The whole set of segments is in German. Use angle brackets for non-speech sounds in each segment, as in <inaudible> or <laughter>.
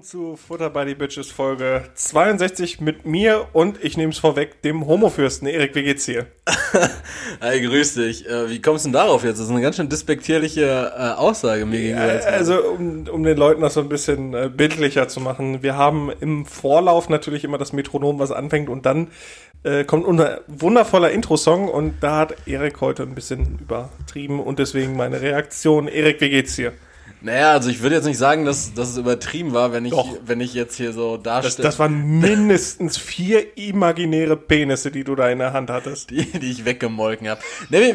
Willkommen zu Futter by the Bitches Folge 62 mit mir und ich nehme es vorweg, dem Homofürsten. Erik, wie geht's dir? <laughs> Hi, grüß dich. Äh, wie kommst du denn darauf jetzt? Das ist eine ganz schön despektierliche äh, Aussage mir gegenüber. Ja, also, um, um den Leuten das so ein bisschen äh, bildlicher zu machen. Wir haben im Vorlauf natürlich immer das Metronom, was anfängt und dann äh, kommt unser wundervoller Intro-Song und da hat Erik heute ein bisschen übertrieben und deswegen meine Reaktion. Erik, wie geht's dir? Naja, also ich würde jetzt nicht sagen, dass, dass es übertrieben war, wenn ich, Doch. wenn ich jetzt hier so darstelle. Das, das waren mindestens vier imaginäre Penisse, die du da in der Hand hattest. Die, die ich weggemolken habe. Nee,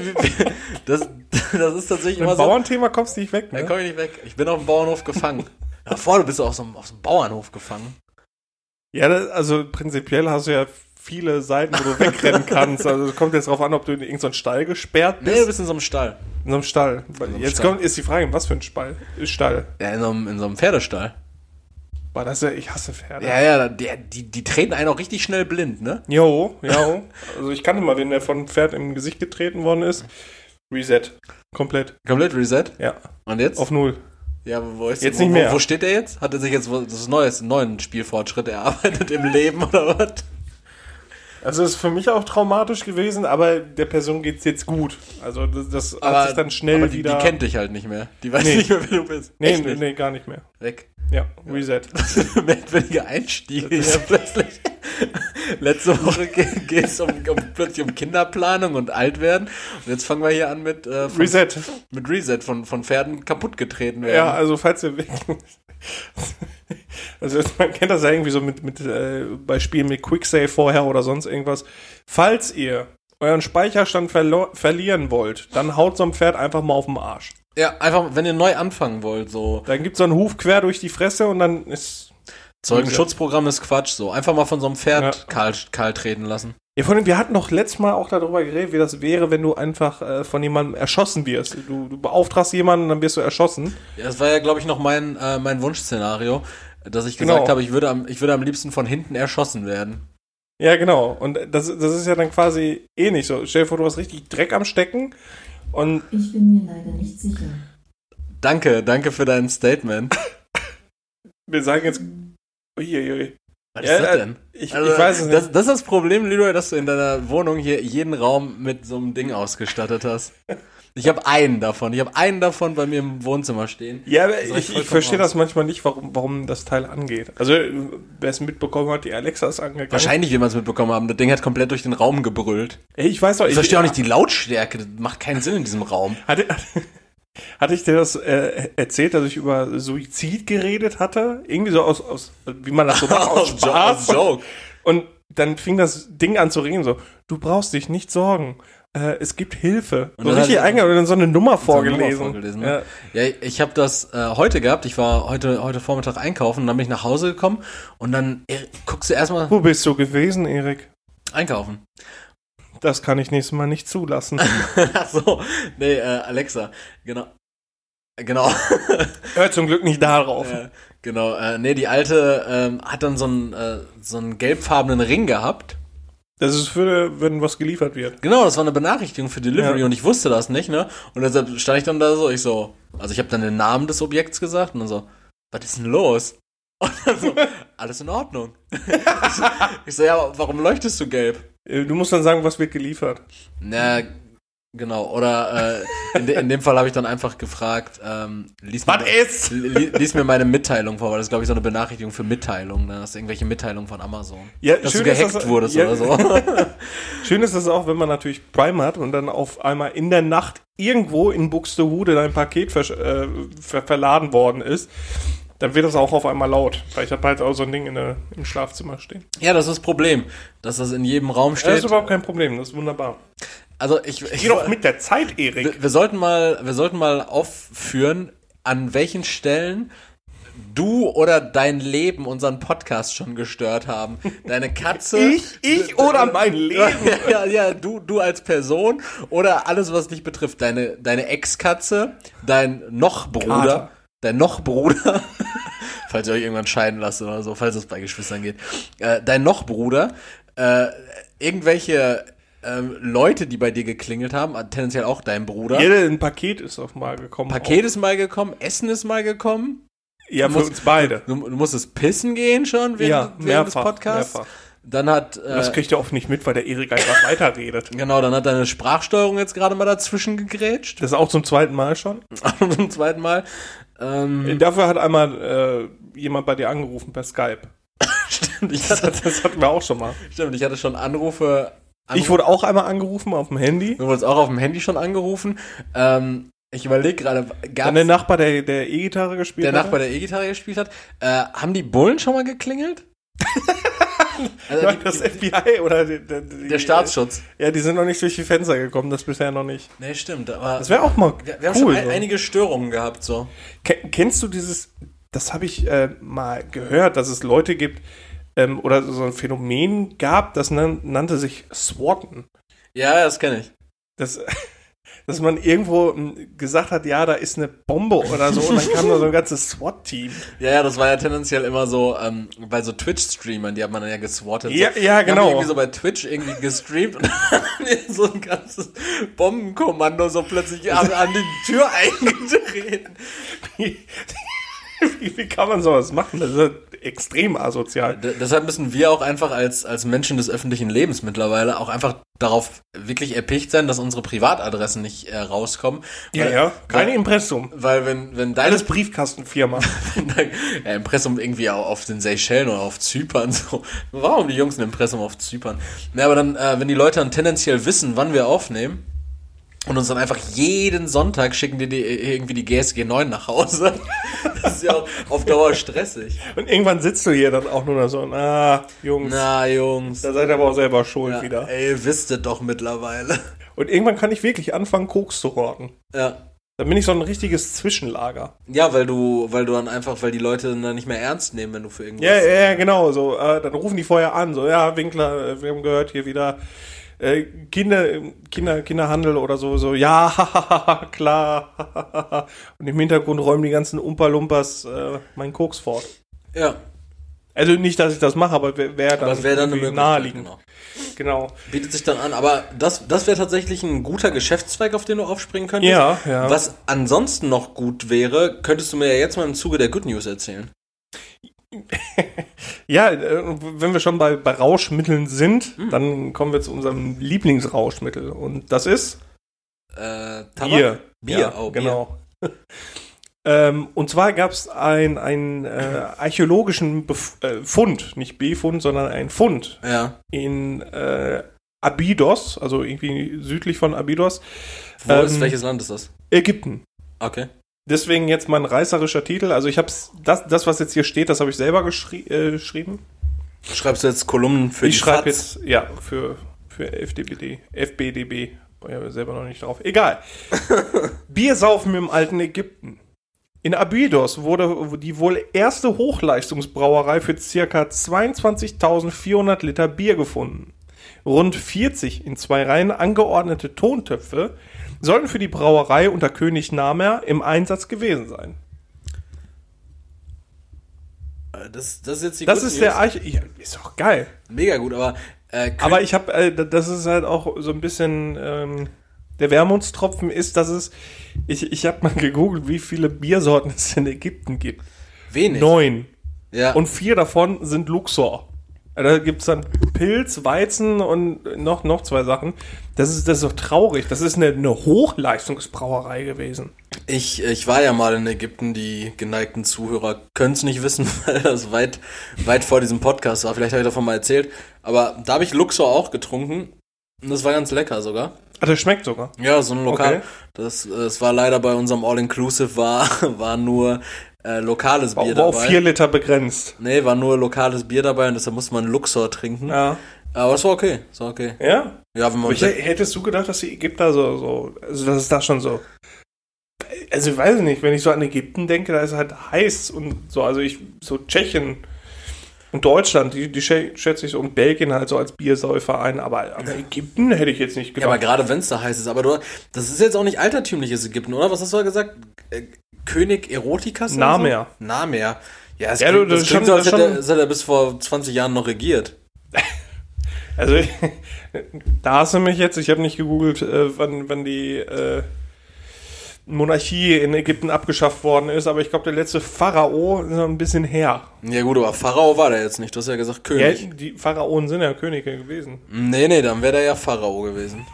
das, das ist tatsächlich Mit immer so. Bauernthema kommst du nicht weg, ne? Da komm ich nicht weg. Ich bin auf dem Bauernhof gefangen. Davor, du bist auf so, einem, auf so einem Bauernhof gefangen. Ja, also prinzipiell hast du ja viele Seiten, wo du wegrennen <laughs> kannst. Also es kommt jetzt darauf an, ob du in irgendeinen Stall gesperrt bist. Nee, du bist in so einem Stall. In so einem Stall. So einem jetzt Stall. kommt ist die Frage, was für ein Stall? Stall. Ja, in so einem, in so einem Pferdestall. Boah, das ja, ich hasse Pferde. Ja, ja, die, die, die treten einen auch richtig schnell blind, ne? Jo, jo. also ich kannte mal, wenn der von Pferd im Gesicht getreten worden ist. Reset. Komplett. Komplett Reset? Ja. Und jetzt? Auf Null. Ja, wo ist jetzt wo, nicht mehr. Wo, steht er jetzt? Hat er sich jetzt das Neues, einen neuen Spielfortschritt erarbeitet im Leben oder was? Also ist für mich auch traumatisch gewesen, aber der Person geht es jetzt gut. Also das, das aber, hat sich dann schnell aber die, wieder. Die kennt dich halt nicht mehr. Die weiß nee. nicht mehr, wer du bist. Nee, nee, nee, gar nicht mehr. Weg. Ja, Reset. <laughs> Merkwürdige Einstiege hier <laughs> plötzlich. <laughs> Letzte Woche <laughs> geht es um, um, plötzlich um Kinderplanung und Altwerden. Und jetzt fangen wir hier an mit äh, von, Reset. Mit Reset von, von Pferden kaputt getreten werden. Ja, also falls ihr Also man kennt das ja irgendwie so mit, mit äh, bei Spielen mit Quicksave vorher oder sonst irgendwas. Falls ihr euren Speicherstand verlieren wollt, dann haut so ein Pferd einfach mal auf den Arsch. Ja, einfach, wenn ihr neu anfangen wollt, so. Dann gibt's so einen Huf quer durch die Fresse und dann ist. Zeugenschutzprogramm ist Quatsch, so. Einfach mal von so einem Pferd ja. kahl, kahl treten lassen. Ja, vor allem, wir hatten doch letztes Mal auch darüber geredet, wie das wäre, wenn du einfach äh, von jemandem erschossen wirst. Du, du beauftragst jemanden, dann wirst du erschossen. Ja, das war ja, glaube ich, noch mein, äh, mein Wunschszenario, dass ich gesagt genau. habe, ich würde, am, ich würde am liebsten von hinten erschossen werden. Ja, genau. Und das, das ist ja dann quasi eh nicht so. Stell dir vor, du hast richtig Dreck am Stecken und. Ich bin mir leider nicht sicher. Danke, danke für dein Statement. <laughs> Wir sagen jetzt. Uiuiui. Was ja, ist das denn? Ich, also, ich weiß es nicht. Das, das, ist das Problem, Leroy, dass du in deiner Wohnung hier jeden Raum mit so einem Ding ausgestattet hast. Ich habe einen davon. Ich habe einen davon bei mir im Wohnzimmer stehen. Ja, aber ich, ich verstehe das manchmal nicht, warum, warum das Teil angeht. Also, wer es mitbekommen hat, die Alexa ist angegangen. Wahrscheinlich will man es mitbekommen haben. Das Ding hat komplett durch den Raum gebrüllt. Ey, ich weiß doch. Ich, ich verstehe auch nicht die Lautstärke. Das macht keinen Sinn in diesem Raum. Hatte, hatte ich dir das äh, erzählt, dass ich über Suizid geredet hatte? Irgendwie so aus, aus wie man das so macht, <laughs> aus Spaß. Joke. Und dann fing das Ding an zu reden, so, du brauchst dich nicht sorgen äh, es gibt Hilfe. Und so richtig eingegangen und dann so eine Nummer vorgelesen. So eine Nummer vorgelesen ne? ja. ja, ich habe das äh, heute gehabt. Ich war heute heute Vormittag einkaufen und dann bin ich nach Hause gekommen und dann äh, guckst du erstmal. Wo bist du gewesen, Erik? Einkaufen. Das kann ich nächstes Mal nicht zulassen. <laughs> Ach so, nee, äh, Alexa, genau. Genau. <laughs> Hört zum Glück nicht darauf. Äh, genau, äh, nee, die alte ähm, hat dann so einen, äh, so einen gelbfarbenen Ring gehabt das ist für, wenn was geliefert wird. Genau, das war eine Benachrichtigung für Delivery ja. und ich wusste das nicht, ne? Und deshalb stand ich dann da so, ich so, also ich habe dann den Namen des Objekts gesagt und dann so, was ist denn los? <laughs> Und dann so, alles in Ordnung. ich so, ja, warum leuchtest du gelb? Äh, du musst dann sagen, was wird geliefert. Na, Genau, oder äh, in, de, in dem Fall habe ich dann einfach gefragt, ähm, lies, mir, ist? Li, lies mir meine Mitteilung vor, weil das ist, glaube ich, so eine Benachrichtigung für Mitteilungen, ne? Das ist irgendwelche Mitteilungen von Amazon. Ja, dass du gehackt das, wurdest ja, oder so. <laughs> schön ist das auch, wenn man natürlich Prime hat und dann auf einmal in der Nacht irgendwo in Buxtehude dein Paket ver, äh, ver, verladen worden ist dann wird das auch auf einmal laut. Weil ich habe halt auch so ein Ding in der, im Schlafzimmer stehen. Ja, das ist das Problem, dass das in jedem Raum steht. Das ist überhaupt kein Problem, das ist wunderbar. Also ich, ich geh doch mit der Zeit, Erik. Wir, wir, sollten mal, wir sollten mal aufführen, an welchen Stellen du oder dein Leben unseren Podcast schon gestört haben. Deine Katze. <laughs> ich, ich oder mein <laughs> Leben. ja, ja, du, du als Person oder alles, was dich betrifft. Deine, deine Ex-Katze, dein noch Bruder, Kater. dein noch Bruder, falls ihr euch irgendwann scheiden lasst oder so, falls es bei Geschwistern geht, äh, dein noch Bruder, äh, irgendwelche ähm, Leute, die bei dir geklingelt haben, tendenziell auch dein Bruder. Jeder ein Paket ist auch mal gekommen. Paket auch. ist mal gekommen, Essen ist mal gekommen. Ja, für uns beide. Du, du musstest pissen gehen schon während, Ja, während mehrfach, des Podcasts. mehrfach. Dann hat Das äh, kriegt ihr oft nicht mit, weil der Erik einfach weiterredet. genau, dann hat deine Sprachsteuerung jetzt gerade mal dazwischen gegrätscht. Das ist auch zum zweiten Mal schon. <laughs> zum zweiten Mal. Ähm, Dafür hat einmal äh, jemand bei dir angerufen per Skype. <laughs> stimmt, ich Das, hatte, das hatten wir auch schon mal. stimmt, ich hatte schon Anrufe. Ich wurde auch einmal angerufen auf dem Handy. Du wurdest auch auf dem Handy schon angerufen. Ähm, ich überlege gerade, Dann gab der Nachbar, der der E-Gitarre gespielt der hat. Nachbar, der E-Gitarre gespielt hat, äh, haben die Bullen schon mal geklingelt? <laughs> also die, das FBI oder die, die, die, der Staatsschutz. Ja, die sind noch nicht durch die Fenster gekommen, das bisher noch nicht. Nee, stimmt, aber Das wäre auch mal wir, wir haben cool. schon ein, einige Störungen gehabt, so. Ken- Kennst du dieses, das habe ich äh, mal gehört, dass es Leute gibt, ähm, oder so ein Phänomen gab, das nan nannte sich SWATen. Ja, das kenne ich. Das, <laughs> dass man irgendwo ähm, gesagt hat, ja, da ist eine Bombe oder so, und dann kam da so ein ganzes SWAT-Team. <laughs> Ja, ja, das war ja tendenziell immer so, ähm, bei so Twitch-Streamern, die hat man dann ja geswattet. Ja, so. ja, Die haben genau. irgendwie so bei Twitch irgendwie gestreamt <laughs> und haben so ein ganzes Bombenkommando so plötzlich an, an die Tür eingetreten. Wie, wie, <laughs> wie kann man sowas machen? Das ist ja extrem asozial. D deshalb müssen wir auch einfach als, als Menschen des öffentlichen Lebens mittlerweile auch einfach darauf wirklich erpicht sein, dass unsere Privatadressen nicht äh, rauskommen. Ja, Weil- ja, kein weil, Impressum. weil wenn, wenn deine Alles Briefkastenfirma. <laughs> ja, Impressum irgendwie auch auf den Seychellen oder auf Zypern <laughs> so. Warum die Jungs ein Impressum auf Zypern? Ja, aber dann, äh, wenn die Leute dann tendenziell wissen, wann wir aufnehmen und uns dann einfach jeden Sonntag schicken die, die irgendwie die GSG 9 nach Hause. <laughs> Das ist ja auf Dauer stressig. Und irgendwann sitzt du hier dann auch nur noch so, ah, Jungs, Na, Jungs. da seid ihr aber auch selber schuld Ja, wieder. ey, ihr wisst es doch mittlerweile. Und irgendwann kann ich wirklich anfangen, Koks zu horten. Ja. Dann bin ich so ein richtiges Zwischenlager. Ja, weil du, weil du dann einfach, weil die Leute dann nicht mehr ernst nehmen, wenn du für irgendwas. Ja, ja, ja, genau. So, äh, dann rufen die vorher an, so, ja, Winkler, äh, wir haben gehört hier wieder äh, Kinder, Kinder, Kinderhandel oder so, so, ja, <laughs> klar. Und im Hintergrund räumen die ganzen Umpa-Lumpas äh, meinen Koks fort. ja. Also nicht, dass ich das mache, aber wäre wär dann, wäre dann eine naheliegend. Genau. Genau. Bietet sich dann an, aber das, das wäre tatsächlich ein guter Geschäftszweig, auf den du aufspringen könntest. Ja, ja. Was ansonsten noch gut wäre, könntest du mir ja jetzt mal im Zuge der Good News erzählen. <laughs> Ja, äh, wenn wir schon bei, bei Rauschmitteln sind, Hm. dann kommen wir zu unserem Lieblingsrauschmittel. Und das ist Äh, Bier. Bier, ja, oh, Bier. genau. <laughs> ähm, und zwar gab es einen ein, äh, archäologischen Bef äh, Fund, nicht Befund, sondern ein Fund Ja. in äh, Abydos, also irgendwie südlich von Abydos, Wo Ähm, ist, welches Land ist das? Ägypten. Okay. Deswegen jetzt mein reißerischer Titel. Also ich habe das, das, was jetzt hier steht, das habe ich selber geschri äh, geschrieben. Schreibst du jetzt Kolumnen für ich die schreibe FAZ? jetzt, ja, für, für FDBD, FBDB. War ja selber noch nicht drauf. Egal. <laughs> Biersaufen im alten Ägypten. In Abydos wurde die wohl erste Hochleistungsbrauerei für circa 22.400 Liter Bier gefunden. Rund 40 in zwei Reihen angeordnete Tontöpfe sollten für die Brauerei unter König Namer im Einsatz gewesen sein. Äh, Das, das ist jetzt die Das ist der News. Arch ja, ist doch geil. Mega gut, aber. Äh, Aber ich habe, äh, das ist halt auch so ein bisschen ähm, der Wermutstropfen ist, dass es, ich, ich habe mal <laughs> gegoogelt, wie viele Biersorten es in Ägypten gibt. wenig. Neun. Ja. Und vier davon sind Luxor. Da gibt's dann Pilz, Weizen und noch, noch zwei Sachen. Das ist, das ist doch traurig. Das ist eine, eine Hochleistungsbrauerei gewesen. Ich, ich war ja mal in Ägypten, die geneigten Zuhörer können es nicht wissen, <laughs> weil das weit, weit vor diesem Podcast war. Vielleicht habe ich davon mal erzählt. Aber da habe ich Luxor auch getrunken. Und das war ganz lecker sogar. Ah, das schmeckt sogar. Ja, so ein Lokal. Okay. Das, das war leider bei unserem All-Inclusive war, <laughs> war nur äh, lokales Bier War auf dabei. vier Liter begrenzt. Nee, war nur lokales Bier dabei und deshalb musste man Luxor trinken. Ja. Aber es war okay. Es war okay. Ja? Ja, wenn man. Ich, hättest du gedacht, dass die Ägypter so, so, also das ist da schon so. Also ich weiß nicht, wenn ich so an Ägypten denke, da ist es halt heiß und so, also ich, so Tschechien und Deutschland, die, die schä- schätze ich so und Belgien halt so als Biersäufer ein, aber, aber Ägypten hätte ich jetzt nicht ja, aber gedacht. gerade wenn es da heiß ist. Aber du, das ist jetzt auch nicht altertümliches Ägypten, oder? Was hast du da gesagt? Äh, König Erotikas? Namer. So? Namer. Ja, es Ja, klingt, du- das das klingt schon- so, als das hätte, er- als hätte er bis vor 20 Jahren noch regiert. <laughs> Also <laughs> da hast du mich jetzt, ich habe nicht gegoogelt, äh, wann, wann die, äh, Monarchie in Ägypten abgeschafft worden ist, aber ich glaube, der letzte Pharao ist noch ein bisschen her. Ja gut, aber Pharao war der jetzt nicht. Du hast ja gesagt König. Ja, die Pharaonen sind ja Könige gewesen. Nee, nee, dann wäre der ja Pharao gewesen.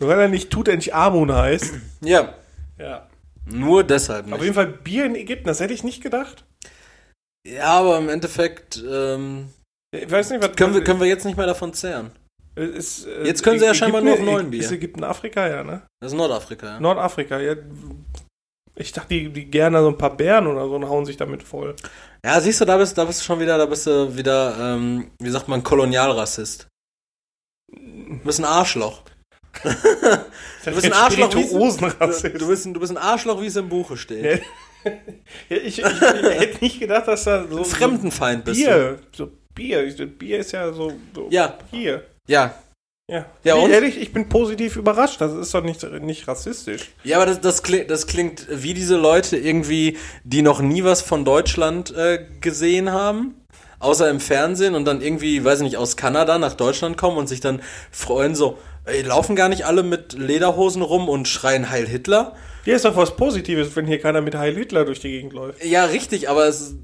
Nur weil er nicht Tutanchamun heißt. Ja, Ja. nur deshalb nicht. Auf jeden Fall Bier in Ägypten, das hätte ich nicht gedacht. Ja, aber im Endeffekt ähm, Ich weiß nicht, was können, wir, können wir jetzt nicht mehr davon zehren. Ist, äh, Jetzt können sie ja scheinbar nur auf neuen Bier. Ist Ägypten Afrika, ja, ne? Das ist Nordafrika, ja. Nordafrika, ja. Ich dachte, die, die gerne so ein paar Bären oder so und hauen sich damit voll. Ja, siehst du, da bist, da bist du schon wieder, da bist du wieder, ähm, wie sagt man, Kolonialrassist. Du bist ein Arschloch. <laughs> Du bist ein Arschloch, wie es-. Du bist, ein, du bist ein Arschloch, wie es im Buche steht. Ja. <laughs> Ich, ich, ich hätte nicht gedacht, dass da so Ein Fremdenfeind bist du. Bier, so Bier, Bier ist ja so, so Ja. Bier. Ja. Ja, Ja, Nee, und? ehrlich, ich bin positiv überrascht. Das ist doch nicht, nicht rassistisch. Ja, aber das, das, klingt, das klingt wie diese Leute irgendwie, die noch nie was von Deutschland äh, gesehen haben. Außer im Fernsehen und dann irgendwie, weiß ich nicht, aus Kanada nach Deutschland kommen und sich dann freuen so, ey, laufen gar nicht alle mit Lederhosen rum und schreien Heil Hitler? Hier ist doch was Positives, wenn hier keiner mit Heil Hitler durch die Gegend läuft. Ja, richtig, aber es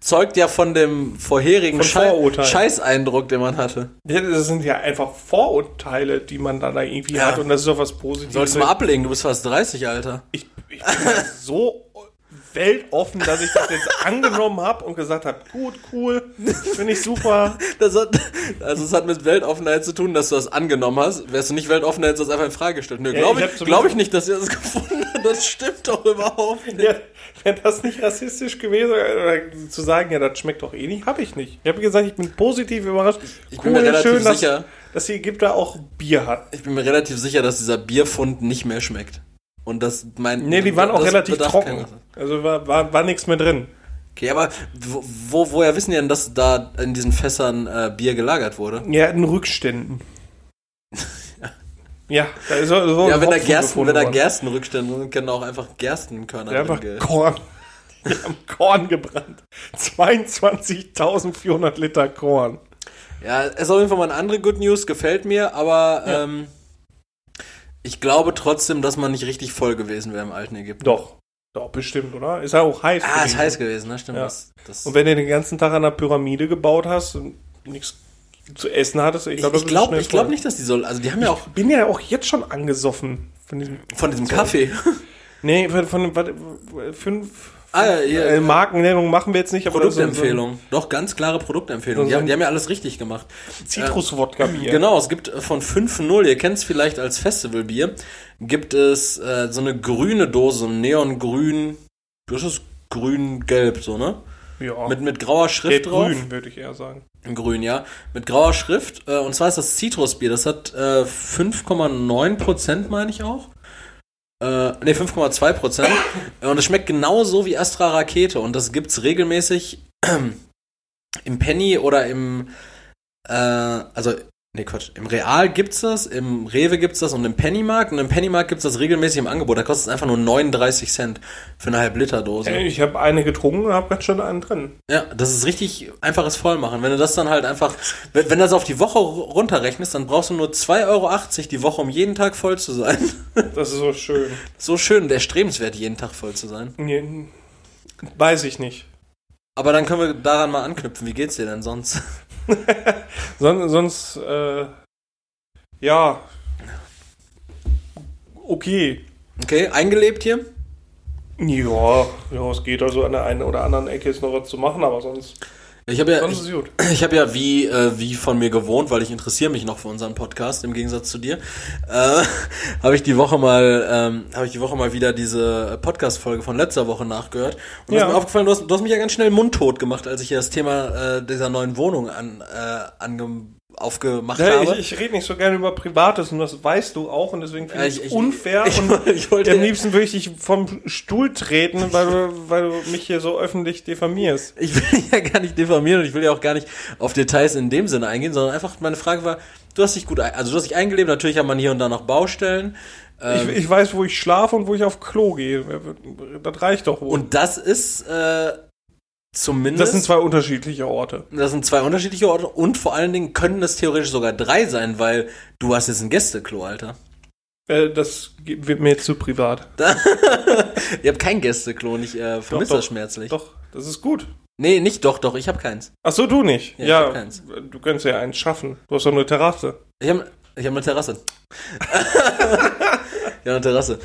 zeugt ja von dem vorherigen Schei. Scheißeindruck, den man hatte. Ja, Das sind ja einfach Vorurteile, die man dann da irgendwie Ja. hat und das ist doch was Positives. Sollst du mal ablegen, du bist fast 30, Alter. ich, ich bin <laughs> so weltoffen, dass ich das jetzt <laughs> angenommen habe und gesagt habe, gut, cool, finde ich super. Das hat, also es hat mit Weltoffenheit zu tun, dass du das angenommen hast. Wärst du nicht weltoffen, hättest du das einfach in Frage gestellt. Nö, Ja, glaube ich ich, zumindest- glaub ich nicht, dass ihr das gefunden habt. Das stimmt doch überhaupt nicht. Ja, Wäre das nicht rassistisch gewesen, oder zu sagen, ja, das schmeckt doch eh nicht, habe ich nicht. Ich habe gesagt, ich bin positiv überrascht. Ich bin mir relativ dass, sicher. dass die Ägypter auch Bier hat. Ich bin mir relativ sicher, dass dieser Bierfund nicht mehr schmeckt. Und das mein. Nee, die waren auch relativ trocken. Also war, war, war nichts mehr drin. Okay, aber wo, wo, woher wissen die denn, dass da in diesen Fässern äh, Bier gelagert wurde? Ja, in Rückständen. <laughs> ja, da ist so, so Ja, ein wenn da Gersten, wenn da. Gerstenrückstände sind, können auch einfach Gerstenkörner Ja, einfach. Korn. <laughs> Die haben Korn gebrannt. 22.400 Liter Korn. Ja, es ist auf jeden Fall mal eine andere Good News, gefällt mir, aber Ja. ähm, ich glaube trotzdem, dass man nicht richtig voll gewesen wäre im alten Ägypten. Doch. Doch, bestimmt, oder? Ist ja auch heiß. Ah, ist gewesen. heiß gewesen, ne? Stimmt. Ja. Das, das Und wenn du den ganzen Tag an der Pyramide gebaut hast und nichts zu essen hattest, ich ich glaube, ich glaube ich glaub nicht, dass die so. Also, die haben ja auch Ich bin ja auch jetzt schon angesoffen von diesem. von diesem Kaffee. Nee, von, von warte, fünf Ah, ja, äh, Markennennung machen wir jetzt nicht, ist so- Produktempfehlung. Doch, ganz klare Produktempfehlung. Die, haben- die haben ja alles richtig gemacht. Zitruswodka-Bier. Genau, es gibt äh, von 5.0, ihr kennt es vielleicht als Festivalbier, gibt es äh, so eine grüne Dose, neongrün, das ist grün-gelb, so, ne? Ja. Mit, mit grauer Schrift drauf. Gelb-grün, würde ich eher sagen. Grün, ja. Mit grauer Schrift. Äh, und zwar ist das Zitrusbier. Das hat äh, 5,9 Prozent, meine ich auch. Äh, ne, 5,2 Prozent. und es schmeckt genauso wie Astra Rakete. Und das gibt's regelmäßig <clears throat> im Penny oder im, äh, also, ne Quatsch, im Real gibt's das, im Rewe gibt's das und im Pennymarkt. Und im Pennymarkt gibt's das regelmäßig im Angebot. Da kostet es einfach nur 39 Cent für eine Halb-Liter-Dose. Äh, Ich habe eine getrunken und habe ganz schön einen drin. Ja, das ist richtig einfaches Vollmachen. Wenn du das dann halt einfach, wenn, wenn du das auf die Woche ru- runterrechnest, dann brauchst du nur 2,80 Euro die Woche, um jeden Tag voll zu sein. <laughs> Das ist so schön. So schön und erstrebenswert, jeden Tag voll zu sein. Nee, weiß ich nicht. Aber dann können wir daran mal anknüpfen. Wie geht's dir denn sonst? <laughs> Son sonst, äh, ja. Okay. Okay, eingelebt hier? Ja, ja, es geht also an der einen oder anderen Ecke ist noch was zu machen, aber sonst, Ich habe ja, ich, <clears throat> ich habe ja wie, äh, wie von mir gewohnt, weil ich interessiere mich noch für unseren Podcast, im Gegensatz zu dir, äh, <laughs> habe ich die Woche mal, ähm, habe ich die Woche mal wieder diese Podcast-Folge von letzter Woche nachgehört. Und Ja. ja. ist mir aufgefallen, du hast, du hast mich ja ganz schnell mundtot gemacht, als ich hier das Thema äh, dieser neuen Wohnung an, äh, ange, aufgemacht Ja, habe. ich, ich rede nicht so gerne über Privates und das weißt du auch und deswegen finde Ja, ich es unfair ich- und <laughs> ich wollte- am liebsten würde ich dich vom Stuhl treten, weil du, weil du mich hier so öffentlich diffamierst. Ich will ja gar nicht diffamieren und ich will ja auch gar nicht auf Details in dem Sinne eingehen, sondern einfach meine Frage war, du hast dich gut, also du hast dich eingelebt, natürlich hat man hier und da noch Baustellen. Ähm, Ich, ich weiß, wo ich schlafe und wo ich auf Klo gehe. Das reicht doch wohl. und das ist äh, zumindest. das sind zwei unterschiedliche Orte. das sind zwei unterschiedliche Orte und vor allen Dingen können es theoretisch sogar drei sein, weil du hast jetzt ein Gästeklo, Alter. Äh, das wird mir jetzt zu privat. <laughs> Ihr habt kein Gästeklo und ich äh, vermisse das schmerzlich. Doch, das ist gut. Nee, nicht doch, doch, ich habe keins. Ach so, du nicht. Ja, ich Ja, hab keins. du könntest ja eins schaffen. Du hast doch eine Terrasse. Ich habe ich hab eine Terrasse. <laughs> ja, eine Terrasse.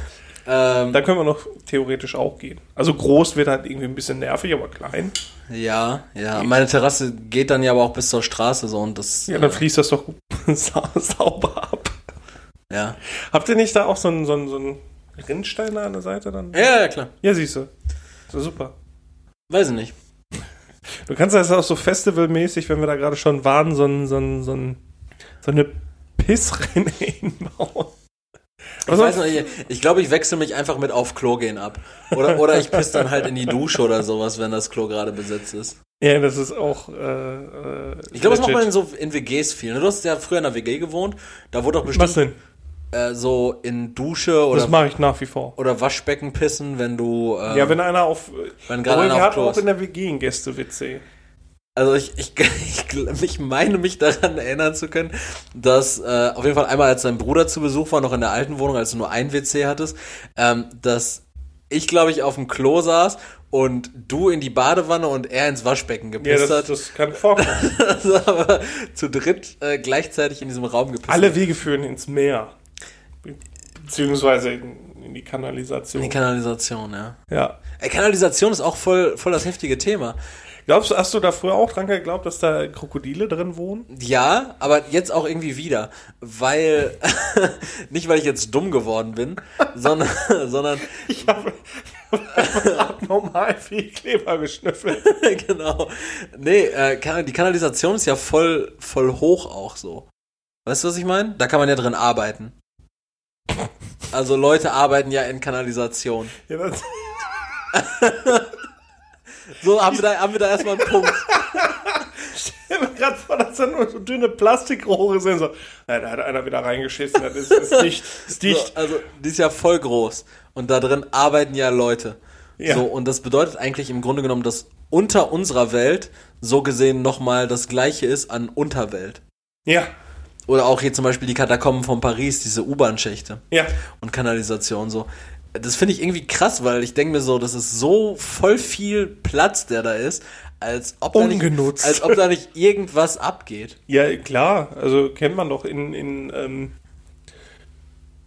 Ähm, Da können wir noch theoretisch auch gehen. Also groß wird halt irgendwie ein bisschen nervig, aber klein. ja, ja. Meine Terrasse geht dann ja aber auch bis zur Straße so und das. Ja, dann äh, fließt das doch <laughs> sa sauber ab. ja. Habt ihr nicht da auch so einen, so einen, so einen Rinnstein da an der Seite dann? ja, ja, klar. Ja, siehst du. So super. Weiß ich nicht. Du kannst das auch so festivalmäßig, wenn wir da gerade schon waren, so, ein, so, ein, so, ein, so eine Pissrinne <laughs> hinbauen. Ich weiß noch nicht, ich glaube, ich wechsle mich einfach mit auf Klo gehen ab. Oder, oder ich piss dann halt in die Dusche oder sowas, wenn das Klo gerade besetzt ist. Ja, das ist auch. Äh, äh, Ich glaube, das macht man in so in WGs viel. ne? Du hast ja früher in einer WG gewohnt, da wurde doch Was bestimmt denn? äh, so in Dusche Das oder, mache ich nach wie vor. oder Waschbecken pissen, wenn du. ähm, Ja, wenn einer auf. wenn gerade einer wir auf hatten Klo auch in der WG einen Gästewitze. Also ich, ich, <laughs> ich, ich meine mich daran erinnern zu können, dass äh, auf jeden Fall einmal, als dein Bruder zu Besuch war, noch in der alten Wohnung, als du nur ein WC hattest, ähm, dass ich, glaube ich, auf dem Klo saß und du in die Badewanne und er ins Waschbecken Ja, gepisst das, hat. das kann vorkommen. Also <laughs> aber zu dritt äh, gleichzeitig in diesem Raum gepisst. Alle Wege führen ins Meer. Be- Beziehungsweise in, in die Kanalisation. in die Kanalisation, ja. ja. Kanalisation ist auch voll, voll das heftige Thema. Glaubst du, hast du da früher auch dran geglaubt, dass da Krokodile drin wohnen? Ja, aber jetzt auch irgendwie wieder, weil <laughs> nicht weil ich jetzt dumm geworden bin, <laughs> sondern sondern Ich habe <laughs> abnormal viel Kleber geschnüffelt. genau. Nee, äh, die Kanalisation ist ja voll voll hoch auch so. Weißt du, was ich meine? Da kann man ja drin arbeiten. Also Leute arbeiten ja in Kanalisation. Ja, das, So haben wir da haben wir da erstmal einen Punkt. <laughs> stell mir gerade vor, dass da nur so dünne Plastikrohre sind. So, ja, da hat einer wieder reingeschissen. Das ist, ist dicht. Ist So, dicht. also die ist ja voll groß und da drin arbeiten ja Leute. Ja. So und das bedeutet eigentlich im Grunde genommen, dass unter unserer Welt so gesehen nochmal das gleiche ist an Unterwelt. Ja, Oder auch hier zum Beispiel die Katakomben von Paris, diese U-Bahn-Schächte ja. und Kanalisation so. Das finde ich irgendwie krass, weil ich denke mir so, das ist so voll viel Platz, der da ist, als ob, da nicht, Ungenutzt. als ob da nicht irgendwas abgeht. <laughs> Ja, klar. Also kennt man doch in, in ähm,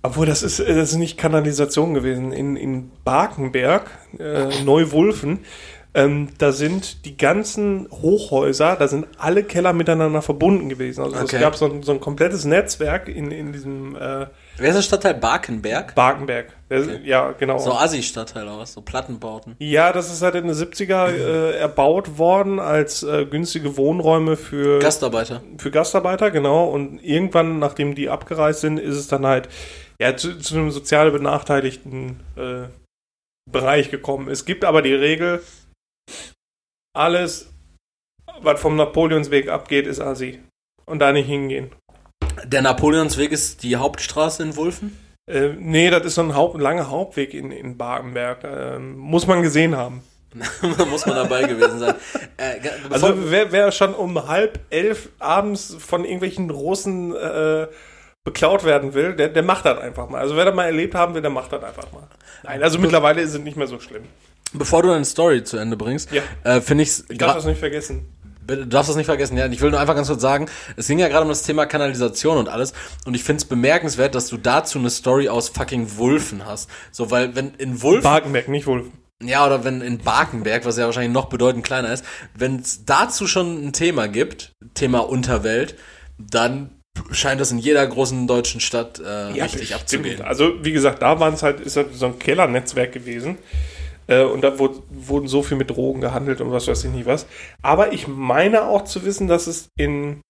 obwohl das ist, das ist nicht Kanalisation gewesen. In, in Barkenberg, äh, Neuwulfen, ähm, da sind die ganzen Hochhäuser, da sind alle Keller miteinander verbunden gewesen. Also Okay. es gab so ein, so ein komplettes Netzwerk in, in diesem äh, Wer ist der Stadtteil Barkenberg? Barkenberg. Der, Ja, genau. So Assi-Stadtteil oder was? So Plattenbauten. Ja, das ist halt in den 70er äh, erbaut worden als äh, günstige Wohnräume für Gastarbeiter. für Gastarbeiter, genau. Und irgendwann, nachdem die abgereist sind, ist es dann halt ja, zu, zu einem sozial benachteiligten äh, Bereich gekommen. Es gibt aber die Regel, alles, was vom Napoleonsweg abgeht, ist Assi. Und da nicht hingehen. Der Napoleonsweg ist die Hauptstraße in Wulfen? Äh, nee, das ist so ein Haupt, langer Hauptweg in, in Badenberg. Ähm, muss man gesehen haben. <laughs> Muss man dabei gewesen sein. Äh, Also wer, wer schon um halb elf abends von irgendwelchen Russen äh, beklaut werden will, der, der macht das einfach mal. Also wer das mal erlebt haben will, der macht das einfach mal. Nein, also mittlerweile ist es nicht mehr so schlimm. bevor du deine Story zu Ende bringst, Ja. äh, finde ich's Ich darf das nicht vergessen. Du darfst das nicht vergessen, ja. Ich will nur einfach ganz kurz sagen, es ging ja gerade um das Thema Kanalisation und alles. Und ich finde es bemerkenswert, dass du dazu eine Story aus fucking Wulfen hast. So, weil wenn in Wulfen, Barkenberg, nicht Wolf. ja, oder wenn in Barkenberg, was ja wahrscheinlich noch bedeutend kleiner ist, wenn es dazu schon ein Thema gibt, Thema Unterwelt, dann scheint das in jeder großen deutschen Stadt äh, richtig bestimmt. abzugehen. Also wie gesagt, da waren es halt, ist halt so ein Kellernetzwerk gewesen. Äh, und da wurde, wurden so viel mit Drogen gehandelt und was weiß ich nicht was. Aber ich meine auch zu wissen, dass es in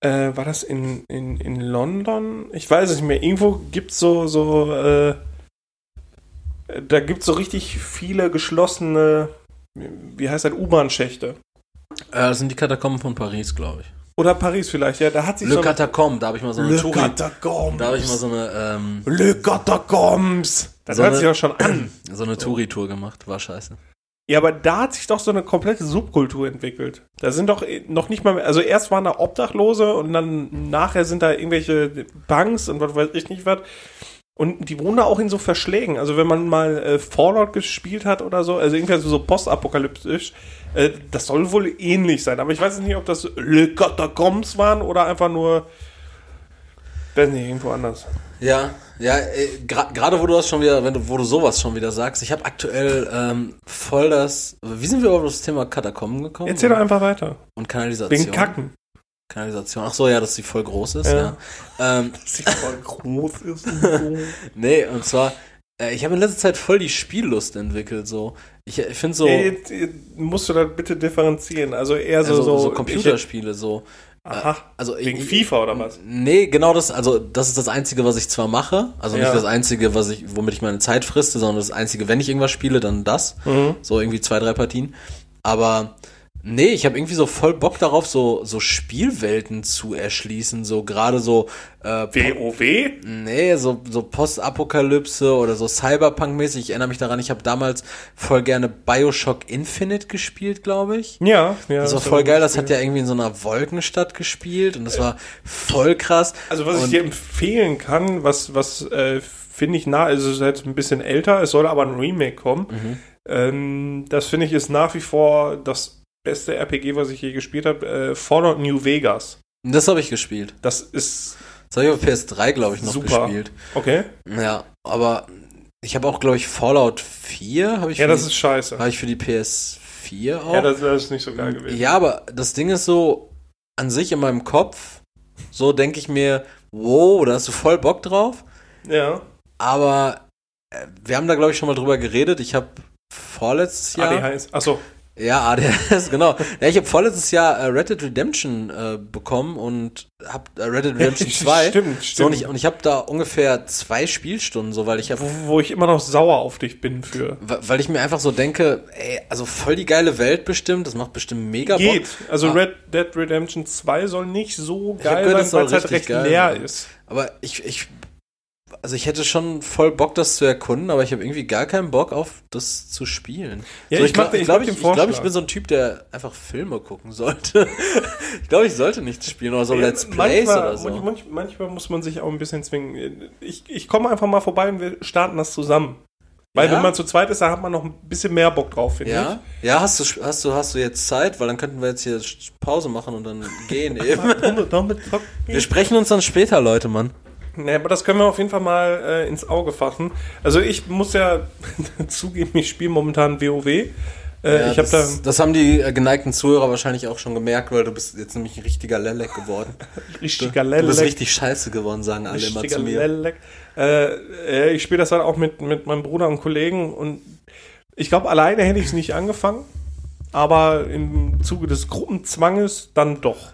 äh, war das in, in, in London? Ich weiß es nicht mehr. Irgendwo gibt es so, so äh, da gibt es so richtig viele geschlossene, wie heißt das, U-Bahn-Schächte. Äh, das sind die Katakomben von Paris, glaube ich. Oder Paris vielleicht, ja. Da hat sich Le so Catacombe, da habe ich mal so eine Le Touri, Catacombs. da habe ich mal so eine, ähm, Le Catacombs. Das So hört eine- sich ja schon <clears throat> an. so eine Touri-Tour gemacht, war scheiße. Ja, aber da hat sich doch so eine komplette Subkultur entwickelt. Da sind doch noch nicht mal mehr, also erst waren da Obdachlose und dann nachher sind da irgendwelche Punks und was weiß ich nicht was. Und die wohnen da auch in so Verschlägen. Also wenn man mal äh, Fallout gespielt hat oder so, also irgendwie so postapokalyptisch, äh, das soll wohl ähnlich sein. Aber ich weiß nicht, ob das Le Catacombs waren oder einfach nur, weiß nicht, irgendwo anders. Ja, ja, äh, gerade wo du das schon wieder, wenn du, wo du sowas schon wieder sagst, ich habe aktuell ähm, voll das. Wie sind wir auf das Thema Katakomben gekommen? Erzähl doch einfach weiter. Und Kanalisation. Wegen Kacken. Kanalisation. Ach so, ja, dass sie voll groß ist, ja. ja. Ähm, <laughs> dass sie voll groß ist. <laughs> nee, und zwar, äh, ich habe in letzter Zeit voll die Spiellust entwickelt, so. Ich, ich finde so. Hey, musst du da bitte differenzieren. Also eher so, also, so, so Computerspiele, ich, so. Aha. Also wegen ich, FIFA oder was? Nee, genau das, also das ist das Einzige, was ich zwar mache, also nicht das Einzige, was ich, womit ich meine Zeit friste, sondern das Einzige, wenn ich irgendwas spiele, dann das. Mhm. So irgendwie zwei, drei Partien. Aber Nee, ich habe irgendwie so voll Bock darauf, so, so Spielwelten zu erschließen, so gerade so äh, WoW? Nee, so, so Postapokalypse oder so Cyberpunk-mäßig. Ich erinnere mich daran, ich habe damals voll gerne Bioshock Infinite gespielt, glaube ich. Ja, ja. Das war voll geil, das hat ja irgendwie in so einer Wolkenstadt gespielt und das war voll krass. Also was und ich dir empfehlen kann, was, was äh, finde ich nah, also es ist jetzt ein bisschen älter, es soll aber ein Remake kommen. Mhm. Ähm, das finde ich ist nach wie vor das beste RPG, was ich je gespielt habe, äh, Fallout New Vegas. Das habe ich gespielt. Das ist. Das habe ich auf PS3, glaube ich, noch super. gespielt. Okay. Ja, aber ich habe auch, glaube ich, Fallout 4 habe ich. Ja, das die, ist scheiße. Habe ich für die PS4 auch. Ja, das, das ist nicht so geil gewesen. Ja, aber das Ding ist so, an sich in meinem Kopf, so denke ich mir, wow, da hast du voll Bock drauf. Ja. Aber äh, wir haben da, glaube ich, schon mal drüber geredet. Ich habe vorletztes Jahr. ADHS. Achso. Ja, ADS, <laughs> genau. Ja, ich habe vorletztes Jahr äh, Red Dead Redemption äh, bekommen und habe äh, Red Dead Redemption <laughs> 2. stimmt, stimmt. So, und ich, und ich habe da ungefähr zwei Spielstunden, so weil ich habe. Wo, wo, ich immer noch sauer auf dich bin für. Weil ich mir einfach so denke, ey, also voll die geile Welt bestimmt, das macht bestimmt mega Geht. Bock. Also ah. Red Dead Redemption 2 soll nicht so geil gehört, sein, weil es halt recht leer sein. ist. Aber ich, ich also ich hätte schon voll Bock, das zu erkunden, aber ich habe irgendwie gar keinen Bock auf das zu spielen. Ja, so, ich, ich glaube, ich, glaub, ich, ich, glaub, ich bin so ein Typ, der einfach Filme gucken sollte. <laughs> ich glaube, ich sollte nichts spielen oder so ja, Let's Plays manchmal, oder so. Manchmal, manchmal muss man sich auch ein bisschen zwingen. Ich, ich komme einfach mal vorbei und wir starten das zusammen. Weil ja? wenn man zu zweit ist, da hat man noch ein bisschen mehr Bock drauf, finde ja? ich. Ja, hast du, hast, du, hast du jetzt Zeit? Weil dann könnten wir jetzt hier Pause machen und dann gehen <laughs> eben. wir sprechen uns dann später, Leute, Mann. Nee, aber das können wir auf jeden Fall mal äh, ins Auge fassen. Also ich muss ja <laughs> zugeben, ich spiele momentan WoW. Äh, ja, ich das, da das haben die äh, geneigten Zuhörer wahrscheinlich auch schon gemerkt, weil du bist jetzt nämlich ein richtiger Lelek geworden. <laughs> richtiger Lelek. Du bist richtig scheiße geworden, sagen alle richtiger immer zu mir. Lelek. Äh, äh, ich spiele das halt auch mit, mit meinem Bruder und Kollegen und ich glaube, alleine hätte ich es nicht angefangen, aber im Zuge des Gruppenzwanges dann doch.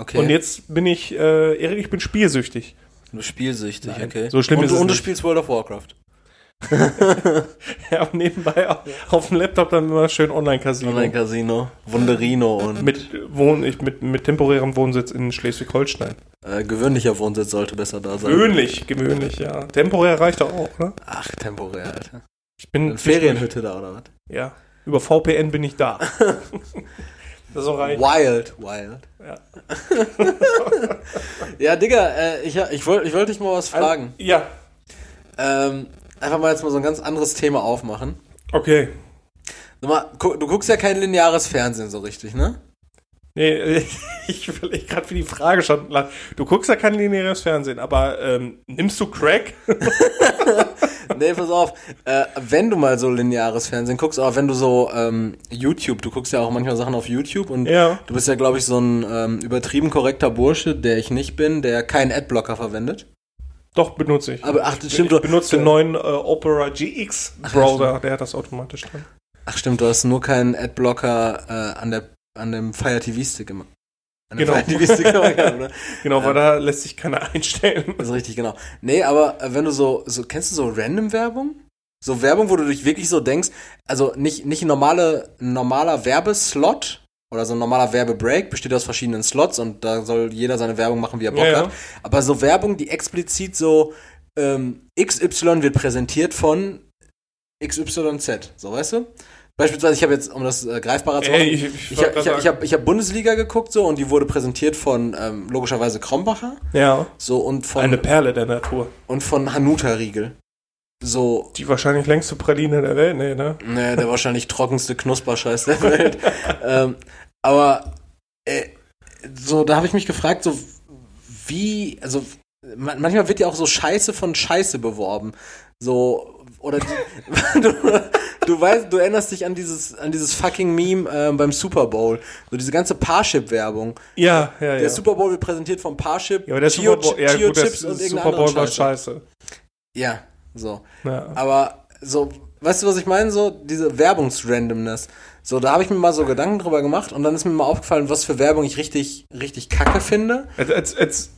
Okay. Und jetzt bin ich, äh, Erik, ich bin spielsüchtig. Du spielsüchtig, Nein, okay. So schlimm und, ist es Und du nicht. spielst World of Warcraft. <laughs> ja, und nebenbei auf, auf, dem Laptop dann immer schön Online-Casino. Online-Casino, Wunderino und. Mit, Wohn, ich, mit, mit temporärem Wohnsitz in Schleswig-Holstein. Äh, gewöhnlicher Wohnsitz sollte besser da sein. Gewöhnlich, gewöhnlich, ja. Temporär reicht doch auch, ne? Ach, temporär, Alter. Ich bin. Ferienhütte da, oder was? Ja. Über VPN bin ich da. <laughs> Auch reich. Wild, wild. Ja, <laughs> ja Digga, äh, ich, ich wollte ich wollt dich mal was fragen. ja. Ähm, einfach mal jetzt mal so ein ganz anderes Thema aufmachen. Okay. Mal, du guckst ja kein lineares Fernsehen so richtig, ne? Nee, <laughs> ich will gerade für die Frage schon. Du guckst ja kein lineares Fernsehen, aber ähm, nimmst du Crack? <laughs> <laughs> nee, pass auf. Äh, wenn du mal so lineares Fernsehen guckst, auch wenn du so ähm, YouTube, du guckst ja auch manchmal Sachen auf YouTube und ja. du bist ja, glaube ich, so ein ähm, übertrieben korrekter Bursche, der ich nicht bin, der keinen Adblocker verwendet. Doch, benutze ich. Aber ach, das stimmt. Ich benutze den neuen äh, Opera GX Browser, ach, der hat das automatisch drin. Ach stimmt, du hast nur keinen Adblocker äh, an der an dem Fire TV Stick immer. Genau. Immer gehabt, <laughs> genau, weil da lässt sich keiner einstellen. Das ist richtig, genau. Nee, aber äh, wenn du so, so kennst du so Random Werbung? So Werbung, wo du dich wirklich so denkst, also nicht, nicht ein normale, normaler Werbeslot oder so ein normaler Werbebreak besteht aus verschiedenen Slots und da soll jeder seine Werbung machen, wie er Bock ja, ja. hat. Aber so Werbung, die explizit so ähm, XY wird präsentiert von XYZ, so weißt du? Beispielsweise, ich habe jetzt, um das äh, greifbarer zu machen, Ey, ich, ich- ich wollt ich, grad ich, habe ich hab Bundesliga geguckt so und die wurde präsentiert von ähm, logischerweise Krombacher Ja. so und von Eine Perle der Natur. und von Hanuta Riegel. So, Die wahrscheinlich längste Praline der Welt, nee, ne? ne, der wahrscheinlich <laughs> trockenste Knusperscheiß der Welt. <laughs> ähm, aber äh, so, da habe ich mich gefragt, so wie, also man, manchmal wird ja auch so Scheiße von Scheiße beworben. So, oder die, <laughs> du, weißt, du erinnerst dich an dieses, an dieses fucking Meme ähm, beim Super Bowl. So diese ganze Parship-Werbung. Ja, ja, ja. Der Super Bowl wird präsentiert vom Parship, ja, aber der Chio- Super Bowl, ja, gut, der Chips und irgendeine Super Bowl war Scheiße. scheiße. Ja, so. Ja. Aber so, weißt du, was ich meine? So, diese Werbungsrandomness. So, da habe ich mir mal so Gedanken drüber gemacht und dann ist mir mal aufgefallen, was für Werbung ich richtig, richtig kacke finde. Als, als, als,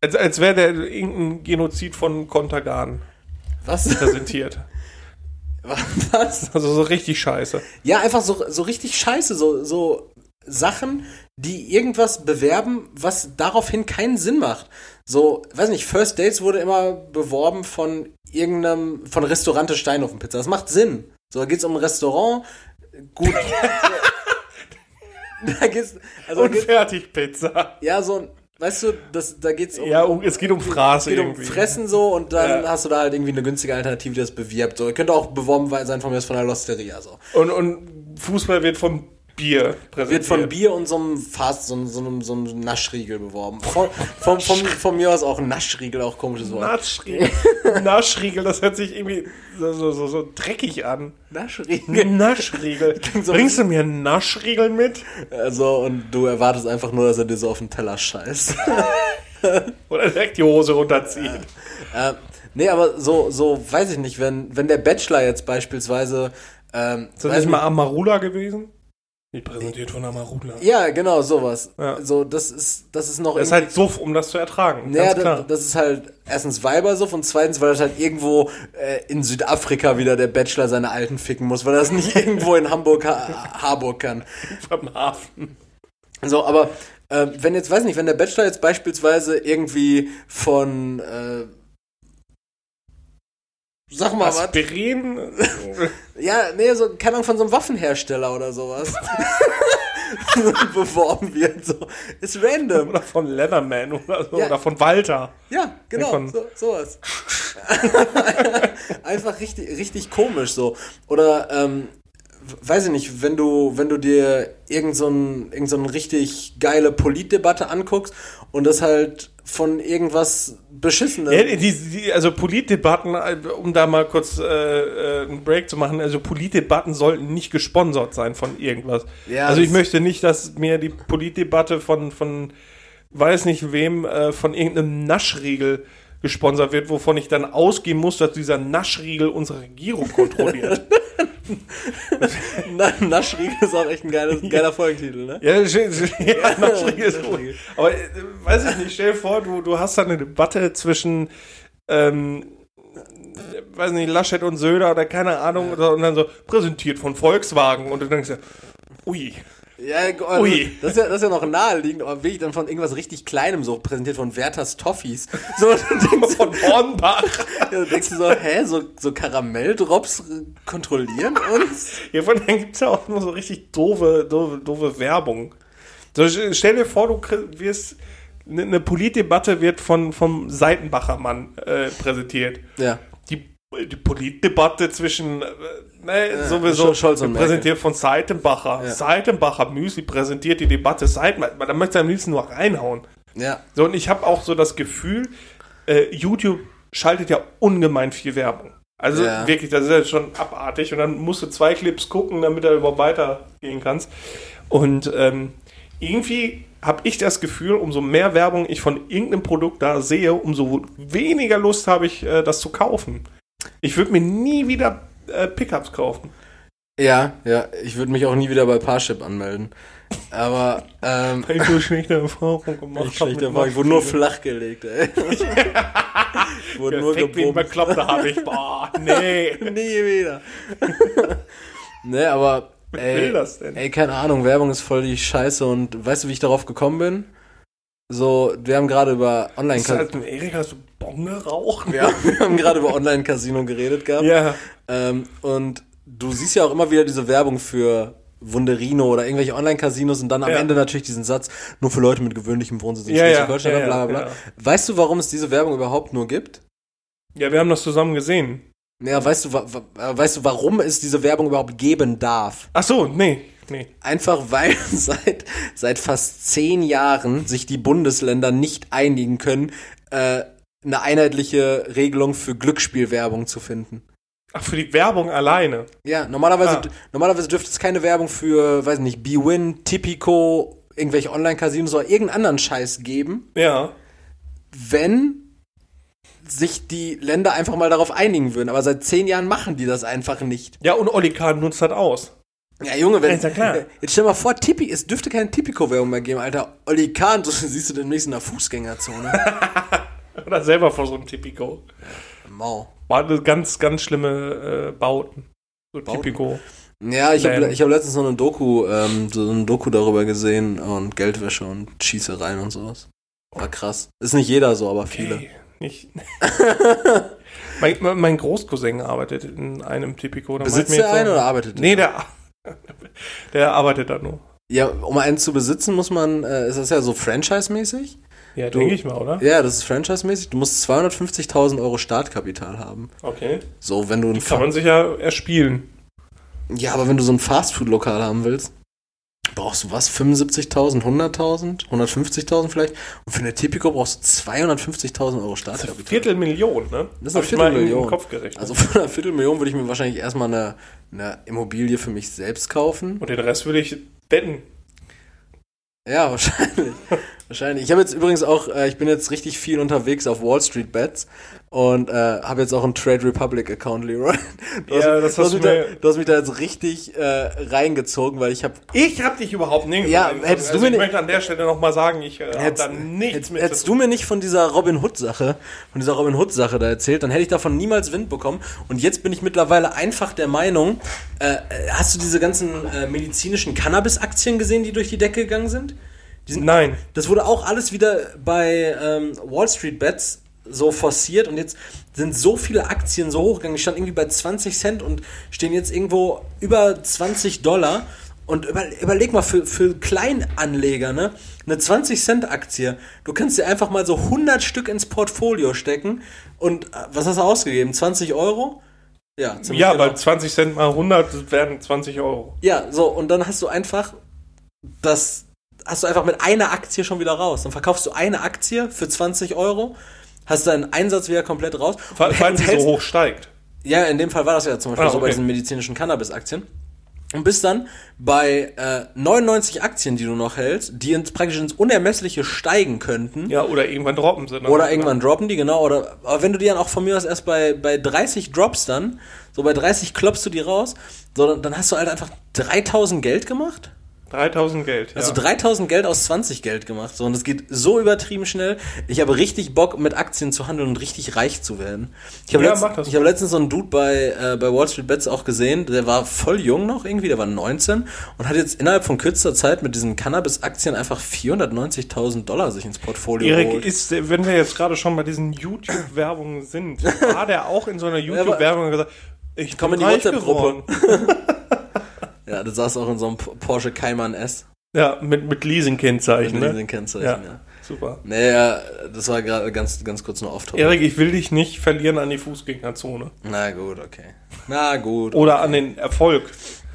als, als wäre der irgendein Genozid von Kontergan Was? präsentiert. <laughs> was? Also so richtig scheiße. Ja, einfach so, so richtig scheiße, so, so Sachen, die irgendwas bewerben, was daraufhin keinen Sinn macht. So, weiß nicht, First Dates wurde immer beworben von irgendeinem, von Restaurante Steinofenpizza. Das macht Sinn. So, da geht's um ein Restaurant. Gut. <laughs> <laughs> da geht's, also Und geht's, Fertigpizza. ja, so, ein- weißt du, das, da geht's um, Ja, um, es geht um Fraß es geht um irgendwie. Fressen so und dann Ja. hast du da halt irgendwie eine günstige Alternative, die das bewirbt. So, könnte auch beworben sein von mir aus von der Losteria, so. Und, und Fußball wird vom Bier präsentiert. Wird von Bier und so einem Fast, so, einem- so, einem, so einem Naschriegel beworben. Von, von, von, von mir aus auch Naschriegel, auch komisches Wort. Naschriegel. <laughs> Naschriegel, das hört sich irgendwie so, so, so, so dreckig an. Naschriegel. <laughs> Naschriegel. <laughs> so- Bringst du mir einen Naschriegel mit? Also, und du erwartest einfach nur, dass er dir so auf den Teller scheißt. Oder direkt die Hose runterziehen? äh, nee, aber so, so, weiß ich nicht, wenn, wenn der Bachelor jetzt beispielsweise, ähm, Ist das nicht mal Amarula gewesen? Nicht präsentiert von Amarula. ja, genau, sowas. Ja. So, das ist, das ist noch Das ist halt Suff, um das zu ertragen. Ja, das, klar. das ist halt erstens Weibersuff und zweitens, weil das halt irgendwo äh, in Südafrika wieder der Bachelor seine Alten ficken muss, weil er das nicht <laughs> irgendwo in Hamburg, ha Harburg kann. Vom Hafen. So, aber äh, wenn jetzt, weiß nicht, wenn der Bachelor jetzt beispielsweise irgendwie von, äh, sag mal was, Aspirin. <laughs> ja, nee, so, keine Ahnung, von so einem Waffenhersteller oder sowas. <laughs> beworben wird, so. Ist random. oder von Leatherman oder so. Ja. Oder von Walter. Ja, genau, Von- so, sowas. <laughs> Einfach richtig, richtig komisch so. Oder, ähm, weiß ich nicht, wenn du, wenn du dir irgend so, ein, irgend so richtig geile Politdebatte anguckst und das halt von irgendwas Beschissenem. Ja, die, die, also Politdebatten, um da mal kurz äh, äh, einen Break zu machen, also Politdebatten sollten nicht gesponsert sein von irgendwas. Ja, also ich möchte nicht, dass mir die Politdebatte von, von weiß nicht wem, äh, von irgendeinem Naschriegel gesponsert wird, wovon ich dann ausgehen muss, dass dieser Naschriegel unsere Regierung kontrolliert. <laughs> <laughs> Na, Naschriegel ist auch echt ein geiles, geiler Folgentitel, ne? ja, schön, schön, ja, <laughs> Naschriegel ist gut. Aber äh, weiß ich nicht, stell dir vor, du, du hast da eine Debatte zwischen ähm, weiß nicht, Laschet und Söder oder keine Ahnung, oder, und dann so präsentiert von Volkswagen und du denkst ja, ui, Ja, also, Ui. Das, ist ja, das ist ja noch naheliegend, aber wirklich dann von irgendwas richtig Kleinem so präsentiert von Werthers Toffees. So, <laughs> denkst, von Hornbach. du, dann denkst du so, hä, so, so Karamelldrops kontrollieren uns? Ja, von dann gibt's ja auch nur so richtig doofe, doofe, doofe Werbung. So, stell dir vor, du wirst, eine ne Politdebatte wird von, vom Seitenbacher Mann äh, präsentiert. Ja. Die, Politdebatte zwischen, äh, ne, sowieso Sch- Scholz und präsentiert von Seitenbacher. Ja. Seitenbacher Müsli präsentiert die Debatte Seitenbacher. Da möchte er am liebsten nur reinhauen. Ja. So, und ich habe auch so das Gefühl, äh, YouTube schaltet ja ungemein viel Werbung. Also Ja. wirklich, das ist ja schon abartig. Und dann musst du zwei Clips gucken, damit du überhaupt weitergehen kannst. Und ähm, irgendwie habe ich das Gefühl, umso mehr Werbung ich von irgendeinem Produkt da sehe, umso weniger Lust habe ich, äh, das zu kaufen. Ich würde mir nie wieder äh, Pickups kaufen. Ja, ja, ich würde mich auch nie wieder bei Parship anmelden. Aber, ähm, <laughs> Weil ich so schlechte Erfahrungen <laughs> gemacht ich, habe. schlecht Erfahrung. ich wurde nur flachgelegt, ey. ich wurde nur Perfekt, wen gebombt. Bekloppter habe ich. Boah, nee. <laughs> Nie wieder. ne, aber, Wer will ey, das denn? ey, keine Ahnung, Werbung ist voll die Scheiße und weißt du, wie ich darauf gekommen bin? So, wir haben gerade über online Ist halt mit Erik hast du Bon geraucht? ja, <laughs> wir haben gerade über Online-Casino geredet gehabt. Ja. Ähm, und du siehst ja auch immer wieder diese Werbung für Wunderino oder irgendwelche Online-Casinos und dann am Ja. Ende natürlich diesen Satz, nur für Leute mit gewöhnlichem Wohnsitz in Ja, Schleswig-Holstein, ja, bla bla bla. Weißt du, warum es diese Werbung überhaupt nur gibt? Ja, wir haben das zusammen gesehen. Ja, weißt du, äh, weißt du, warum es diese Werbung überhaupt geben darf? Ach so, nee, nee. Einfach weil <laughs> seit, seit fast zehn Jahren sich die Bundesländer nicht einigen können, äh, eine einheitliche Regelung für Glücksspielwerbung zu finden. Ach, für die Werbung alleine. Ja, normalerweise, Ah. normalerweise dürfte es keine Werbung für, weiß nicht, B-Win, Tipico, irgendwelche Online-Casinos oder irgendeinen anderen Scheiß geben, Ja. wenn sich die Länder einfach mal darauf einigen würden. Aber seit zehn Jahren machen die das einfach nicht. Ja, und Olli Kahn nutzt das aus. Ja, Junge, wenn. Ist ja klar. <laughs> Jetzt stell mal vor, Tipi, es dürfte keine Tipico-Werbung mehr geben, Alter. Olli Kahn, du <laughs> siehst du demnächst in der Fußgängerzone. <laughs> Oder selber vor so einem Tipico. Mau. War eine ganz, ganz schlimme äh, Bauten. So Bauten? Tipico. Ja, ich habe ich hab letztens so eine Doku, ähm, so eine Doku darüber gesehen und Geldwäsche und Schießereien und sowas. War krass. Ist nicht jeder so, aber viele. Okay, nicht. <laughs> mein, mein Großcousin arbeitet in einem Tipico. Da Besitzt der einen so- oder arbeitet der? Nee, der, der arbeitet da nur. Ja, um einen zu besitzen, muss man, äh, ist das ja so Franchise-mäßig? Ja, denke ich mal, oder? Ja, das ist Franchise-mäßig. Du musst 250.000 Euro Startkapital haben. Okay. So, wenn du ein Kann man sich ja erspielen. Ja, aber wenn du so ein Fastfood-Lokal haben willst, brauchst du was? 75.000, 100.000, 150.000 vielleicht? Und für eine Tipico brauchst du 250.000 Euro Startkapital. Viertelmillion, ne? Das ist eine Hab Viertelmillion. Kopf gerechnet. Also für eine Viertelmillion würde ich mir wahrscheinlich erstmal eine, eine Immobilie für mich selbst kaufen. und den Rest würde ich betten. Ja, wahrscheinlich. <laughs> wahrscheinlich. Ich habe jetzt übrigens auch, äh, ich bin jetzt richtig viel unterwegs auf Wall Street Bets und äh, habe jetzt auch einen Trade Republic Account, Leroy. Du Ja, das du hast mich du da, mir- du hast mich da jetzt richtig äh, reingezogen, weil ich habe Ich hab dich überhaupt nicht. Ja, also hättest du ich mir nicht- möchte an der Stelle nochmal sagen, ich äh, habe Hättest, da nichts hättest, mit hättest du mir nicht von dieser Robin Hood Sache, von dieser Robin Hood Sache da erzählt, dann hätte ich davon niemals Wind bekommen. Und jetzt bin ich mittlerweile einfach der Meinung, äh, äh, hast du diese ganzen äh, medizinischen Cannabis-Aktien gesehen, die durch die Decke gegangen sind? Die sind Nein. das wurde auch alles wieder bei ähm, Wall Street Bets so forciert und jetzt sind so viele Aktien so hochgegangen. Die standen irgendwie bei 20 Cent und stehen jetzt irgendwo über 20 Dollar. Und über, überleg mal, für, für Kleinanleger, ne? Eine 20-Cent-Aktie, du kannst dir einfach mal so 100 Stück ins Portfolio stecken. Und äh, was hast du ausgegeben? 20 Euro? Ja, Ja, genau. weil 20 Cent mal 100 das wären 20 Euro. Ja, so, und dann hast du einfach das, hast du einfach mit einer Aktie schon wieder raus. Dann verkaufst du eine Aktie für 20 Euro, hast deinen Einsatz wieder komplett raus. Falls sie hältst- so hoch steigt. Ja, in dem Fall war das ja zum Beispiel Ah, so bei okay. diesen medizinischen Cannabis-Aktien. Und bist dann bei äh, 99 Aktien, die du noch hältst, die ins, praktisch ins Unermessliche steigen könnten. Ja, oder irgendwann droppen sie. dann. Oder irgendwann droppen die, genau. Oder aber wenn du die dann auch von mir aus erst bei, bei 30 Drops dann, so bei 30 klopfst du die raus, so, dann, dann hast du halt einfach 3000 Geld gemacht. 3000 Geld. Also ja. 3000 Geld aus 20 Geld gemacht. So, und es geht so übertrieben schnell. Ich habe richtig Bock, mit Aktien zu handeln und richtig reich zu werden. Ich habe Ja, letztens, ich habe letztens so einen Dude bei, äh, bei Wall Street Bets auch gesehen, der war voll jung noch irgendwie, der war 19 und hat jetzt innerhalb von kürzester Zeit mit diesen Cannabis-Aktien einfach 490.000 Dollar sich ins Portfolio Erik, geholt. ist, wenn wir jetzt gerade schon bei diesen YouTube-Werbungen sind, <laughs> war der auch in so einer YouTube-Werbung und gesagt, ich Komm in die WhatsApp-Gruppe. <laughs> Ja, der saß auch in so einem Porsche Cayman S. Ja, mit, mit Leasing-Kennzeichen, Mit ne? den Kennzeichen, Ja, ja. super. Nee, ja, das war gerade ganz, ganz kurz nur off Erik, ich will dich nicht verlieren an die Fußgängerzone. Na gut, okay. Na gut. Oder an den Erfolg.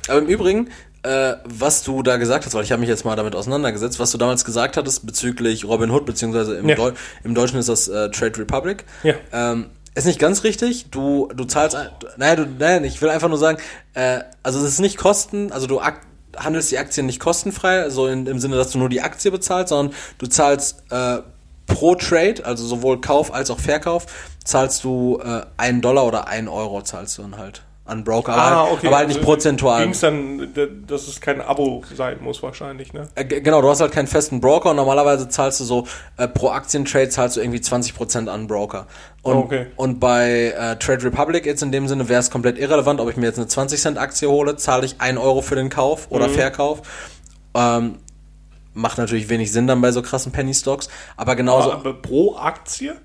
Aber im Übrigen, äh, was du da gesagt hast, weil ich habe mich jetzt mal damit auseinandergesetzt, was du damals gesagt hattest bezüglich Robin Hood, beziehungsweise im, Ja. Deu im Deutschen ist das äh, Trade Republic. Ja. Ähm, ist nicht ganz richtig. Du, du zahlst, ein- naja, du, nein, ich will einfach nur sagen, äh, also es ist nicht Kosten, also du ak handelst die Aktien nicht kostenfrei, so in, im Sinne, dass du nur die Aktie bezahlst, sondern du zahlst äh, pro Trade, also sowohl Kauf als auch Verkauf, zahlst du äh, einen Dollar oder einen Euro zahlst du dann halt an Broker, aber, halt, aber halt nicht prozentual. Ah, Ging es dann, dass es kein Abo sein muss wahrscheinlich, ne? Äh, Genau, du hast halt keinen festen Broker und normalerweise zahlst du so äh, pro Aktientrade zahlst du irgendwie 20% an Broker. Und, Okay. und bei äh, Trade Republic jetzt in dem Sinne wäre es komplett irrelevant, ob ich mir jetzt eine 20 Cent Aktie hole, zahle ich 1 Euro für den Kauf oder Verkauf. Ähm, macht natürlich wenig Sinn dann bei so krassen Penny Stocks, aber genauso Aber pro Aktie?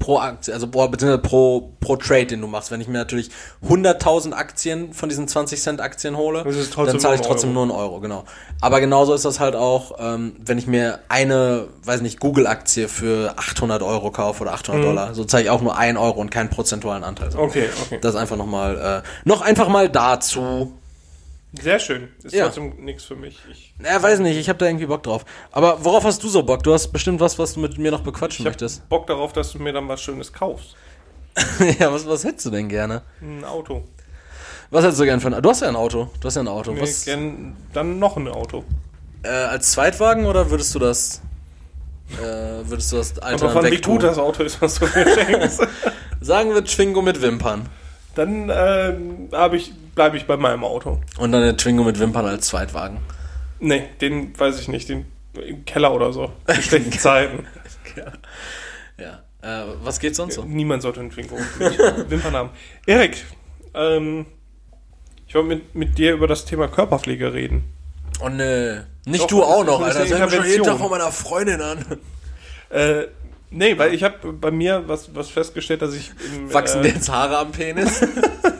Pro Aktie, also beziehungsweise pro, pro Trade, den du machst. Wenn ich mir natürlich 100.000 Aktien von diesen 20 Cent Aktien hole, dann zahle ich trotzdem Euro. nur einen Euro, genau. Aber genauso ist das halt auch, ähm, wenn ich mir eine, weiß nicht, Google-Aktie für 800 Euro kaufe oder 800 Dollar, so zahle ich auch nur einen Euro und keinen prozentualen Anteil. So. Mhm. Okay, okay. Das ist einfach nochmal, äh, noch einfach mal dazu. Sehr schön. Ist Ja. trotzdem nichts für mich. Ich, Ja, weiß nicht, ich habe da irgendwie Bock drauf. Aber worauf hast du so Bock? Du hast bestimmt was, was du mit mir noch bequatschen ich möchtest. Bock darauf, dass du mir dann was Schönes kaufst. <laughs> ja, was, was hättest du denn gerne? Ein Auto. Was hättest du gern für ein Du hast ja ein Auto. Du hast ja ein Auto. Nee, Was, gern dann noch ein Auto. äh, als Zweitwagen oder würdest du das äh, würdest du das alte Aber von wie gut das Auto ist, was du mir schenkst. <laughs> Sagen wir Twingo mit Wimpern. Dann hab ich, bleibe ich bei meinem Auto. Und dann der Twingo mit Wimpern als Zweitwagen. Nee, den weiß ich nicht. Den im Keller oder so. <laughs> In schlechten Zeiten. Ja. Äh, was geht sonst so? Niemand sollte einen Twingo mit <laughs> Wimpern haben. Erik, ähm, ich wollte mit, mit dir über das Thema Körperpflege reden. Oh ne. Nicht Doch, du auch noch, Alter. Das hört mich schon jeden Tag von meiner Freundin an. Äh, nee, weil ich habe bei mir was, was festgestellt, dass ich im, Wachsen äh, jetzt Haare am Penis?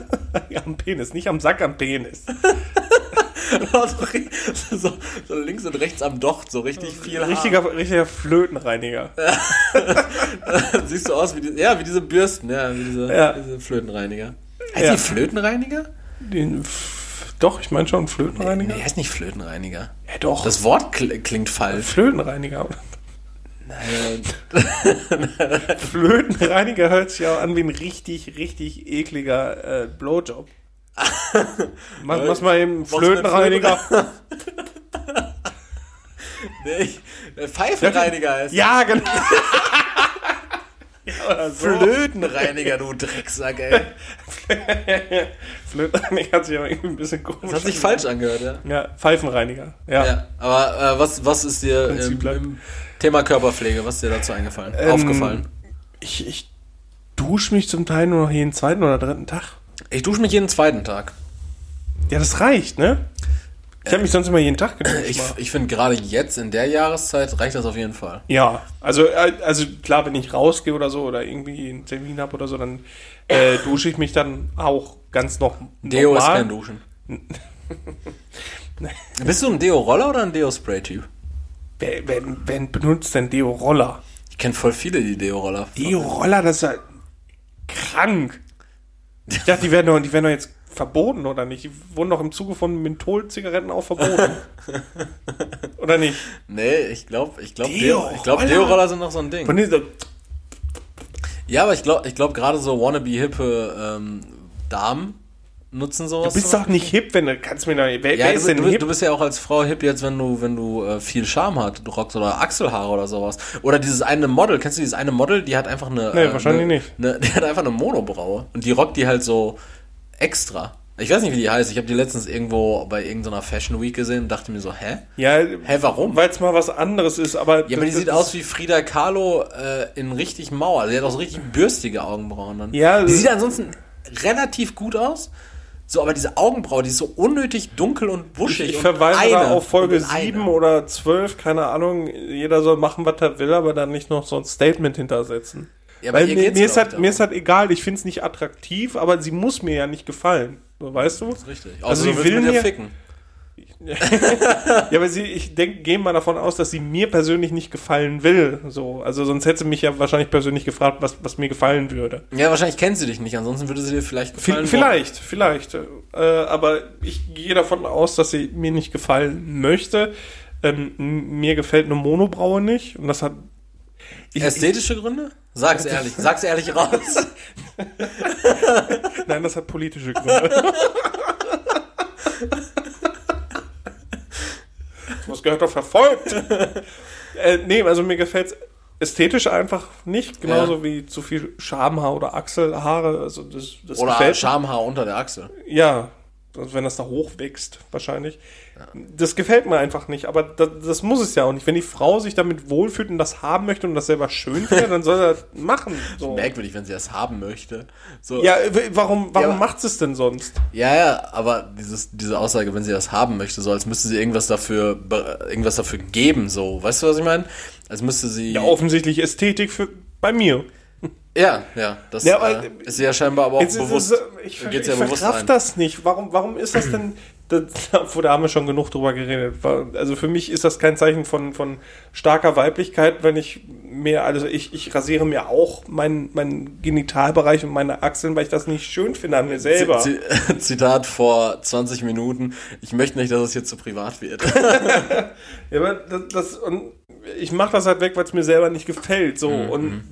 <laughs> am Penis, nicht am Sack, am Penis. <laughs> so, so, links und rechts am Docht, so richtig viel Haar. Richtiger, richtiger Flötenreiniger. <laughs> Siehst du aus wie, die, ja, wie diese Bürsten, ja, wie diese, Ja. diese Flötenreiniger. Heißt Ja. die Flötenreiniger? Den, doch, ich meine schon Flötenreiniger. Nee, heißt nicht Flötenreiniger. Ja, doch. Das Wort kl klingt falsch. Flötenreiniger. Äh, <laughs> Flötenreiniger hört sich ja an wie ein richtig, richtig ekliger äh, Blowjob. <laughs> Mach, mach mal eben Flötenreiniger. <laughs> nee, ich- äh, Pfeifenreiniger heißt Ja, genau. Ja, so. Flötenreiniger, du Drecksack, ey. <laughs> Flötenreiniger hat sich aber irgendwie ein bisschen komisch Das hat sich falsch angehört, ja. Ja, Pfeifenreiniger. Ja. Ja, aber äh, was, was ist dir im, im Thema Körperpflege, was ist dir dazu eingefallen? Ähm, Aufgefallen? Ich, ich dusche mich zum Teil nur noch jeden zweiten oder dritten Tag. Ich dusche mich jeden zweiten Tag. Ja, das reicht, ne? Ich habe mich sonst immer jeden Tag <clears throat> geduscht. Ich, ich finde gerade jetzt in der Jahreszeit reicht das auf jeden Fall. Ja, also, äh, also klar, wenn ich rausgehe oder so oder irgendwie einen Termin habe oder so, dann äh, <clears throat> dusche ich mich dann auch ganz noch Deo ist normal. kein Duschen. <laughs> Bist du ein Deo-Roller oder ein Deo-Spray-Typ? Wer, wer, wer benutzt denn Deo-Roller? Ich kenne voll viele, die Deo-Roller. Deo-Roller, das ist ja krank. Ich dachte, die werden doch, die werden doch jetzt verboten, oder nicht? Die wurden doch im Zuge von Menthol-Zigaretten auch verboten. <laughs> oder nicht? Nee, ich glaube, ich glaube? Deo, ich glaube, Deo-Roller sind noch so ein Ding. Von dieser, Ja, aber ich glaube, ich glaube gerade so wannabe hippe ähm, Damen nutzen sowas. du bist doch nicht hip, wenn du kannst mir doch, wer, ja, wer du, ist denn du, bist, hip? du bist ja auch als Frau hip jetzt, wenn du, wenn du äh, viel Charme hat, du rockst oder Achselhaare oder sowas. Oder dieses eine Model, kennst du dieses eine Model, die hat einfach eine. Nee, äh, wahrscheinlich eine, nicht. Eine, <laughs> die hat einfach eine Monobraue. Und die rockt die halt so extra. Ich weiß nicht, wie die heißt. Ich habe die letztens irgendwo bei irgendeiner Fashion Week gesehen und dachte mir so, hä? ja, Hä, warum? weil es mal was anderes ist, aber Ja, aber die sieht aus wie Frida Kahlo äh, in richtig Mauer. Die hat auch so richtig bürstige Augenbrauen dann. Ja, die sieht ansonsten relativ gut aus. So, aber diese Augenbraue, die ist so unnötig dunkel und wuschig. Ich und verweise eine da auf Folge und eine. 7 oder 12, keine Ahnung. Jeder soll machen, was er will, aber dann nicht noch so ein Statement hintersetzen. Ja, Weil mir, mir, ist halt, mir ist halt egal, ich finde es nicht attraktiv, aber sie muss mir ja nicht gefallen. So, weißt du? Richtig. Also Also, sie will mir- ficken. <laughs> Ja, aber sie, ich denke, gehe mal davon aus, dass sie mir persönlich nicht gefallen will. So, also sonst hätte sie mich ja wahrscheinlich persönlich gefragt, was, was mir gefallen würde. Ja, wahrscheinlich kennt sie dich nicht, ansonsten würde sie dir vielleicht Vi- gefallen. vielleicht, vielleicht. Äh, aber ich gehe davon aus, dass sie mir nicht gefallen möchte. Ähm, mir gefällt eine Monobraue nicht. Und das hat. Ich, Ästhetische Gründe? Sag's ehrlich, sag's ehrlich raus. ich, <laughs> nein, das hat politische Gründe. <laughs> Was gehört doch verfolgt? äh, nee, also mir gefällt ästhetisch einfach nicht. Genauso Ja. wie zu viel Schamhaar oder Achselhaare. Also das, das Oder gefällt. Schamhaar unter der Achsel. Ja, also wenn das da hochwächst, wahrscheinlich. Das gefällt mir einfach nicht, aber das, das muss es ja auch nicht. Wenn die Frau sich damit wohlfühlt und das haben möchte und das selber schön findet, dann soll er das <laughs> machen. So. Merkwürdig, wenn sie das haben möchte. So, Ja, warum, warum Ja, macht es denn sonst? Ja, ja, aber dieses, diese Aussage, wenn sie das haben möchte, so als müsste sie irgendwas dafür, irgendwas dafür geben, so. Weißt du, was ich meine? Als müsste sie. Ja, offensichtlich Ästhetik für, bei mir. Ja, ja, das Ja, aber- äh, ist ja scheinbar aber auch ist bewusst. es, ich ich ja bewusst verkraft das nicht. Warum, warum ist das denn? Das, <laughs> obwohl, da haben wir schon genug drüber geredet. Also für mich ist das kein Zeichen von, von starker Weiblichkeit, wenn ich mir, also ich, ich rasiere mir auch meinen meinen Genitalbereich und meine Achseln, weil ich das nicht schön finde an mir selber. Z <laughs> Zitat vor 20 Minuten. Ich möchte nicht, dass es hier zu privat wird. <laughs> Ja, aber das, das und ich mache das halt weg, weil es mir selber nicht gefällt. So Mhm, und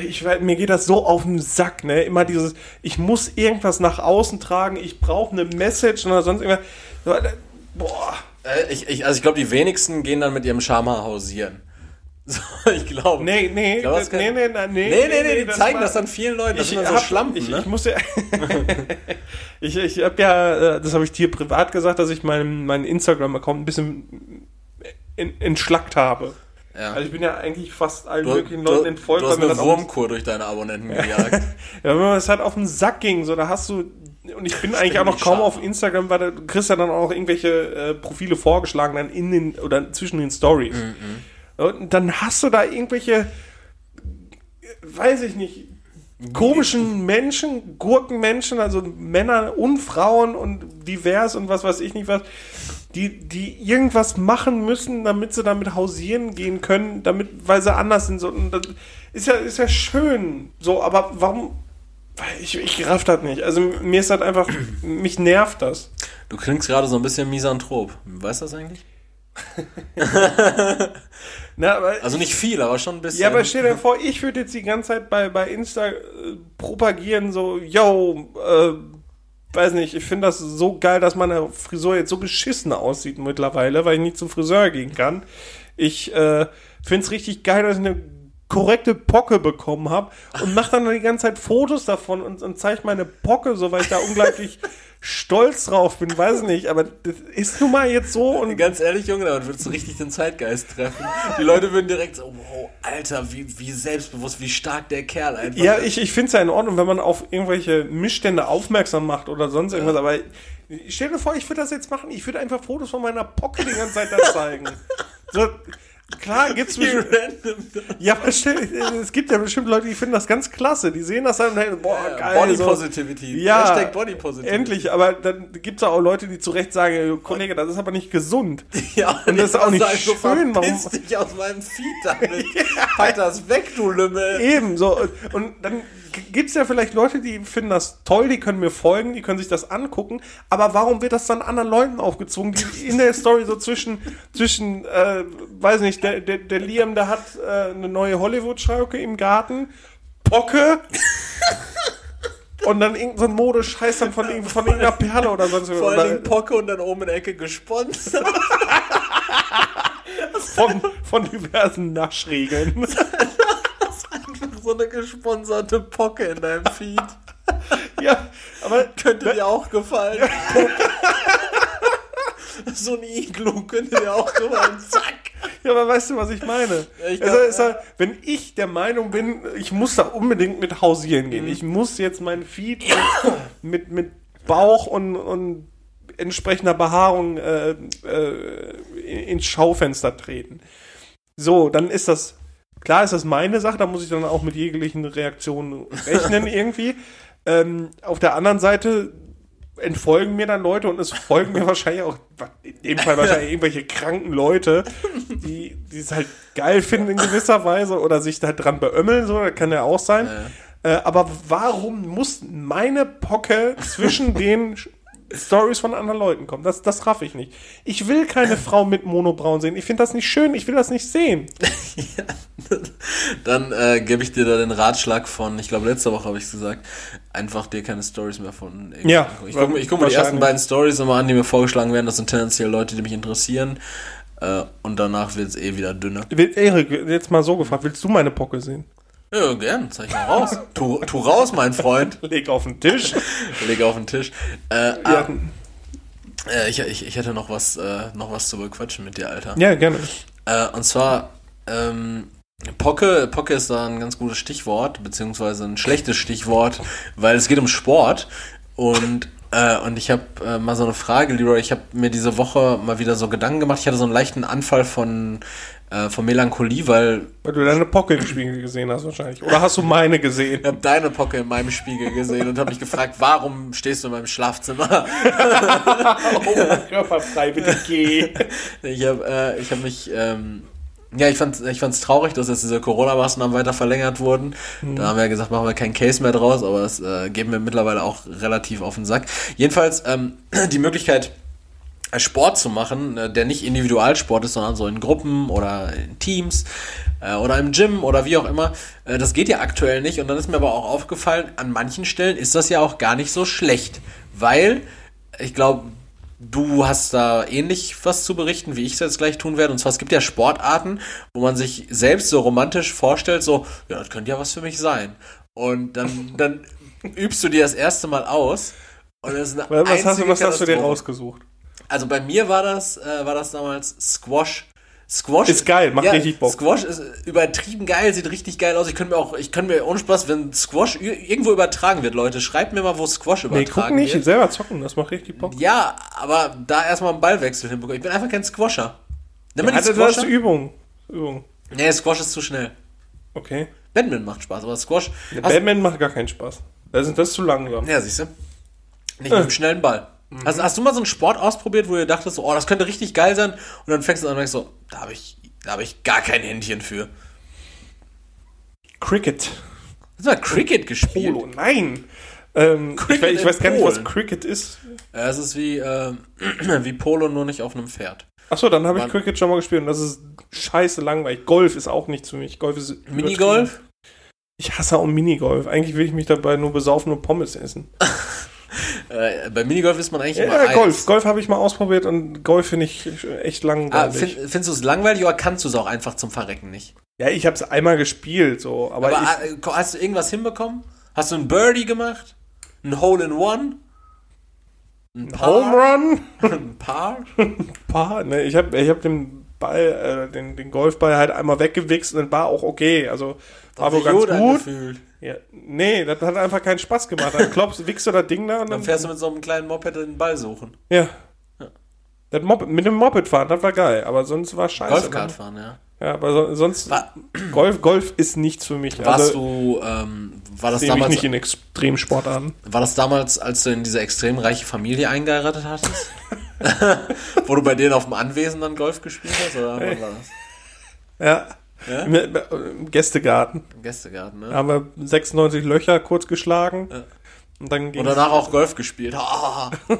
ich mir geht das so auf den Sack, ne? Immer dieses, ich muss irgendwas nach außen tragen, ich brauche eine Message oder sonst irgendwas. Äh, Boah. äh, ich, ich, also ich glaube, die wenigsten gehen dann mit ihrem Schamhaar hausieren. <laughs> So, ich glaube. Nee, nee, glaub, das nee, nee, nee, nee, Nee, nee, nee, die das zeigen war- das dann vielen Leuten. Das ich sind dann so hab- Schlampen, ich, ne? ich muss ja, <laughs> ich, ich habe ja, äh, das habe ich dir privat gesagt, dass ich meinen, meinen Instagram-Account ein bisschen en- entschlackt habe. Ja. Also ich bin ja eigentlich fast allen Du, möglichen Leuten entfolgt, du hast eine das Wurmkur durch deine Abonnenten gejagt. <laughs> Ja, wenn man es halt auf den Sack ging, so, da hast du, und ich bin eigentlich auch noch kaum scharf. auf Instagram, weil du kriegst ja dann auch irgendwelche äh, Profile vorgeschlagen, dann in den, oder zwischen den Stories. Und dann hast du da irgendwelche, weiß ich nicht, komischen Menschen, Gurkenmenschen, also Männer und Frauen und divers und was weiß ich nicht was, die, die irgendwas machen müssen, damit sie damit hausieren gehen können, damit, weil sie anders sind. So, und das ist ja, ist ja schön. So, aber warum? Ich, ich raff das nicht. Also mir ist das einfach, <clears throat> mich nervt das. Du klingst gerade so ein bisschen misanthrop. Weißt du das eigentlich? <laughs> Na, Also nicht viel, aber schon ein bisschen. Ja, aber stell dir vor, ich würde jetzt die ganze Zeit bei, bei Insta äh, propagieren, so, yo, äh, weiß nicht, ich finde das so geil, dass meine Frisur jetzt so beschissen aussieht mittlerweile, weil ich nicht zum Friseur gehen kann. Ich äh, finde es richtig geil, dass ich eine korrekte Pocke bekommen habe und mache dann die ganze Zeit Fotos davon und, und zeige meine Pocke, so weil ich da <laughs> unglaublich stolz drauf bin, weiß nicht, aber das ist nun mal jetzt so und Ganz ehrlich, Junge, damit würdest du richtig den Zeitgeist treffen. Die Leute würden direkt so, wow, Alter, wie, wie selbstbewusst, wie stark der Kerl einfach Ja, ist. ich, ich finde es ja in Ordnung, wenn man auf irgendwelche Missstände aufmerksam macht oder sonst irgendwas, aber stell dir vor, ich würde das jetzt machen, ich würde einfach Fotos von meiner Pocke die ganze Zeit da zeigen. <laughs> So, klar gibt's bestimmt, random. ja, stell, es gibt ja bestimmt Leute, die finden das ganz klasse, die sehen das dann und denken, boah, geil. Body so. Positivity. Ja, Hashtag Body Positivity. endlich, aber dann gibt's ja auch Leute, die zu Recht sagen, Kollege, das ist aber nicht gesund. <laughs> Ja, Und das ist auch nicht sagen, schön, warum- dich aus meinem Feed damit. <laughs> Pack das weg, du Lümmel. Eben, so. Und dann g- gibt's ja vielleicht Leute, die finden das toll, die können mir folgen, die können sich das angucken, aber warum wird das dann anderen Leuten aufgezwungen, die in der Story so zwischen, zwischen, äh, weiß nicht, der, der, der Liam, der hat äh, eine neue Hollywood-Schauke im Garten, Pocke, und dann irgendein so Modescheiß dann von, von irgendeiner Perle oder sonst Vor was. allen Dingen Pocke und dann oben in der Ecke gesponsert. <laughs> Von, von diversen Naschregeln. <laughs> so eine gesponserte Pocke in deinem Feed. <laughs> ja, aber Könnte dir auch gefallen. so ein Iglu könnte dir auch gefallen. Zack. Ja, aber weißt du, was ich meine? Ich also glaub, ist halt, wenn ich der Meinung bin, ich muss da unbedingt mit hausieren Mhm. gehen. Ich muss jetzt mein Feed mit, mit, mit Bauch und, und entsprechender Behaarung äh, äh, ins Schaufenster treten. So, dann ist das, klar ist das meine Sache, da muss ich dann auch mit jeglichen Reaktionen rechnen <laughs> irgendwie. Ähm, auf der anderen Seite entfolgen mir dann Leute und es folgen mir <laughs> wahrscheinlich auch, in dem Fall wahrscheinlich irgendwelche kranken Leute, die, die es halt geil finden in gewisser Weise oder sich da dran beömmeln, so, das kann ja auch sein. Äh, aber warum muss meine Pocke zwischen <laughs> den Stories von anderen Leuten kommen? Das, das raff ich nicht. Ich will keine <laughs> Frau mit Monobraun sehen. Ich finde das nicht schön. Ich will das nicht sehen. <laughs> Dann äh, gebe ich dir da den Ratschlag von, ich glaube letzte Woche habe ich es gesagt, einfach dir keine Stories mehr von irgendwie Ja. Ich gucke guck mir die ersten beiden Stories immer an, die mir vorgeschlagen werden. Das sind tendenziell Leute, die mich interessieren. Äh, und danach wird es eh wieder dünner. Erik, jetzt mal so gefragt, willst du meine Pocke sehen? Ja, gern, zeig mal raus. tu, tu raus, mein Freund. Leg auf den Tisch. <laughs> Leg auf den Tisch. Äh, Ja, ah, äh, ich, ich, ich hätte noch was, äh, noch was zu bequatschen mit dir, Alter. ja gerne. Äh, und zwar, ähm, Pocke, Pocke ist da ein ganz gutes Stichwort, beziehungsweise ein schlechtes Stichwort, weil es geht um Sport und Äh, und ich habe äh, mal so eine Frage, Leroy. Ich habe mir diese Woche mal wieder so Gedanken gemacht. Ich hatte so einen leichten Anfall von, äh, von Melancholie, weil. Weil du deine Pocke im Spiegel gesehen hast, wahrscheinlich. Oder hast du meine gesehen? Ich habe deine Pocke in meinem Spiegel gesehen und habe mich gefragt, warum stehst du in meinem Schlafzimmer? <laughs> oh, mein Körper frei, bitte geh. <laughs> Ich habe äh, ich hab mich. Ähm, ja, ich fand ich fand's traurig, dass jetzt diese Corona-Maßnahmen weiter verlängert wurden. Mhm. Da haben wir ja gesagt, machen wir keinen Case mehr draus, aber das äh, geben wir mittlerweile auch relativ auf den Sack. Jedenfalls ähm, <clears throat> die Möglichkeit, Sport zu machen, äh, der nicht Individualsport ist, sondern so in Gruppen oder in Teams äh, oder im Gym oder wie auch immer. Äh, das geht ja aktuell nicht und dann ist mir aber auch aufgefallen, an manchen Stellen ist das ja auch gar nicht so schlecht, weil ich glaube, Du hast da ähnlich was zu berichten, wie ich es jetzt gleich tun werde. Und zwar, es gibt ja Sportarten, wo man sich selbst so romantisch vorstellt, so, ja, das könnte ja was für mich sein. Und dann, <laughs> dann übst du dir das erste Mal aus. Und das ist eine was hast, du, was hast du dir rausgesucht? Also bei mir war das, äh, war das damals Squash Squash ist geil, macht ja, richtig Bock. Squash ist übertrieben geil, sieht richtig geil aus. Ich könnte mir auch, ich könnte mir ohne Spaß, wenn Squash irgendwo übertragen wird, Leute, schreibt mir mal, wo Squash übertragen wird. Nee, guck nicht, wird. selber zocken, das macht richtig Bock. Ja, aber da erstmal einen Ballwechsel hinbekommen. Ich bin einfach kein Squasher. Nimm ja, die Squasher. Das ist Übung. Übung. Nee, Squash ist zu schnell. Okay. Batman macht Spaß, aber Squash. Ja, Batman macht gar keinen Spaß. Das ist, das ist zu langsam. Ja, siehst du. Nicht mit einem schnellen Ball. Mhm. Also, hast du mal so einen Sport ausprobiert, wo du dachtest, oh, das könnte richtig geil sein? Und dann fängst du an und denkst so, da habe ich da habe ich gar kein Händchen für. Cricket. Hast du mal Cricket gespielt? Polo, nein. Ähm, Cricket ich, ich weiß gar nicht, was Cricket ist. Ja, es ist wie, äh, <clears throat> wie Polo, nur nicht auf einem Pferd. Achso, dann habe ich Cricket schon mal gespielt und das ist scheiße langweilig. Golf ist auch nicht für mich. Golf ist. Minigolf? Ich hasse auch Minigolf. Eigentlich will ich mich dabei nur besaufen und Pommes essen. <laughs> Äh, bei Minigolf ist man eigentlich ja, immer Golf. Eins. Golf habe ich mal ausprobiert und Golf finde ich echt langweilig. Ah, find, findest du es langweilig oder kannst du es auch einfach zum Verrecken nicht? Ja, ich habe es einmal gespielt, so. Aber, aber ich, äh, hast du irgendwas hinbekommen? Hast du ein Birdie gemacht? Ein Hole in One? Ein Paar? Home Run? <laughs> ein Paar? ein <laughs> Paar? Ne, ich habe ich hab den Ball, äh, den, den Golfball halt einmal weggewichst und dann war auch okay. Also war wohl ganz gut. Gefühlt. Ja, nee, das hat einfach keinen Spaß gemacht. Dann klopfst, wickst du das Ding da und dann, dann fährst du mit so einem kleinen Moped den Ball suchen. Ja. ja. Das Moped, mit dem Moped fahren, das war geil, aber sonst war scheiße. Golfkart fahren, ja. Ja, aber so, sonst war, Golf, Golf ist nichts für mich. Warst also, du, ähm, war das damals nicht in Extremsportarten? War das damals, als du in diese extrem reiche Familie eingeheiratet hattest? <laughs> <laughs> Wo du bei denen auf dem Anwesen dann Golf gespielt hast oder wann war das? Ja. Ja? Im, Im Gästegarten. Im Gästegarten, ne? Da haben wir 96 Löcher kurz geschlagen. Ja. Und, dann und danach auch Golf gespielt. <laughs>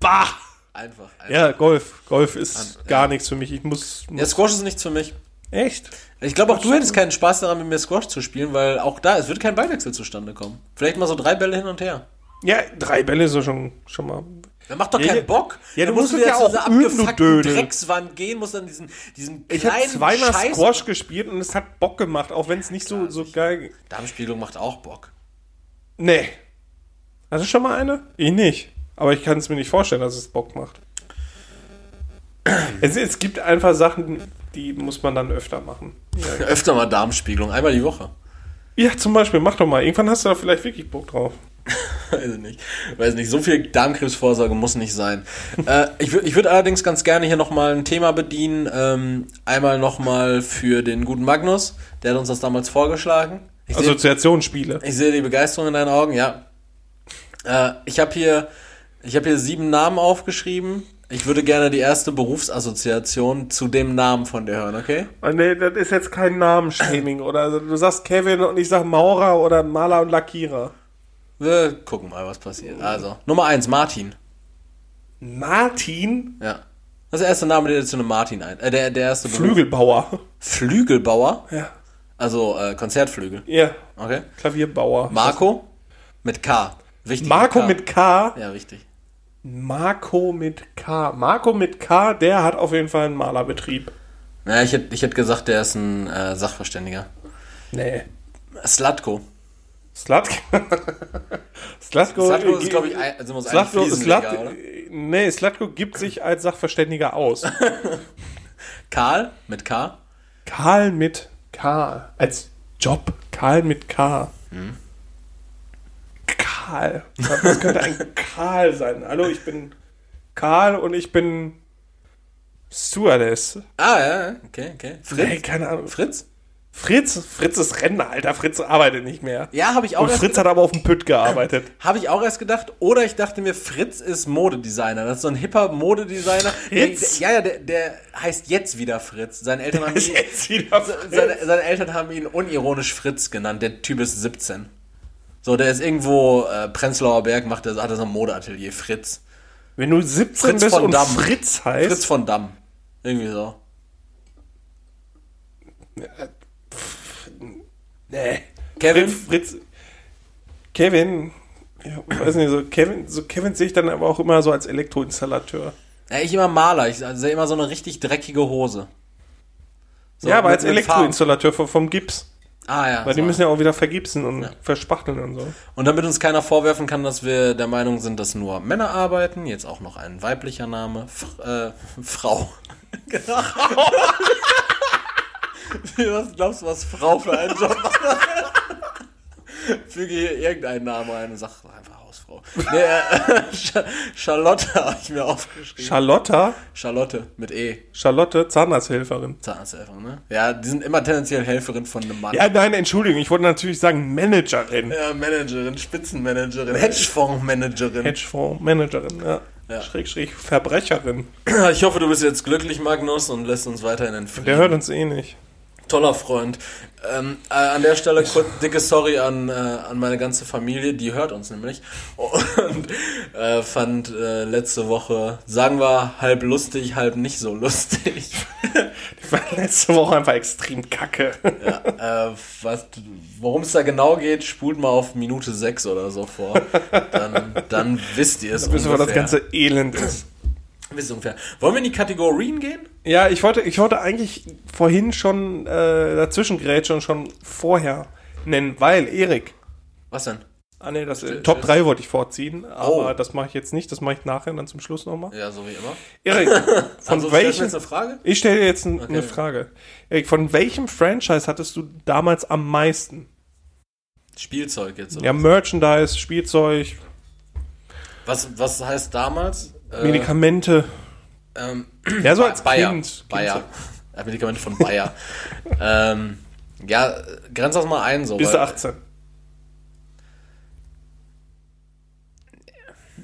bah! Einfach, einfach. Ja, Golf. Golf ist An, gar ja. nichts für mich. Ich muss, muss. Ja, Squash ist nichts für mich. Echt? Ich glaube auch du hättest keinen Spaß daran, mit mir Squash zu spielen, weil auch da, es wird kein Ballwechsel zustande kommen. Vielleicht mal so drei Bälle hin und her. Ja, drei Bälle ist schon, schon mal der macht doch keinen ja, Bock. Ja, du musst, musst ja auch so abgefuckten Dreckswand gehen, musst dann diesen, diesen kleinen Ich habe zweimal Scheiß Squash gespielt und es hat Bock gemacht, auch wenn es nicht so, so geil... Darmspiegelung macht auch Bock. Nee. Hast du schon mal eine? Ich nicht. Aber ich kann es mir nicht vorstellen, dass es Bock macht. es, es gibt einfach Sachen, die muss man dann öfter machen. Ja. <laughs> öfter mal Darmspiegelung, einmal die Woche. Ja, zum Beispiel, mach doch mal. Irgendwann hast du da vielleicht wirklich Bock drauf. <laughs> Weiß ich nicht. Weiß nicht. So viel Darmkrebsvorsorge muss nicht sein. <laughs> äh, ich würde ich würd allerdings ganz gerne hier nochmal ein Thema bedienen. Ähm, einmal nochmal für den guten Magnus. Der hat uns das damals vorgeschlagen. Ich Assoziationsspiele. Seh, ich sehe die Begeisterung in deinen Augen, ja. Äh, ich habe hier, hab hier sieben Namen aufgeschrieben. Ich würde gerne die erste Berufsassoziation zu dem Namen von dir hören, okay? Oh, nee, das ist jetzt kein Namenshaming. oder du sagst Kevin und ich sag Maurer oder Maler und Lackierer. Wir gucken mal, was passiert. Also, Nummer eins, Martin. Martin? Ja. Das ist der erste Name, der zu einem Martin ein. Äh, der, der erste Beruf. Flügelbauer. Flügelbauer? Ja. Also äh, Konzertflügel. Ja. Okay. Klavierbauer. Marco mit K. Wichtig. Marco mit K. mit K. Ja, richtig. Marco mit K. Marco mit K, der hat auf jeden Fall einen Malerbetrieb. Na, ich hätte ich hätt gesagt, der ist ein äh, Sachverständiger. Nee. Slatko. Slatko. <laughs> Slatko, Slatko ist, glaube ich, also muss Slatko, Slatko, oder? Nee, Slatko gibt sich als Sachverständiger aus. <laughs> Karl mit K? Karl mit K. Als Job. Karl mit K. Hm. Karl. Was könnte ein Karl sein? Hallo, ich bin Karl und ich bin Stewardess. Ah, ja, okay, okay. Fritz? Nee, keine Ahnung. Fritz? Fritz, Fritz ist Rentner, Alter. Fritz arbeitet nicht mehr. Ja, habe ich auch. Und Fritz hat aber auf dem Pütt gearbeitet. <clears throat> Habe ich auch erst gedacht. Oder ich dachte mir, Fritz ist Modedesigner. Das ist so ein hipper Modedesigner. <laughs> Fritz? Der, ja, ja, der, der heißt jetzt wieder Fritz. Seine Eltern haben ihn, Jetzt wieder Fritz. seine, seine Eltern haben ihn unironisch Fritz genannt. Der Typ ist 17. So, der ist irgendwo äh, Prenzlauer Berg, macht der, hat er so ein Modeatelier. Fritz. Wenn du 17 Fritz bist von und Damm. Fritz heißt, Fritz von Damm. Irgendwie so. nee. Kevin? Fritz, Fritz, Kevin, ja, weiß nicht, so Kevin, so Kevin sehe ich dann aber auch immer so als Elektroinstallateur. Ja, ich immer Maler. Ich sehe immer so eine richtig dreckige Hose. So, ja, aber als Elektroinstallateur vom, vom Gips. Ah ja. Weil die müssen ja auch wieder vergipsen und Ja. verspachteln und so. Und damit uns keiner vorwerfen kann, dass wir der Meinung sind, dass nur Männer arbeiten, jetzt auch noch ein weiblicher Name, F äh, <laughs> Frau. Genau. <laughs> was glaubst du, was Frau für einen Job macht? <laughs> <laughs> Füge hier irgendeinen Namen ein und sag einfach Hausfrau. Nee, äh, <laughs> Charlotte habe ich mir aufgeschrieben. Charlotta, Charlotte mit E. Charlotte, Zahnarzthelferin. Zahnarzthelferin, ne? Ja, die sind immer tendenziell Helferin von einem Mann. Ja, nein, Entschuldigung, ich wollte natürlich sagen Managerin. Ja, Managerin, Spitzenmanagerin, Hedgefondsmanagerin. Hedgefonds-Managerin, ja. Ja. Schräg, schräg, Verbrecherin. Ich hoffe, du bist jetzt glücklich, Magnus, und lässt uns weiterhin entfliehen. Der hört uns eh nicht. Toller Freund. Ähm, äh, an der Stelle kurz dicke Sorry an, äh, an meine ganze Familie, die hört uns nämlich. Und äh, fand äh, letzte Woche, sagen wir, halb lustig, halb nicht so lustig. Die war letzte Woche einfach extrem kacke. ja, äh, was, worum es da genau geht, spult mal auf Minute 6 oder so vor. Dann, dann wisst ihr es Wissen wir, was das ganze Elend ist. Wisst ungefähr. Wollen wir in die Kategorien gehen? Ja, ich wollte, ich wollte eigentlich vorhin schon äh, dazwischen grätschen und schon vorher nennen, weil Erik. Was denn? Ah ne, das äh, Still- Top still. 3 wollte ich vorziehen, aber Oh. das mache ich jetzt nicht, das mache ich nachher dann zum Schluss nochmal. Ja, so wie immer. Erik, <laughs> von Also, welchem eine Frage? Ich stelle dir jetzt n- Okay. eine Frage. Erik, von welchem Franchise hattest du damals am meisten? Spielzeug jetzt. Oder? Ja, Merchandise, Spielzeug, Was, was heißt damals? Äh, Medikamente. Ähm, Ja, so als Bayer. Kind. Bayer. Äh, <laughs> Medikament von Bayer. ähm, ja, grenz das mal ein so. Bis weil- du 18.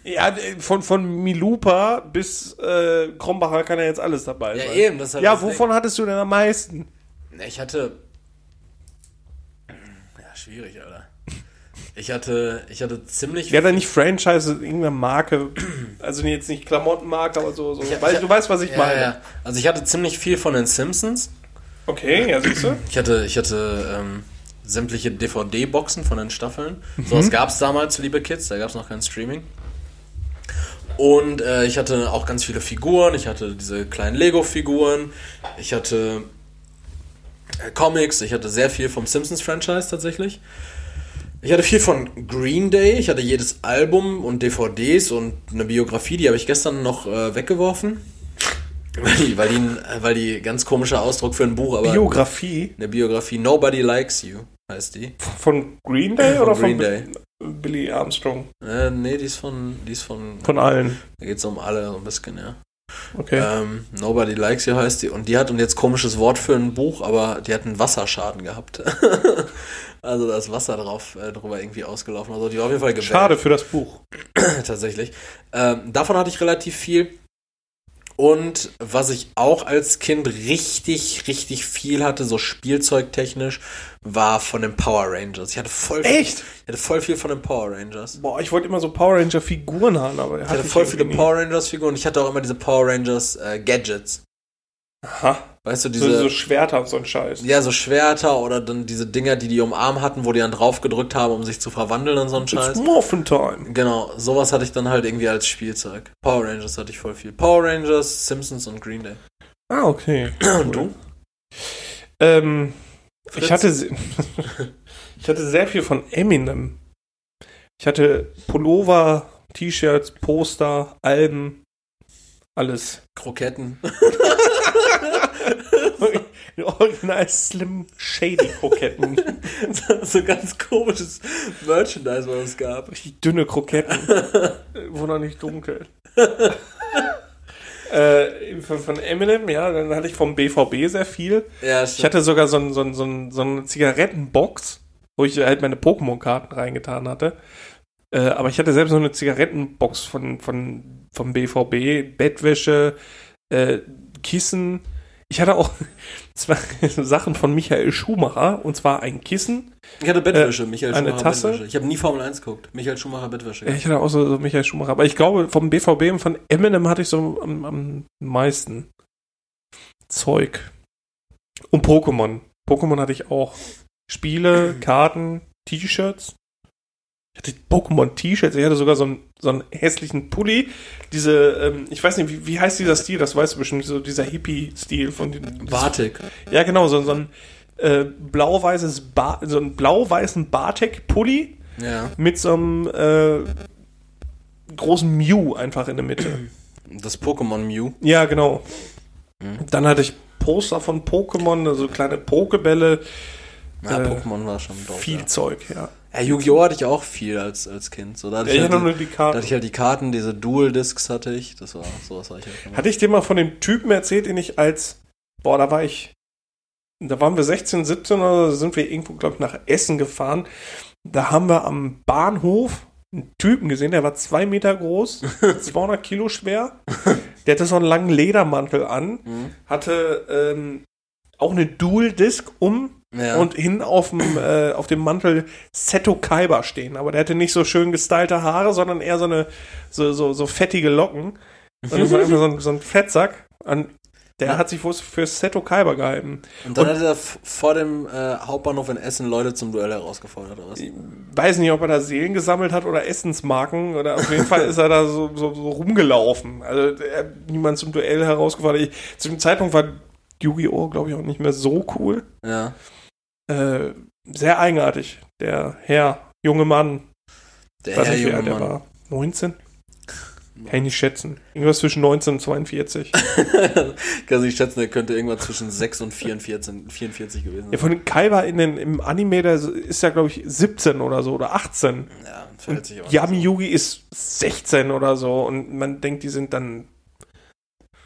Ja, von, von Milupa bis äh, Krombacher kann ja jetzt alles dabei Ja, sein. eben, das ist halt ja, wovon hattest du denn am meisten? Ich hatte. Ja, schwierig, Alter. Ich hatte, ich hatte ziemlich. Ja, dann nicht Franchise, irgendeine Marke. Also jetzt nicht Klamottenmarke, aber so. so. Ich- weil, ich- du weißt, was ich ja, meine. ja. Also ich hatte ziemlich viel von den Simpsons. Okay, ja, siehst du? Ich hatte, ich hatte ähm, sämtliche DVD-Boxen von den Staffeln. Mhm. So was gab es damals, liebe Kids, da gab es noch kein Streaming. Und äh, ich hatte auch ganz viele Figuren. Ich hatte diese kleinen Lego-Figuren. Ich hatte äh, Comics. Ich hatte sehr viel vom Simpsons-Franchise tatsächlich. Ich hatte viel von Green Day. Ich hatte jedes Album und DVDs und eine Biografie, die habe ich gestern noch äh, weggeworfen. <laughs> Weil die, weil, die, weil die ganz komischer Ausdruck für ein Buch, aber Biografie eine Biografie Nobody Likes You heißt die. von Green Day Von oder Green von Day. Bi- Billy Armstrong? Äh, nee, die ist von, die ist von, Von allen. da geht's um alle so ein bisschen, ja. Okay. Ähm, Nobody Likes You heißt die und die hat, und jetzt komisches Wort für ein Buch, aber die hat einen Wasserschaden gehabt. <laughs> also da ist Wasser drauf, äh, drüber irgendwie ausgelaufen. Also die war auf jeden Fall gewellt. Schade für das Buch. <clears throat> tatsächlich. Ähm, davon hatte ich relativ viel. Und was ich auch als Kind richtig, richtig viel hatte, so spielzeugtechnisch, war von den Power Rangers. Ich hatte voll Echt? Ich hatte voll viel von den Power Rangers. Boah, ich wollte immer so Power Ranger Figuren haben, aber Ich hatte voll viele Power Rangers Figuren. Ich hatte auch immer diese Power Rangers äh, Gadgets. Aha. Weißt du, So, diese so Schwerter und so ein Scheiß. ja so Schwerter oder dann diese Dinger, die die um Arm hatten, wo die dann drauf gedrückt haben, um sich zu verwandeln und so ein It's Scheiß. Morphin Time. Genau, sowas hatte ich dann halt irgendwie als Spielzeug. Power Rangers hatte ich voll viel. Power Rangers, Simpsons und Green Day. Ah, okay. <clears throat> Und du? Ähm, Fritz? ich hatte, <laughs> ich hatte sehr viel von Eminem. Ich hatte Pullover, T-Shirts, Poster, Alben, alles. Kroketten. <laughs> <laughs> Original Slim Shady Kroketten. <laughs> so ganz komisches Merchandise, was es gab. Richtig dünne Kroketten. <laughs> Wo noch nicht dunkel. <laughs> äh, von, von Eminem, ja, dann hatte ich vom BVB sehr viel. Ja, Ich hatte sogar so, ein, so, ein, so, ein, so eine Zigarettenbox, wo ich halt meine Pokémon-Karten reingetan hatte. Äh, aber ich hatte selbst so eine Zigarettenbox von, von, vom BVB, Bettwäsche, äh, Kissen. Ich hatte auch <laughs> zwei <laughs> Sachen von Michael Schumacher, und zwar ein Kissen. Ich hatte Bettwäsche, Michael eine Schumacher Tasse? Bettwäsche. Ich habe nie Formel 1 geguckt. Michael Schumacher Bettwäsche. Ja, ich hatte auch so, so Michael Schumacher. Aber ich glaube, vom BVB und von Eminem hatte ich so am, am meisten Zeug. Und Pokémon. Pokémon hatte ich auch. Spiele, <clears throat> Karten, T-Shirts. Ich hatte Pokémon-T-Shirts. Ich hatte sogar so einen, so einen hässlichen Pulli. Diese, ähm, ich weiß nicht, wie, wie heißt dieser Stil? Das weißt du bestimmt. So dieser Hippie-Stil von den. Batik. Ja, genau. So, so ein äh, blau-weißes, ba so einen blau-weißen Bartek-Pulli Ja. mit so einem äh, großen Mew einfach in der Mitte. Das Pokémon Mew. Ja, genau. Mhm. Dann hatte ich Poster von Pokémon, also kleine Pokebälle, Ja, Äh, Pokémon war schon doof. viel Ja. Zeug, ja. Ja, Yu-Gi-Oh! hatte ich auch viel als, als Kind. So, da hatte Ja, ich, halt hatte nur die, die da Karten. hatte ich halt die Karten, diese Dual-Discs hatte ich. Das war sowas war ich halt gemacht. Hatte ich dir mal von dem Typen erzählt, den ich als, boah, da war ich, da waren wir 16, 17 oder so, sind wir irgendwo, glaube ich, nach Essen gefahren. Da haben wir am Bahnhof einen Typen gesehen, der war zwei Meter groß, <laughs> 200 Kilo schwer. Der hatte so einen langen Ledermantel an, Mhm. hatte ähm, auch eine Dual-Disc um Ja. und hin auf dem, äh, auf dem Mantel Seto Kaiba stehen. Aber der hatte nicht so schön gestylte Haare, sondern eher so eine so, so, so fettige Locken. Und das war einfach so ein, so ein Fettsack. Und der Ja. hat sich wohl für Seto Kaiba gehalten. und dann und- hat er vor dem äh, Hauptbahnhof in Essen Leute zum Duell herausgefordert, oder was? Ich weiß nicht, ob er da Seelen gesammelt hat oder Essensmarken. Oder auf jeden Fall ist er da so, so, so rumgelaufen. Also er hat niemand zum Duell herausgefordert. Ich, zu dem Zeitpunkt war Yu-Gi-Oh! glaube ich auch nicht mehr so cool. Ja. Äh, sehr eigenartig. Der Herr, junge Mann, Der Herr nicht, junge er Mann. war. 19? Kann ich nicht schätzen. Irgendwas zwischen 19 und 42. <laughs> Kann sich schätzen, der könnte irgendwann zwischen 6 und 44, 44 gewesen ja, sein. von Kaiba in den, im Anime, der ist ja, glaube ich, 17 oder so oder 18. Ja, verhält sich auch. Yami Yugi ist 16 oder so und man denkt, die sind dann.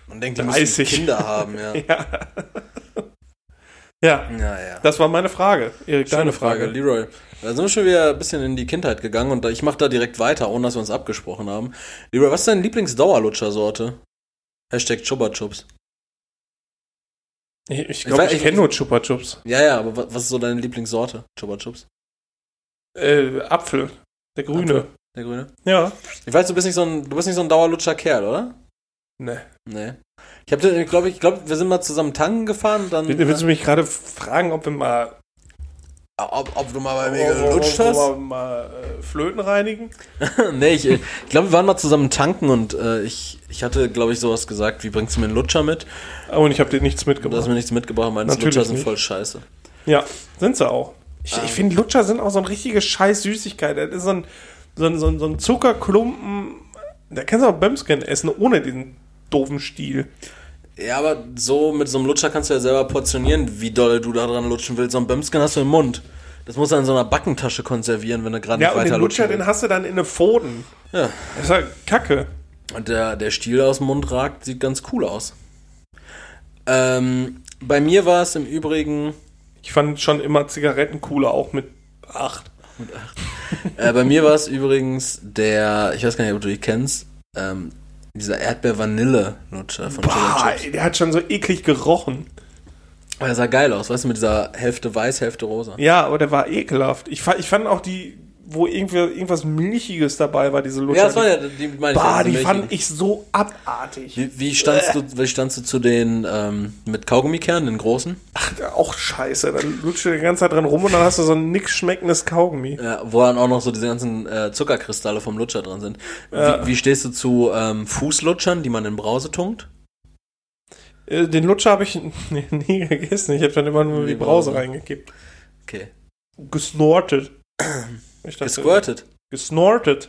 Man denkt, die müssen 30. Kinder haben, <laughs> ja. Ja. Ja, Ja, ja. das war meine Frage. Erik, Schöne deine Frage, Frage. Leroy. Da sind wir schon wieder ein bisschen in die Kindheit gegangen und ich mache da direkt weiter, ohne dass wir uns abgesprochen haben. Leroy, was ist deine Lieblingsdauerlutscher-Sorte? Hashtag Chupa Chups. Ich, glaube, ich, ich- kenne nur Chupa Chups. Ja, ja, aber wa- was ist so deine Lieblingssorte? Chupa Chups? Äh, Apfel. Der grüne. Apfel. Der grüne? Ja. Ich weiß, du bist nicht so ein, du bist nicht so ein Dauerlutscher-Kerl, oder? Ne. Nee. Ich habe, glaube, ich glaube, wir sind mal zusammen tanken gefahren, dann. Willst du mich gerade fragen, ob wir mal ob, ob du mal bei mir gelutscht hast? wir mal äh, Flöten reinigen? <laughs> nee, ich, ich glaube, wir waren mal zusammen tanken und äh, ich, ich hatte, glaube ich, sowas gesagt, wie bringst du mir einen Lutscher mit? Oh, und ich habe dir nichts Du hast mitgebracht. mir nichts mitgebracht, meinst Natürlich Lutscher sind nicht. voll scheiße. Ja, sind sie auch. Ich, Ah. ich finde, Lutscher sind auch so eine richtige scheiß Süßigkeit. Das ist so ein, so ein, so ein, so ein Zuckerklumpen. Da kannst du auch Bömsken essen, ohne diesen doofen Stiel. Ja, aber so mit so einem Lutscher kannst du ja selber portionieren, wie doll du da dran lutschen willst. So ein Bömsken hast du im Mund. Das musst du in so einer Backentasche konservieren, wenn du gerade Ja, nicht weiter den Lutscher, den hast du dann in den Pfoten. Ja. Das ist halt Kacke. Und der, der Stiel, der aus dem Mund ragt, sieht ganz cool aus. Ähm, bei mir war es im Übrigen, Ich fand schon immer Zigaretten cooler, auch mit acht. äh, bei mir war es übrigens der, ich weiß gar nicht, ob du die kennst, ähm, dieser Erdbeer-Vanille-Lutscher von Boah, Chips. der hat schon so eklig gerochen. Aber Der sah geil aus, weißt du, mit dieser Hälfte weiß, Hälfte rosa. Ja, aber der war ekelhaft. Ich, ich fand auch die, wo irgendwie irgendwas Milchiges dabei war, diese Lutscher. Ja, das war ja, die meine. Bah, diese die fand ich so abartig. Wie, wie, standst du, wie standst du zu den ähm, mit Kaugummikernen, den großen? Ach, auch scheiße. Dann lutscht du die ganze Zeit dran rum und dann hast du so ein nix schmeckendes Kaugummi. Ja, wo dann auch noch so diese ganzen äh, Zuckerkristalle vom Lutscher drin sind. Ja. Wie, wie stehst du zu ähm, Fußlutschern, die man in Brause tunkt? Äh, Den Lutscher habe ich <laughs> nie, nie gegessen. Ich habe dann immer nur Die die Brause Brause. reingekippt. Okay. Gesnortet. Ich dachte, Gesquirtet. Gesnortet.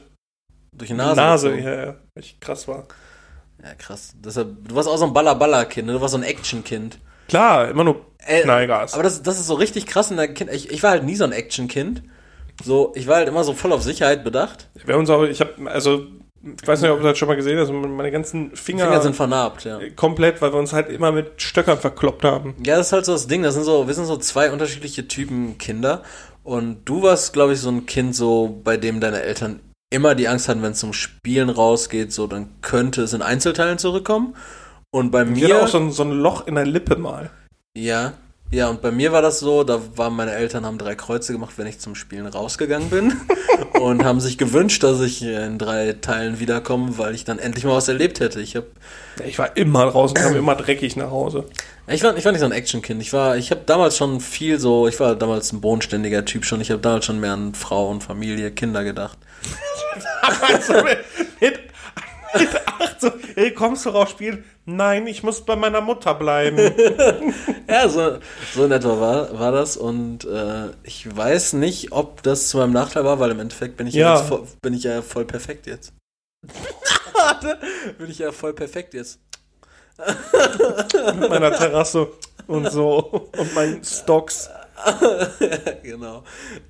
Durch die Nase. Nase, gezogen. ja, ja. Echt krass war. Ja, krass. Deshalb, du warst auch so ein Baller-Baller-Kind, ne? du warst so ein Action-Kind. Klar, immer nur Äh, Knallgas. Aber das, das ist so richtig krass in der Kind. Ich, ich war halt nie so ein Action-Kind. So, ich war halt immer so voll auf Sicherheit bedacht. Wir uns auch, ich habe, also, ich weiß nicht, ob du das schon mal gesehen hast, meine ganzen Finger, Finger sind vernarbt, ja. komplett, weil wir uns halt immer mit Stöckern verkloppt haben. Ja, das ist halt so das Ding. Das sind so, wir sind so zwei unterschiedliche Typen Kinder. Und du warst, glaube ich, so ein Kind, so bei dem deine Eltern immer die Angst hatten, wenn es zum Spielen rausgeht, so dann könnte es in Einzelteilen zurückkommen. Und bei Ich hatte mir, auch so ein, so ein Loch in der Lippe mal. ja, ja, und bei mir war das so, da waren meine Eltern haben drei Kreuze gemacht, wenn ich zum Spielen rausgegangen bin <laughs> und haben sich gewünscht, dass ich in drei Teilen wiederkomme, weil ich dann endlich mal was erlebt hätte. Ich habe Ich war immer draußen, kam immer dreckig nach Hause. Ich war, ich war nicht so ein Actionkind. Ich war, ich habe damals schon viel so, ich war damals ein bodenständiger Typ schon. Ich habe damals schon mehr an Frau und Familie, Kinder gedacht. <laughs> also mit, mit, mit acht so, hey, kommst du raus spielen? Nein, ich muss bei meiner Mutter bleiben. <laughs> Ja, so, so in etwa war, war das. Und äh, ich weiß nicht, ob das zu meinem Nachteil war, weil im Endeffekt bin ich ja, Ja. voll, bin ich ja voll perfekt jetzt. Warte, <laughs> bin ich ja voll perfekt jetzt. mit meiner Terrasse und so. Und meinen Stocks. <laughs> genau.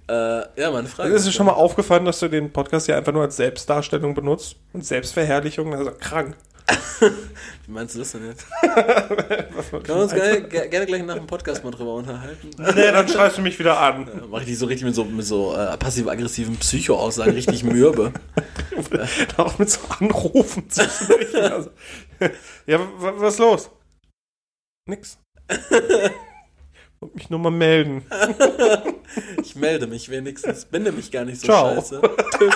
Äh, ja, meine Frage. Ist dir schon mal aufgefallen, dass du den Podcast ja einfach nur als Selbstdarstellung benutzt? Und Selbstverherrlichung? Das ist doch krank. <laughs> Wie meinst du das denn jetzt? <laughs> Können wir uns gerne, ge- gerne gleich nach dem Podcast mal drüber unterhalten? Nee, dann schreibst du mich wieder an. Dann Mach ich die so richtig mit so, mit so äh, passiv-aggressiven Psycho-Aussagen richtig mürbe. Auch mit so Anrufen. Also, ja, wa- was ist los? Nix. Und mich nur mal melden. <laughs> Ich melde mich wenigstens. Bin nämlich gar nicht so Ciao. scheiße. Tschüss.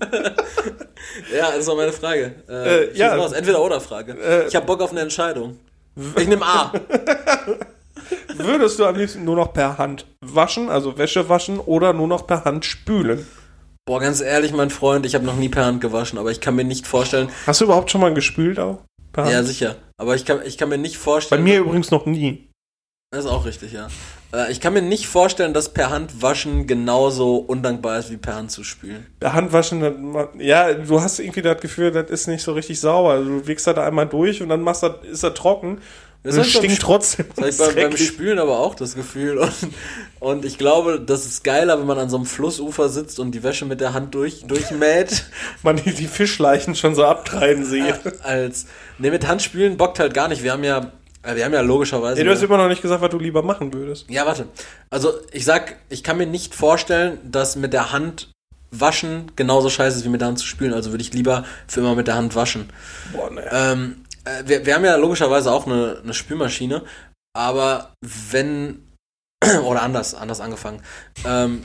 <laughs> ja, das war meine Frage. Äh, Äh, ja. raus. Entweder oder Frage. Äh, ich habe Bock auf eine Entscheidung. Ich nehme A. <laughs> Würdest du am liebsten nur noch per Hand waschen, also Wäsche waschen, oder nur noch per Hand spülen? Boah, ganz ehrlich, mein Freund, ich habe noch nie per Hand gewaschen, aber ich kann mir nicht vorstellen. Hast du überhaupt schon mal gespült auch? Ja, sicher. Aber ich kann, ich kann mir nicht Bei vorstellen. mir übrigens noch nie. Das ist auch richtig, ja. Äh, ich kann mir nicht vorstellen, dass per Hand waschen genauso undankbar ist wie per Hand zu spülen. Per Hand waschen, das ja, du hast irgendwie das Gefühl, das ist nicht so richtig sauber. Also Du wickst da einmal durch und dann machst das, ist er trocken. Das es ich beim stinkt trotzdem. Das habe ich beim, beim Spülen aber auch das Gefühl. Und, und ich glaube, das ist geiler, wenn man an so einem Flussufer sitzt und die Wäsche mit der Hand durch, durchmäht, <laughs> Man die, die Fischleichen schon so abtreiben sieht. als. Ne, mit Handspülen bockt halt gar nicht. Wir haben ja, äh, wir haben ja logischerweise. Nee, du hast immer noch nicht gesagt, was du lieber machen würdest. ja, warte. Also, ich sag, ich kann mir nicht vorstellen, dass mit der Hand waschen genauso scheiße ist wie mit der Hand zu spülen. Also würde ich lieber für immer mit der Hand waschen. Boah, ne. Ähm, äh, wir, wir haben ja logischerweise auch eine, eine Spülmaschine, aber wenn <clears throat> oder anders, anders angefangen. Ähm,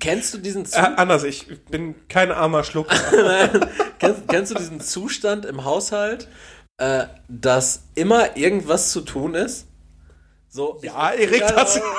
kennst du diesen Äh, Zu anders, ich bin kein armer Schluck. <laughs> kennst, kennst du diesen Zustand im Haushalt, äh, dass immer irgendwas zu tun ist? So, Ja, Erik, Ja, das-. <laughs>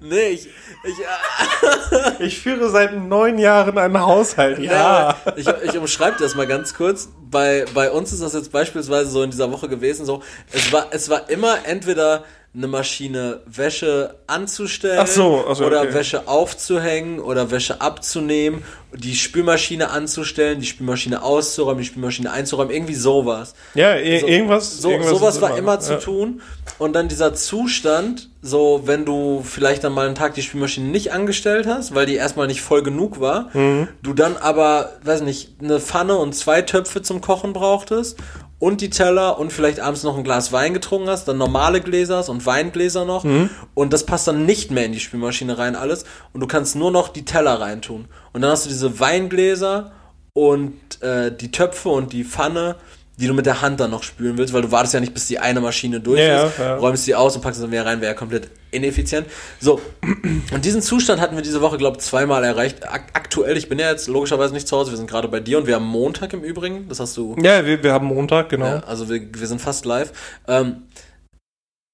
Nee, ich, ich, äh, <laughs> Ich führe seit neun Jahren einen Haushalt. Ja. Ja, ich, ich umschreibe das mal ganz kurz. Bei, bei uns ist das jetzt beispielsweise so in dieser Woche gewesen, so, es war, es war immer entweder eine Maschine Wäsche anzustellen Ach so, ach so, oder okay. Wäsche aufzuhängen oder Wäsche abzunehmen, die Spülmaschine anzustellen, die Spülmaschine auszuräumen, die Spülmaschine einzuräumen, irgendwie sowas. Ja, i- So- irgendwas. So, irgendwas sowas war immer zu ja. tun. Und dann dieser Zustand, so wenn du vielleicht dann mal einen Tag die Spülmaschine nicht angestellt hast, weil die erstmal nicht voll genug war, Mhm. du dann aber, weiß nicht, eine Pfanne und zwei Töpfe zum Kochen brauchtest und die Teller und vielleicht abends noch ein Glas Wein getrunken hast, dann normale Gläser und Weingläser noch Mhm. und das passt dann nicht mehr in die Spülmaschine rein alles und du kannst nur noch die Teller reintun. Und dann hast du diese Weingläser und äh, die Töpfe und die Pfanne, die du mit der Hand dann noch spülen willst, weil du wartest ja nicht, bis die eine Maschine durch Ja, ist, ja. räumst die aus und packst dann wieder rein, wäre ja komplett ineffizient. So, <clears throat> und diesen Zustand hatten wir diese Woche, glaube ich, zweimal erreicht. Ak aktuell, ich bin ja jetzt logischerweise nicht zu Hause, wir sind gerade bei dir und wir haben Montag im Übrigen, das hast du Ja, wir, wir haben Montag, genau. ja, also wir, wir sind fast live. Ähm,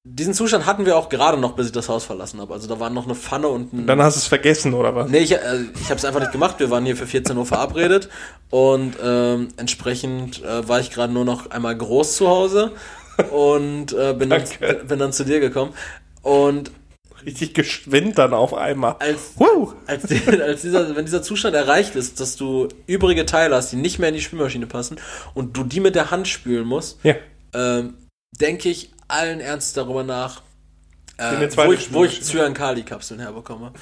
diesen Zustand hatten wir auch gerade noch, bis ich das Haus verlassen habe. Also da waren noch eine Pfanne und ein. Dann hast du es vergessen, oder was? nee, ich, äh, ich habe es einfach nicht gemacht. Wir waren hier für 14 Uhr verabredet und ähm, entsprechend äh, war ich gerade nur noch einmal groß zu Hause und äh, bin, dann, <laughs> bin dann zu dir gekommen. Und richtig geschwind dann auf einmal. Als, wow. als, die, <laughs> als dieser, wenn dieser Zustand erreicht ist, dass du übrige Teile hast, die nicht mehr in die Spülmaschine passen und du die mit der Hand spülen musst, ja. ähm, denke ich allen Ernst darüber nach, äh, wo, ich, wo ich Cyankali-Kapseln herbekomme.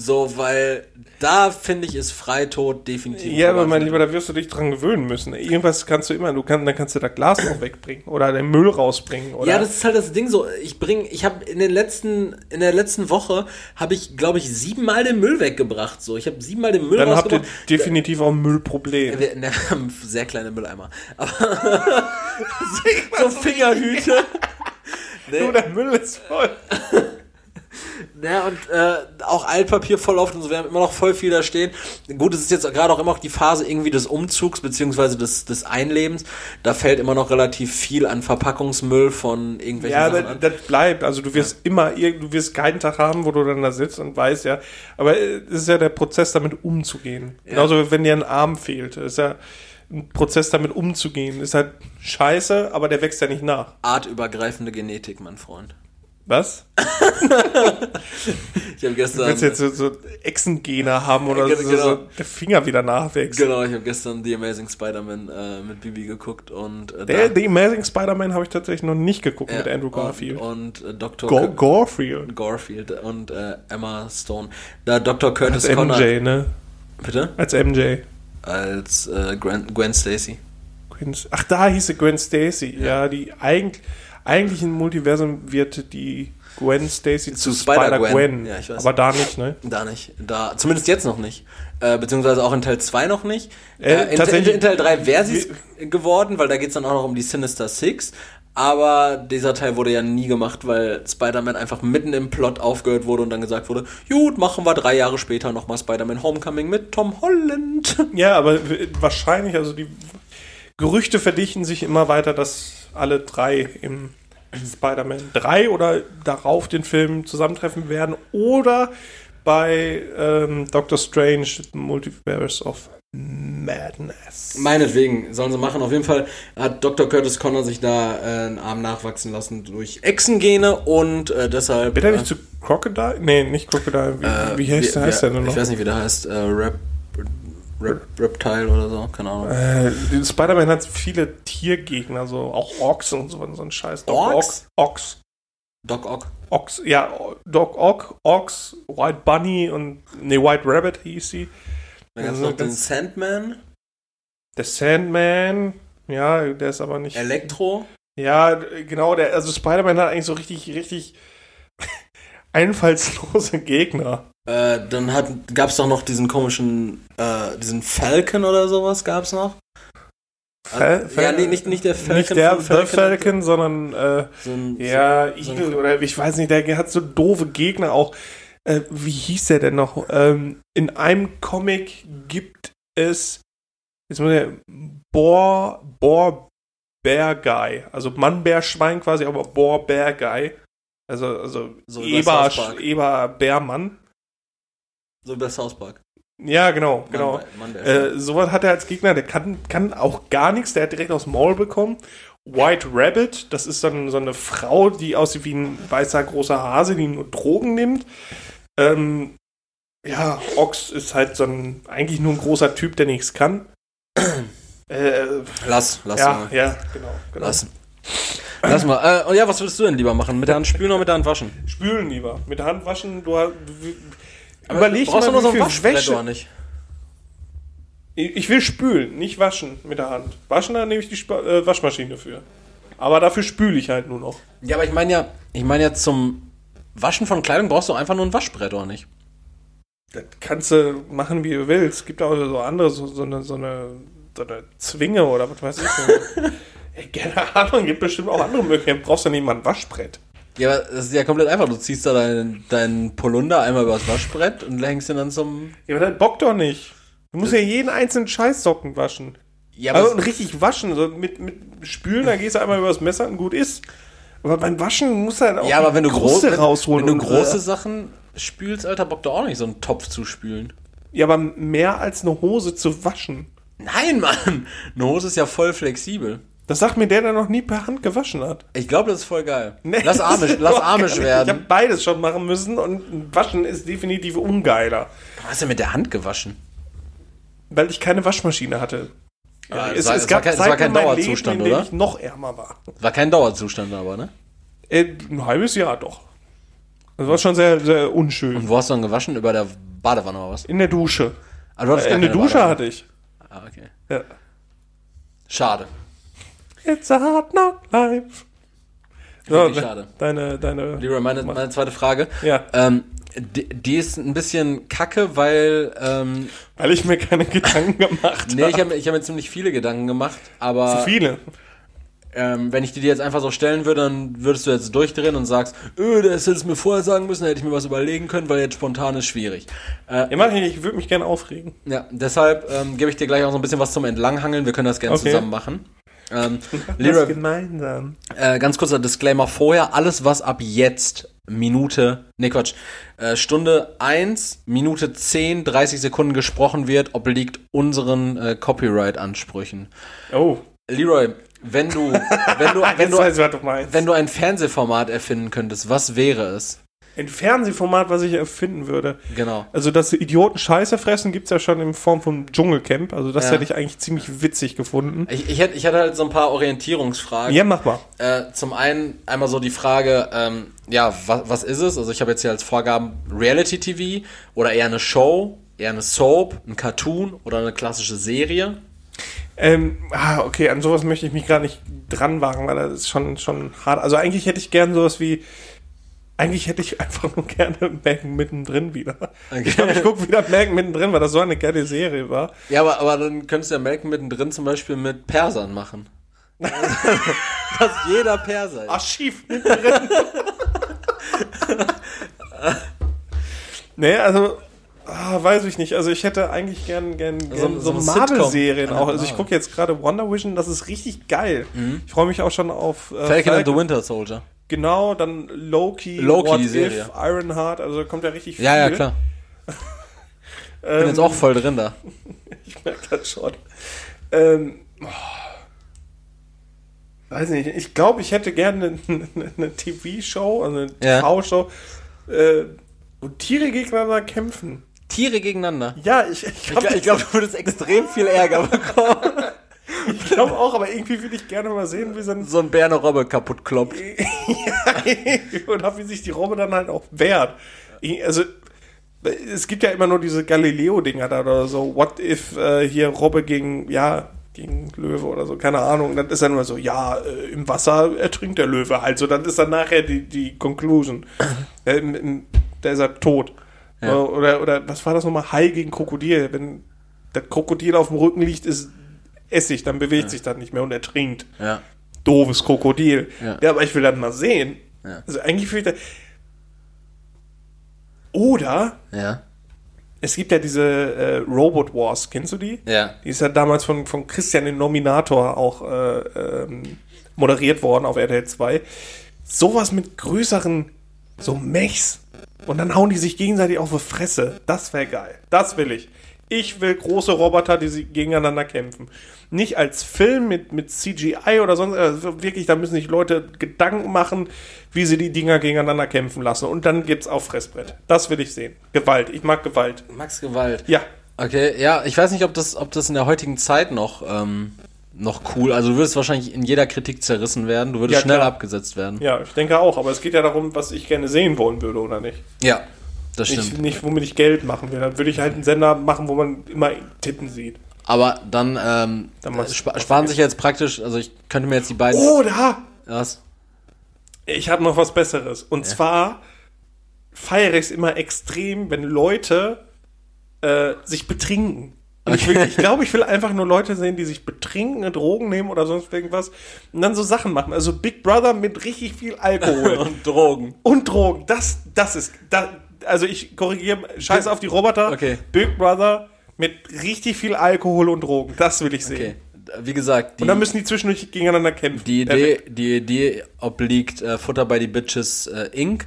So, weil da finde ich ist Freitod definitiv. Ja, aber mein Lieber, da wirst du dich dran gewöhnen müssen. Irgendwas kannst du immer, du kannst, dann kannst du das Glas noch wegbringen oder den Müll rausbringen. Oder? Ja, das ist halt das Ding so. Ich bringe, ich habe in den letzten, in der letzten Woche habe ich, glaube ich, siebenmal den Müll weggebracht. So, ich habe siebenmal den Müll Dann habt ihr definitiv auch ein Müllproblem. Wir, wir haben <laughs> sehr kleine Mülleimer. Aber <laughs> <laughs> so Fingerhüte. Nee. Du, der Müll ist voll. <laughs> Ja, und äh, auch Altpapier voll oft und so, wir haben immer noch voll viel da stehen. Gut, es ist jetzt gerade auch immer noch die Phase irgendwie des Umzugs beziehungsweise des, des Einlebens. Da fällt immer noch relativ viel an Verpackungsmüll von irgendwelchen ja, Sachen Ja, das, das bleibt. Also du wirst ja. immer, du wirst keinen Tag haben, wo du dann da sitzt und weißt ja. Aber es ist ja der Prozess, damit umzugehen. Ja. Genauso, wenn dir ein Arm fehlt. Das ist ja Prozess, damit umzugehen. Ist halt scheiße, aber der wächst ja nicht nach. Artübergreifende Genetik, mein Freund. Was? <laughs> ich habe gestern. Du willst jetzt so, so Echsengene haben oder genau, so, so, der Finger wieder nachwächst. Genau, ich habe gestern The Amazing Spider-Man äh, mit Bibi geguckt und. Äh, der, The Amazing Spider-Man habe ich tatsächlich noch nicht geguckt ja, mit Andrew Garfield. Und, und äh, Dr. Go Garfield. Garfield und äh, Emma Stone. Da Dr. Curtis Als Connor. MJ, ne? Bitte? Als MJ. Als äh, Gwen, Gwen Stacy. Ach, da hieß sie Gwen Stacy. Ja, ja die eigentlich eigentlich im Multiversum wird die Gwen Stacy zu, zu Spider-Gwen. Spider ja, ich weiß. Aber da nicht, ne? Da nicht. Da, zumindest jetzt noch nicht. Äh, beziehungsweise auch in Teil 2 noch nicht. Äh, äh, in, tatsächlich, in, Teil 3 wäre sie geworden, weil da geht es dann auch noch um die Sinister Six. Aber dieser Teil wurde ja nie gemacht, weil Spider-Man einfach mitten im Plot aufgehört wurde und dann gesagt wurde, gut, machen wir drei Jahre später nochmal Spider-Man Homecoming mit Tom Holland. <laughs> Ja, aber wahrscheinlich, also die Gerüchte verdichten sich immer weiter, dass alle drei im Spider-Man 3 oder darauf den Film zusammentreffen werden oder bei ähm, Doctor Strange Multiverse of Madness. Meinetwegen, sollen sie machen. Auf jeden Fall hat Dr. Curtis Connor sich da äh, einen Arm nachwachsen lassen durch Echsengene und äh, deshalb. Wird er nicht äh, zu Crocodile? Nee, nicht Crocodile. Wie, äh, wie heißt, wie, heißt der denn noch? Ich weiß nicht, wie der heißt. Äh, Rap Rep Reptile oder so, keine Ahnung. Äh, Spider-Man hat viele Tiergegner, so auch Orks und so, so ein Scheiß. Doc Orks? Ox. Doc Ock. Ox, ja, Doc Ock, Ox, White Bunny und, ne, White Rabbit hieß sie. Dann gab's also, noch den Sandman. Der Sandman, ja, der ist aber nicht. Elektro. Ja, genau, der, also Spider-Man hat eigentlich so richtig, richtig <laughs> einfallslose Gegner. Äh, dann gab es doch noch diesen komischen, äh, diesen Falcon oder sowas gab es noch. Fal Fal ja, nee, nicht, nicht der Falcon. Nicht der Falcon, Falcon sondern äh, so ein, ja, so, Eagle so oder ich weiß nicht, der hat so doofe Gegner auch. Äh, wie hieß der denn noch? Ähm, in einem Comic gibt es jetzt muss ich, Boar, Boar Bear Guy. Also Mann, Bär, Schwein quasi, aber Boar Bear Guy. Also, also so Eber, Eber Bärmann. So bei South Park. Ja, genau, genau. Mann, Mann, äh, sowas hat er als Gegner, der kann, kann auch gar nichts, der hat direkt aus dem Maul bekommen. White Rabbit, das ist dann so eine Frau, die aussieht wie ein weißer großer Hase, die nur Drogen nimmt. Ähm, ja, Ox ist halt so ein, eigentlich nur ein großer Typ, der nichts kann. <clears throat> äh, lass, lass ja, mal. Ja, genau, genau. Lassen. Lass mal. Äh, ja, was würdest du denn lieber machen? Mit der Hand spülen oder mit der Hand waschen? Spülen lieber. Mit der Hand waschen, du, du aber Überleg brauchst mal, du nur so ein Wäsche. nicht. Ich will spülen, nicht waschen mit der Hand. Waschen, da nehme ich die Sp äh, Waschmaschine für. Aber dafür spüle ich halt nur noch. Ja, aber ich meine ja, ich meine ja zum Waschen von Kleidung brauchst du einfach nur ein Waschbrett, oder nicht? Das kannst du machen, wie du willst. Es gibt auch so andere, so, so, eine, so, eine, so eine Zwinge oder was weiß ich. <laughs> ja, keine Ahnung, gibt bestimmt auch andere Möglichkeiten. Brauchst du nicht mal ein Waschbrett. Ja, aber das ist ja komplett einfach. Du ziehst da deinen dein Polunder einmal übers Waschbrett und hängst ihn dann zum. Ja, aber das bockt doch nicht. Du musst ja jeden einzelnen Scheißsocken waschen. Ja, aber. Also, richtig waschen. So mit, mit Spülen, da gehst du einmal übers Messer und gut ist. Aber beim Waschen muss halt auch ja, aber wenn du Kruste groß, rausholen. Wenn, wenn du große äh, Sachen spülst, Alter, bockt doch auch nicht, so einen Topf zu spülen. Ja, aber mehr als eine Hose zu waschen. Nein, Mann! Eine Hose ist ja voll flexibel. Das sagt mir der, der noch nie per Hand gewaschen hat. Ich glaube, das ist voll geil. Nee, lass ist lass geil. werden. Ich habe beides schon machen müssen und Waschen ist definitiv ungeiler. Was hast du mit der Hand gewaschen? Weil ich keine Waschmaschine hatte. Ja, das war- das war kein- das war kein in Dauerzustand, Leben, in oder? ich noch ärmer war. War kein Dauerzustand aber, ne? Äh, ein halbes Jahr doch. Das war schon sehr, sehr unschön. Und wo hast du dann gewaschen? Über der Badewanne oder was? In der Dusche. Ah, du hattest Äh, keine Dusche Badewanne. hatte ich. Ah, okay. Ja. Schade. It's a hard knock life. Ich schade. Deine, deine. Leroy, meine, meine zweite Frage. Ja. Ähm, die, ist ein bisschen kacke, weil ähm, Weil ich mir keine <laughs> Gedanken gemacht nee, habe. ich habe ich hab mir ziemlich viele Gedanken gemacht, aber Zu viele. ähm, wenn ich die dir jetzt einfach so stellen würde, dann würdest du jetzt durchdrehen und sagst, öh, das hättest du mir vorher sagen müssen, da hätte ich mir was überlegen können, weil jetzt spontan ist schwierig. Äh, Ja, mach ich. Ich würde mich gerne aufregen. ja, deshalb ähm, gebe ich dir gleich auch so ein bisschen was zum Entlanghangeln. Wir können das gerne Okay. zusammen machen. Ähm, <laughs> Leroy, gemeinsam. Äh, ganz kurzer Disclaimer vorher. Alles, was ab jetzt Minute, nee Quatsch, äh, Stunde 1, Minute 10, 30 Sekunden gesprochen wird, obliegt unseren äh, Copyright-Ansprüchen. Oh. Leroy, wenn du, wenn du, <laughs> wenn du, wenn du ein Fernsehformat erfinden könntest, was wäre es? Ein Fernsehformat, was ich erfinden würde. Genau. Also, dass Idioten Scheiße fressen, gibt's ja schon in Form von Dschungelcamp. Also, das Ja. hätte ich eigentlich ziemlich witzig gefunden. Ich, ich, hätte, ich hatte halt so ein paar Orientierungsfragen. Ja, mach mal. Äh, zum einen einmal so die Frage, ähm, ja, was, was ist es? Also ich habe jetzt hier als Vorgaben Reality TV oder eher eine Show, eher eine Soap, ein Cartoon oder eine klassische Serie. Ähm, ah, okay, an sowas möchte ich mich gerade nicht dran wagen, weil das ist schon, schon hart. Also eigentlich hätte ich gern sowas wie, eigentlich hätte ich einfach nur gerne Malcolm mittendrin wieder. Okay. Ich glaube, ich gucke wieder Malcolm mittendrin, weil das so eine geile Serie war. Ja, aber, aber dann könntest du ja Malcolm mittendrin zum Beispiel mit Persern machen. <laughs> Dass jeder Perser ist. Archiv mittendrin. nee, also, ah, weiß ich nicht. Also ich hätte eigentlich gern, gern, gern So- so, so eine Marvel-Serien auch. Also ich gucke jetzt gerade Wonder Vision, das ist richtig geil. Ich freue mich auch schon auf äh, Falcon and the Winter Soldier. Genau, dann Loki, Loki, What If. Ironheart, also da kommt ja richtig viel. Ja, ja, klar. <laughs> Bin jetzt auch voll drin da. <laughs> Ich merke das schon. Ähm, oh. weiß nicht, ich glaube, ich hätte gerne eine, eine, eine TV-Show, also eine Ja. TV-Show, äh, wo Tiere gegeneinander kämpfen. Tiere gegeneinander. Ja, ich, ich Ich glaube glaube, glaub, du würdest extrem viel Ärger bekommen. <laughs> ich glaub auch, aber irgendwie würde ich gerne mal sehen, wie so ein so ein Bär eine Robbe kaputt kloppt. <laughs> und auch wie sich die Robbe dann halt auch wehrt. Also, es gibt ja immer nur diese Galileo-Dinger da oder so. What if äh, hier Robbe gegen, ja, gegen Löwe oder so, keine Ahnung. Dann ist dann immer so, ja, äh, im Wasser ertrinkt der Löwe halt. So, dann ist dann nachher die, die Conclusion. <laughs> äh, im, im, da ist er tot. Ja. Oder, oder was war das nochmal? Hai gegen Krokodil. Wenn das Krokodil auf dem Rücken liegt, ist Essig, dann bewegt sich das nicht mehr und ertrinkt Ja. doofes Krokodil. Ja. Ja, aber ich will das mal sehen. Ja. Also eigentlich will ich das. Oder Ja. es gibt ja diese äh, Robot Wars, kennst du die? Ja. Die ist ja damals von, von Christian den Nominator auch äh, ähm, moderiert worden auf RTL 2. Sowas mit größeren, so Mechs. Und dann hauen die sich gegenseitig auf die Fresse. Das wäre geil. Das will ich. Ich will große Roboter, die sie gegeneinander kämpfen. Nicht als Film mit, mit CGI oder sonst, also wirklich, da müssen sich Leute Gedanken machen, wie sie die Dinger gegeneinander kämpfen lassen. Und dann gibt's auf Fressbrett. Das will ich sehen. Gewalt. Ich mag Gewalt. Max Gewalt. Ja. Okay, ja, ich weiß nicht, ob das, ob das in der heutigen Zeit noch, ähm, noch cool, also du würdest wahrscheinlich in jeder Kritik zerrissen werden, du würdest Ja, schnell klar. abgesetzt werden. Ja, ich denke auch, aber es geht ja darum, was ich gerne sehen wollen würde oder nicht. Ja, das stimmt. Nicht, nicht womit ich Geld machen will. Dann würde ich halt einen Sender machen, wo man immer Titten sieht. Aber dann, ähm, Dann spa sparen sich jetzt praktisch, also ich könnte mir jetzt die beiden. Oh, da! Was? Ich habe noch was Besseres. Und zwar feiere ich es immer extrem, wenn Leute äh, sich betrinken. Und ich, ich glaube, ich will einfach nur Leute sehen, die sich betrinken, Drogen nehmen oder sonst irgendwas und dann so Sachen machen. Also Big Brother mit richtig viel Alkohol. <laughs> Und Drogen. und Drogen. Das, das ist, da, also ich korrigiere, scheiß auf die Roboter. Okay. Big Brother mit richtig viel Alkohol und Drogen. Das will ich sehen. Okay. Wie gesagt, die, Und dann müssen die zwischendurch gegeneinander kämpfen. die. Idee, die Idee obliegt äh, Futter by the Bitches äh, Inc.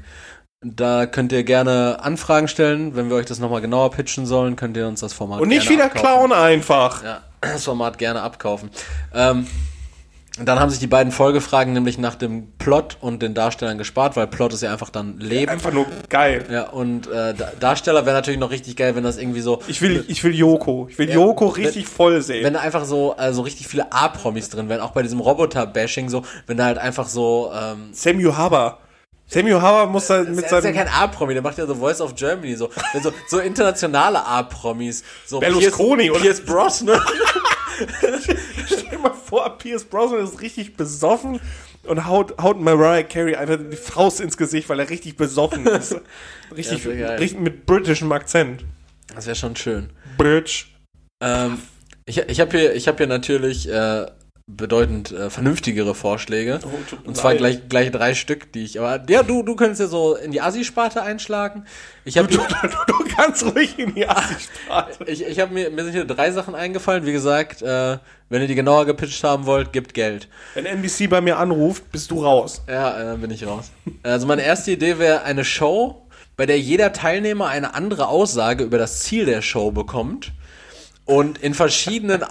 Da könnt ihr gerne Anfragen stellen. Wenn wir euch das nochmal genauer pitchen sollen, könnt ihr uns das Format Und nicht wieder abkaufen. klauen einfach. Ja, <clears throat> das Format gerne abkaufen. Ähm, Dann haben sich die beiden Folgefragen nämlich nach dem Plot und den Darstellern gespart, weil Plot ist ja einfach dann Leben. Einfach nur geil. Ja, und äh, Da- Darsteller wäre natürlich noch richtig geil, wenn das irgendwie so. Ich will, ich will Yoko. Ich will Ja, Yoko wenn- richtig voll sehen. Wenn da einfach so, äh, so richtig viele A-Promis drin wären, auch bei diesem Roboter-Bashing so, wenn da halt einfach so, ähm, Samuel Haber. Samuel Haber muss da mit er ist ja seinem kein A-Promi, der macht ja so Voice of Germany, so, wenn so, so internationale A-Promis, so Berlusconi, Pierce, oder? Pierce Brosnan. <laughs> Vor, Pierce Brosnan ist richtig besoffen und haut, haut Mariah Carey einfach die Faust ins Gesicht, weil er richtig besoffen <laughs> ist. Richtig, Ja, richtig mit britischem Akzent. Das wäre schon schön. Bridge. Ähm, ich ich habe hier, ich hab hier natürlich äh, bedeutend äh, vernünftigere Vorschläge. Oh, Und zwar leid. gleich, gleich drei Stück, die ich. Aber ja, du, du könntest ja so in die Assi-Sparte einschlagen. Ich habe Du, du, du kannst ruhig in die Asi-Sparte. ich, ich hab mir, mir sind hier drei Sachen eingefallen. Wie gesagt, äh, wenn ihr die genauer gepitcht haben wollt, gebt Geld. Wenn NBC bei mir anruft, bist du raus. Ja, äh, dann bin ich raus. Also meine erste Idee wäre eine Show, bei der jeder Teilnehmer eine andere Aussage über das Ziel der Show bekommt. Und in verschiedenen,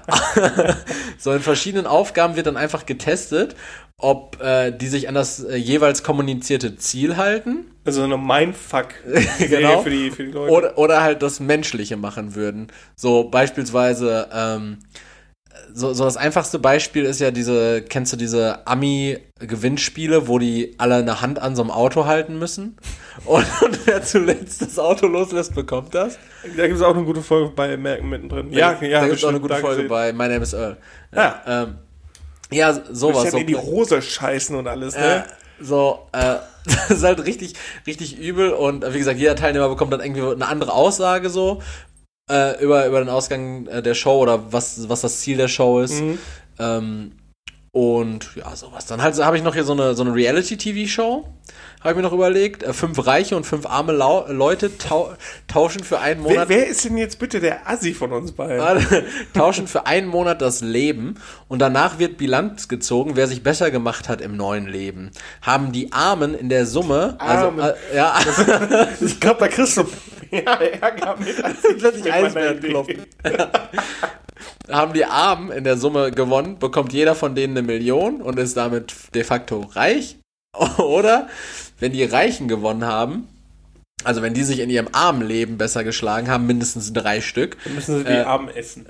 <laughs> so in verschiedenen Aufgaben wird dann einfach getestet, ob äh, die sich an das äh, jeweils kommunizierte Ziel halten Also eine Mindfuck <laughs> Genau. für, die, für die Leute. oder, oder halt das Menschliche machen würden. So beispielsweise, ähm, so, so das einfachste Beispiel ist ja diese, kennst du diese Ami-Gewinnspiele, wo die alle eine Hand an so einem Auto halten müssen? Und, <laughs> und wer zuletzt das Auto loslässt, bekommt das? Da gibt es auch eine gute Folge bei Merken mittendrin. Ja, da, ja, da gibt es auch eine gute Folge gesehen. bei My Name is Earl. Ja. Ähm, ja, sowas. Bisschen So, in die Hose scheißen und alles, äh, ne? so äh, <laughs> das ist halt richtig, richtig übel und wie gesagt, jeder Teilnehmer bekommt dann irgendwie eine andere Aussage so äh, über, über den Ausgang äh, der Show oder was, was das Ziel der Show ist. Mhm. Ähm, und ja, sowas. Dann halt habe ich noch hier so eine, so eine Reality-TV-Show. Habe ich mir noch überlegt. Äh, fünf reiche und fünf arme Lau Leute tau tauschen für einen Wer, Monat. wer ist denn jetzt bitte der Assi von uns beiden? <laughs> Tauschen für einen Monat das Leben und danach wird Bilanz gezogen, wer sich besser gemacht hat im neuen Leben. Haben die Armen in der Summe, also Armen. äh, ja, Ich glaube, da kriegst du ja, Ärger mit, <laughs> als ich Plötzlich Eisbären kloppen. <laughs> haben die Armen in der Summe gewonnen, bekommt jeder von denen eine Million und ist damit de facto reich. <laughs> Oder wenn die Reichen gewonnen haben, also wenn die sich in ihrem armen Leben besser geschlagen haben, mindestens drei Stück, Dann müssen sie die Äh, Armen essen.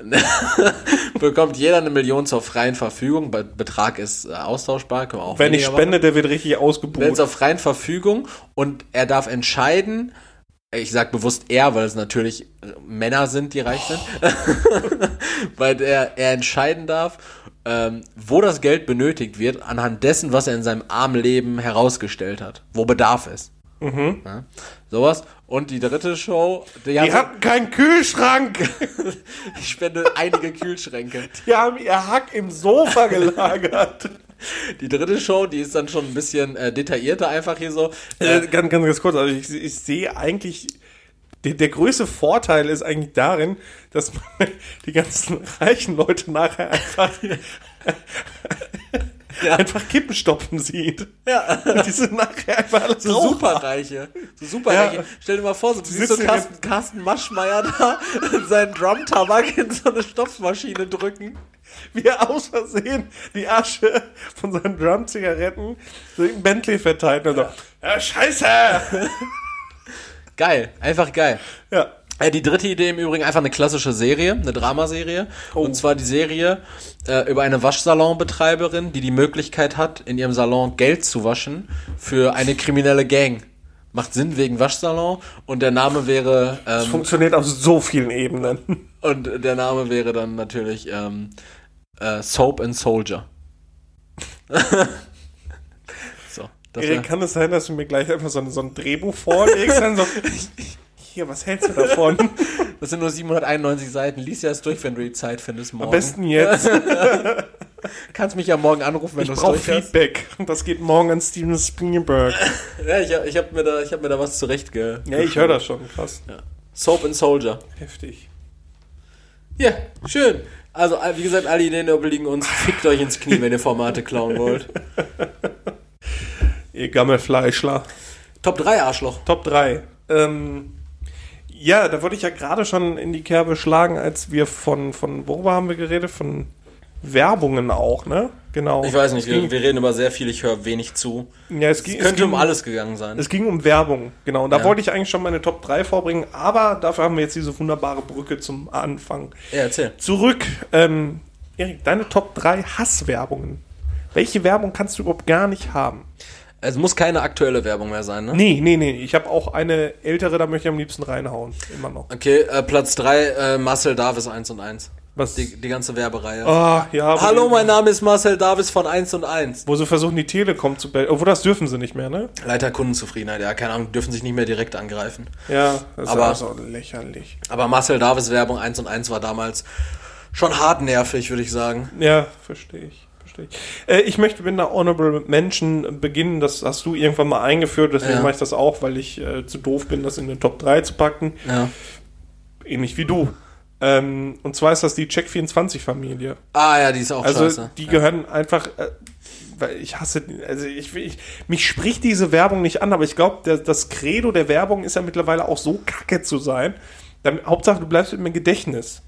bekommt jeder eine Million zur freien Verfügung. Be Betrag ist äh, austauschbar, können wir auch Wenn ich spende, der wird richtig Wenn es ausgebucht. auf freien Verfügung und er darf entscheiden, ich sag bewusst er, weil es natürlich Männer sind, die reich sind, <laughs> weil der, er entscheiden darf, ähm, wo das Geld benötigt wird, anhand dessen, was er in seinem armen Leben herausgestellt hat, wo Bedarf ist. Ja, sowas. Und die dritte Show, die, Die hatten keinen Kühlschrank. <laughs> ich spende einige Kühlschränke. Die haben ihr Hack im Sofa gelagert. Die dritte Show, die ist dann schon ein bisschen äh, detaillierter einfach hier so. Äh, ganz, ganz, ganz kurz, also ich, ich sehe eigentlich, der, der größte Vorteil ist eigentlich darin, dass man <laughs> die ganzen reichen Leute nachher einfach, Ja. <laughs> einfach Kippen stopfen sieht. Ja. Und die sind nachher einfach alles So Raucher. Superreiche. So Superreiche. Ja. Stell dir mal vor, so, du siehst so Carsten, Carsten Maschmeyer da <laughs> seinen Drum-Tabak in so eine Stopfmaschine drücken. Wie er aus Versehen die Asche von seinen Drum-Zigaretten so in Bentley verteilt und so, ja, scheiße! <laughs> Geil. Einfach geil. Ja. Äh, die dritte Idee im Übrigen einfach eine klassische Serie, eine Dramaserie. Und zwar die Serie äh, über eine Waschsalonbetreiberin, die die Möglichkeit hat, in ihrem Salon Geld zu waschen für eine kriminelle Gang. Macht Sinn wegen Waschsalon und der Name wäre Das ähm, funktioniert auf so vielen Ebenen. und der Name wäre dann natürlich ähm, äh, Soap and Soldier. <laughs> so, das Erik, kann es sein, dass du mir gleich einfach so ein, so ein Drehbuch vorlegst? Dann so, <laughs> hier, was hältst du davon? <laughs> das sind nur 791 Seiten. Lies ja es durch, wenn du die Zeit findest morgen. Am besten jetzt. Kannst mich ja morgen anrufen, wenn du es durch hast. Feedback. Und das geht morgen an Steven Spielberg. Ja, ich, ich habe mir, da- ich hab mir da was zurecht ge Ja, ich höre das schon. Krass. Soap and Soldier. Heftig. Ja, schön. Also, all- wie gesagt, alle Ideen obliegen uns. Fickt euch ins Knie, wenn ihr Formate klauen wollt. <laughs> Ihr Gammelfleischler. Top 3 Arschloch. Top 3. Ähm, ja, da wollte ich ja gerade schon in die Kerbe schlagen, als wir von, von worüber haben wir geredet? Von Werbungen auch, ne? Genau. Ich weiß nicht, Es ging, wir, reden über sehr viel, ich höre wenig zu. ja, es Es ging, könnte es ging um alles gegangen sein. Es ging um Werbung, genau. Und da Ja. wollte ich eigentlich schon meine Top 3 vorbringen, aber dafür haben wir jetzt diese wunderbare Brücke zum Anfang. Ja, erzähl. Zurück, ähm, Erik, deine Top 3 Hasswerbungen. Welche Werbung kannst du überhaupt gar nicht haben? Es muss keine aktuelle Werbung mehr sein, ne? Nee, nee, nee. Ich habe auch eine ältere, da möchte ich am liebsten reinhauen. Immer noch. Okay, äh, Platz 3, äh, Marcel Davis 1 und 1. Was? Die, die ganze Werbereihe. Ah, ja. Hallo, mein Name ist Marcel Davis von 1 und 1. Wo sie versuchen, die Telekom zu bellen. Obwohl, das dürfen sie nicht mehr, ne? Leiter Kundenzufriedenheit, ja, keine Ahnung, dürfen sich nicht mehr direkt angreifen. Ja, das Aber- ist auch lächerlich. Aber Marcel Davis Werbung 1 und 1 war damals schon hart nervig, würde ich sagen. Ja, verstehe ich. Verstehe ich. Äh, ich möchte mit einer Honorable Mention beginnen. Das hast du irgendwann mal eingeführt, deswegen Ja. mache ich das auch, weil ich äh, zu doof bin, das in den Top 3 zu packen. Ja. Ähnlich wie du. Ähm, und zwar ist das die Check24-Familie. Ah ja, die ist auch Also scheiße. die ja. gehören einfach, äh, weil ich hasse, also ich, ich, mich spricht diese Werbung nicht an, aber ich glaube, das Credo der Werbung ist ja mittlerweile auch so kacke zu sein. Damit, Hauptsache, du bleibst mit mir im Gedächtnis.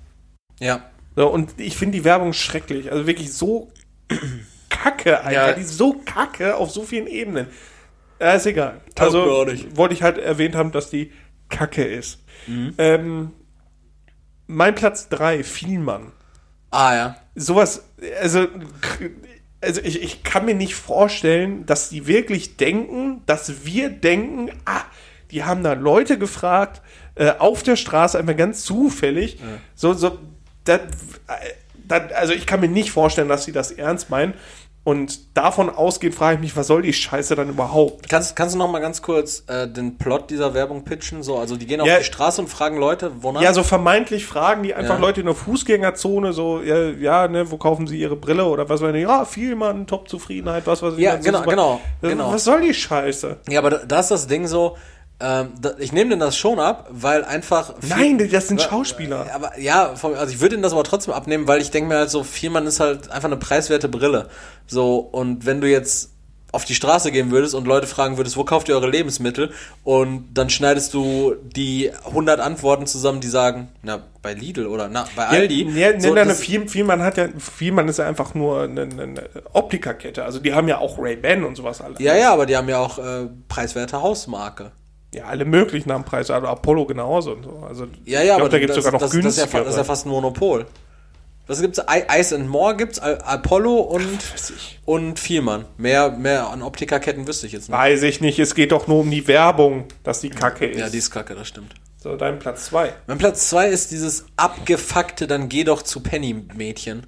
Ja. So, und ich finde die Werbung schrecklich. Also wirklich so <clears throat> kacke, Alter. Ja. Die ist so kacke auf so vielen Ebenen. Ja, ist egal. Taugt Also wollte ich halt erwähnt haben, dass die kacke ist. Mhm. Ähm, mein Platz 3, Vielmann. Ah ja. Sowas, also, also ich, ich kann mir nicht vorstellen, dass die wirklich denken, dass wir denken, ah, die haben da Leute gefragt, äh, auf der Straße einfach ganz zufällig. So, so, das, äh, das, also ich kann mir nicht vorstellen, dass sie das ernst meinen. Und davon ausgehend frage ich mich, was soll die Scheiße dann überhaupt? Kannst, kannst du noch mal ganz kurz äh, den Plot dieser Werbung pitchen? So, also die gehen auf Ja. die Straße und fragen Leute, wonach? Ja, so vermeintlich fragen die einfach Ja. Leute in der Fußgängerzone, so, ja, ja, ne, wo kaufen sie ihre Brille oder was weiß ich, ja, Vielmann, Top-Zufriedenheit, was weiß ich. Ja, so genau, super. genau, Äh, genau. Was soll die Scheiße? Ja, aber da ist das Ding so, ähm, da, ich nehme denn das schon ab, weil einfach. viel- Nein, das sind Schauspieler. Aber ja, vom, also ich würde ihnen das aber trotzdem abnehmen, weil ich denke mir halt so, Vielmann ist halt einfach eine preiswerte Brille. So, und wenn du jetzt auf die Straße gehen würdest und Leute fragen würdest, wo kauft ihr eure Lebensmittel? Und dann schneidest du die 100 Antworten zusammen, die sagen, na, bei Lidl oder na, bei Aldi. Ja, ja, so, so, das- Viel, Vielmann hat ja, Vielmann ist ja einfach nur eine, eine Optikerkette. Also die haben ja auch Ray-Ban und sowas alle. ja, ja, aber die haben ja auch äh, preiswerte Hausmarke. Ja, alle möglichen haben Preise, also Apollo genauso und so. Also Ja, ja, ich aber da gibt es das, sogar noch das, das, ist ja, günstigere. das ist ja fast ein Monopol. Was gibt's? Ice and More gibt's, Apollo und, und Vielmann. Mehr, mehr an Optikerketten wüsste ich jetzt nicht. Weiß ich nicht, es geht doch nur um die Werbung, dass die Kacke ist. Ja, die ist kacke, das stimmt. so, dein Platz 2. Mein Platz zwei ist dieses abgefuckte, dann geh doch zu Penny-Mädchen.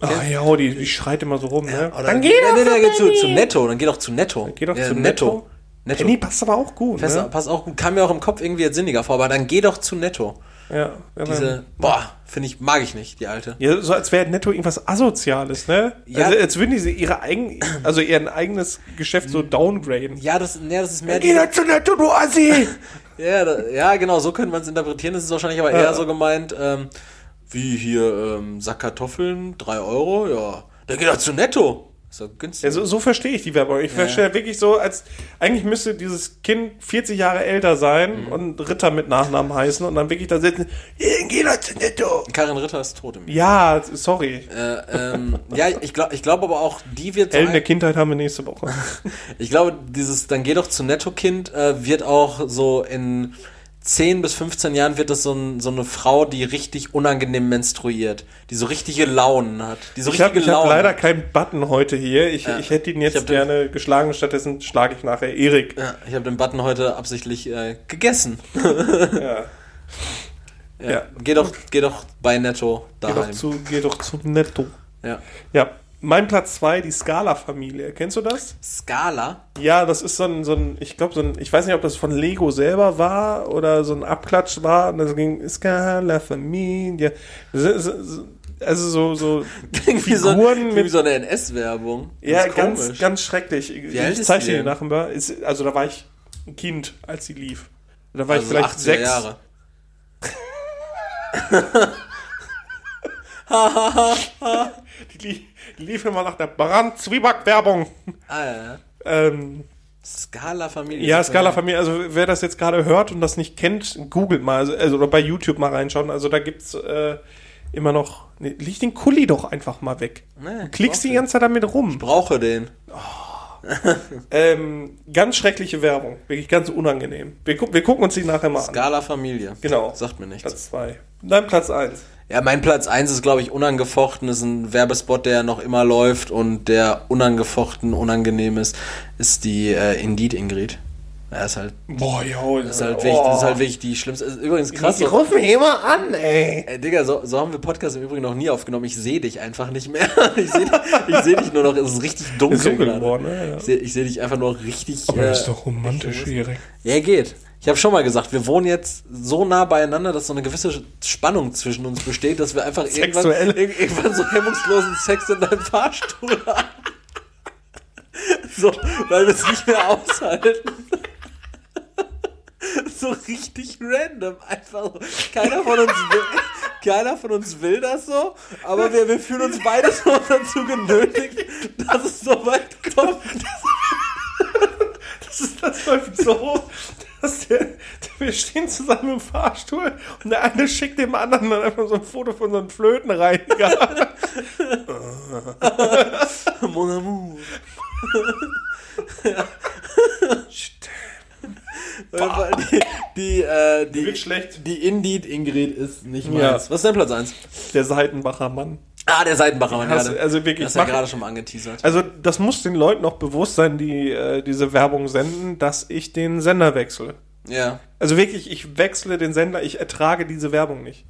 Ach ja, die, die schreit immer so rum, ne? Oder nee, nee, nee, geh zu, zu Netto, dann geh doch zu Netto. Geh doch Ja, zu Netto. Netto. Penny passt aber auch gut, Passt, ne? passt auch gut, kam mir auch im Kopf irgendwie jetzt sinniger vor, aber dann geh doch zu Netto. Ja, ja, Diese, boah, finde ich, mag ich nicht, die alte. ja, so als wäre Netto irgendwas Asoziales, ne? Ja. Also als würden die sie ihre eigen, also ihr eigenes Geschäft so downgraden. Ja, das, nee, das ist mehr Geh doch zu Netto, du Assi! <laughs> Ja, da, ja, genau, so könnte man es interpretieren. Das ist wahrscheinlich aber eher so gemeint, ähm, wie hier ähm, Sack Kartoffeln, 3 Euro, ja. Der geht doch zu Netto. Doch günstig. Ja, so, so verstehe ich die Werbung. Ich verstehe wirklich so, als eigentlich müsste dieses Kind 40 Jahre älter sein Mhm. und Ritter mit Nachnamen heißen und dann wirklich da sitzen, "Hey, geh doch zu Netto. Karin Ritter ist tot im Ja, sorry. äh, ähm, Ja, ich glaube ich glaub aber auch, die wird so Helden der ein, Kindheit haben wir nächste Woche. <laughs> Ich glaube, dieses Dann geh doch zu Netto-Kind äh, wird auch so in 10 bis 15 Jahren wird das so, ein, so eine Frau, die richtig unangenehm menstruiert, die so richtige Launen hat. Die so Ich habe hab leider keinen Button heute hier. Ich, Ja. ich hätte ihn jetzt hab den- gerne geschlagen, stattdessen schlage ich nachher Erik. Ja, ich habe den Button heute absichtlich äh, gegessen. <laughs> Ja. Ja. Geh doch, geh doch bei Netto Geh, doch daheim. zu, geh doch zu Netto. Ja. Ja, mein Platz zwei, die Scala-Familie. Kennst du das? Skala? Ja, das ist so ein, so ein ich glaube, so ein, ich weiß nicht, ob das von Lego selber war oder so ein Abklatsch war. Und das ging Scala-Familie. Also so, so <laughs> Klingt wie so, Figuren klingt mit wie so eine NS-Werbung. Ja, ganz, komisch. ganz schrecklich. alt ich die dir nachher. Ist, also da war ich ein Kind, als sie lief. Da war ich also vielleicht 80er sechs. Jahre. <laughs> Die, li- die lief immer nach der Brand-Zwieback-Werbung. Ah, ja. Ähm, Skala-Familie. ja, Scala-Familie, also wer das jetzt gerade hört und das nicht kennt, googelt mal, also, also oder bei YouTube mal reinschauen. Also da gibt's äh, immer noch. Nee, leg den Kuli doch einfach mal weg. Nee, klickst die ganze Zeit damit rum. Ich brauche den. Ähm, ganz schreckliche Werbung. Wirklich ganz unangenehm. Wir, gu wir gucken uns die nachher mal an. Skala Familie. Genau. Sagt mir nichts. Platz 2. Dein Platz 1. Ja, mein Platz 1 ist, glaube ich, unangefochten. ist ein Werbespot, der noch immer läuft und der unangefochten, unangenehm ist, ist die äh, Indeed Ingrid. Ja, ist halt, Boah, jo, das ist halt, wirklich, das ist halt wirklich die schlimmste. Ist übrigens krass. Die rufen mich immer an, ey. Ey, Digga, so, so haben wir Podcast im Übrigen noch nie aufgenommen. Ich sehe dich einfach nicht mehr. <laughs> Ich sehe ich seh dich nur noch, es ist richtig dunkel. Ist dunkel geworden, ne? Ja. Ich sehe seh dich einfach nur richtig. Aber das äh, ist doch romantisch, Erik. Ja, geht. Ich habe schon mal gesagt, wir wohnen jetzt so nah beieinander, dass so eine gewisse Spannung zwischen uns besteht, dass wir einfach irgendwann, <laughs> irgendwann so hemmungslosen Sex in deinem Fahrstuhl haben. <laughs> So, weil wir es nicht mehr aushalten. <laughs> So richtig random. Einfach so. Keiner von uns will, keiner von uns will das so, aber wir, wir fühlen uns beide so dazu genötigt, dass es so weit kommt. Das, ist, das läuft so, dass der, wir stehen zusammen im Fahrstuhl und der eine schickt dem anderen dann einfach so ein Foto von so einem Flötenreiniger. <laughs> Mon amour. Weil die, die, äh, die, die Indeed Ingrid ist nicht Ja. meins. Was ist dein Platz 1? Der Seitenbacher Mann. Ah, der Seitenbacher Mann. Hast- also wirklich, Das ist ja gerade schon mal angeteasert. Also das muss den Leuten noch bewusst sein, die äh, diese Werbung senden, dass ich den Sender wechsle. Ja. Also wirklich, ich wechsle den Sender, ich ertrage diese Werbung nicht.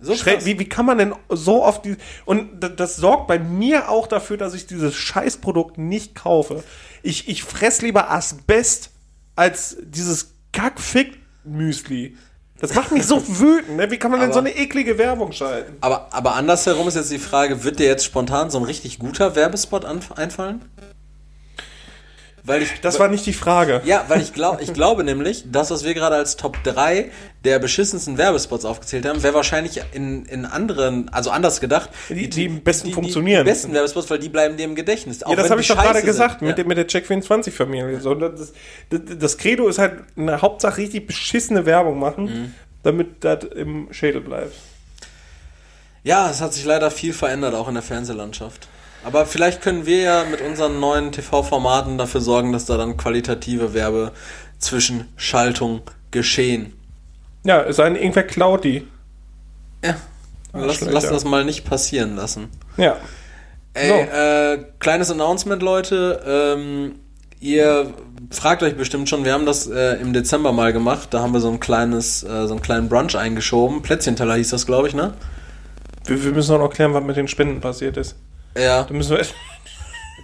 So krass. wie, wie kann man denn so oft die. Und d- das sorgt bei mir auch dafür, dass ich dieses Scheißprodukt nicht kaufe. Ich, ich fress lieber Asbest als dieses Kackfick-Müsli. Das macht mich so wütend. Ne? Wie kann man denn Aber- so eine eklige Werbung schalten? Aber, aber andersherum ist jetzt die Frage, wird dir jetzt spontan so ein richtig guter Werbespot einfallen? Weil ich, Das war nicht die Frage. Ja, weil ich, glaub, ich glaube nämlich, das, was wir gerade als Top 3 der beschissensten Werbespots aufgezählt haben, wäre wahrscheinlich in, in anderen, also anders gedacht. Die- die am besten funktionieren. Die besten Werbespots, weil die bleiben dir im Gedächtnis. Auch Ja, das habe die ich doch gerade gesagt sind. mit, ja. der, mit der Check24-Familie. So, das, das, das Credo ist halt eine Hauptsache richtig beschissene Werbung machen, Mhm. damit das im Schädel bleibt. ja, es hat sich leider viel verändert, auch in der Fernsehlandschaft. Aber vielleicht können wir ja mit unseren neuen TV-Formaten dafür sorgen, dass da dann qualitative Werbezwischenschaltung geschehen. Ja, es sei denn, irgendwer klaut die. Ja. Lass, schlecht, lass ja. das mal nicht passieren lassen. Ja. Ey, So. äh, kleines Announcement, Leute. Ähm, ihr fragt euch bestimmt schon, wir haben das äh, im Dezember mal gemacht. Da haben wir so ein kleines, äh, so einen kleinen Brunch eingeschoben. Plätzchenteller hieß das, glaube ich, ne? Wir, wir müssen auch noch klären, was mit den Spenden passiert ist. Ja, Da müssen wir,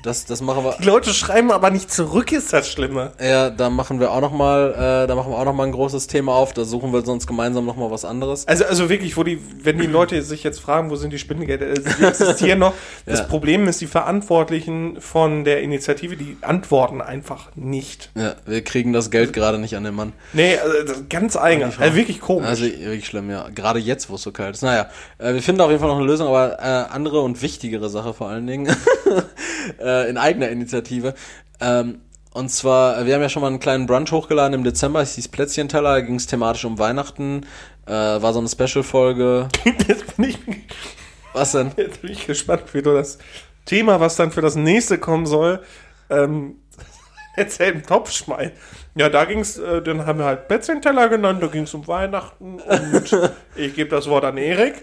das, das machen wir. die Leute schreiben aber nicht zurück, ist das Schlimme. Ja, da machen wir auch noch mal, äh, da machen wir auch noch mal ein großes Thema auf. Da suchen wir sonst gemeinsam noch mal was anderes. Also, also wirklich, wo die, wenn die Leute sich jetzt fragen, wo sind die Spendengelder, also die existieren noch. <laughs> Das Ja. Problem ist, die Verantwortlichen von der Initiative, die antworten einfach nicht. Ja, wir kriegen das Geld gerade nicht an den Mann. Nee, also ganz eigenartig. Also wirklich komisch. Also wirklich schlimm, ja. Gerade jetzt, wo es so kalt ist. Naja, äh, wir finden auf jeden Fall noch eine Lösung, aber äh, andere und wichtigere Sache vor allen Dingen <laughs> äh, in eigener Initiative. Ähm, und zwar, äh, wir haben ja schon mal einen kleinen Brunch hochgeladen im Dezember, es hieß Plätzchenteller, ging es thematisch um Weihnachten, äh, war so eine Special-Folge. <laughs> jetzt, bin ich, Was denn? jetzt bin ich gespannt, wie du das Thema, was dann für das nächste kommen soll, ähm, <laughs> erzähl im Topf schmeißt. Ja, da ging's, äh, dann haben wir halt Plätzchenteller genannt, da ging's um Weihnachten und <laughs> ich gebe das Wort an Erik.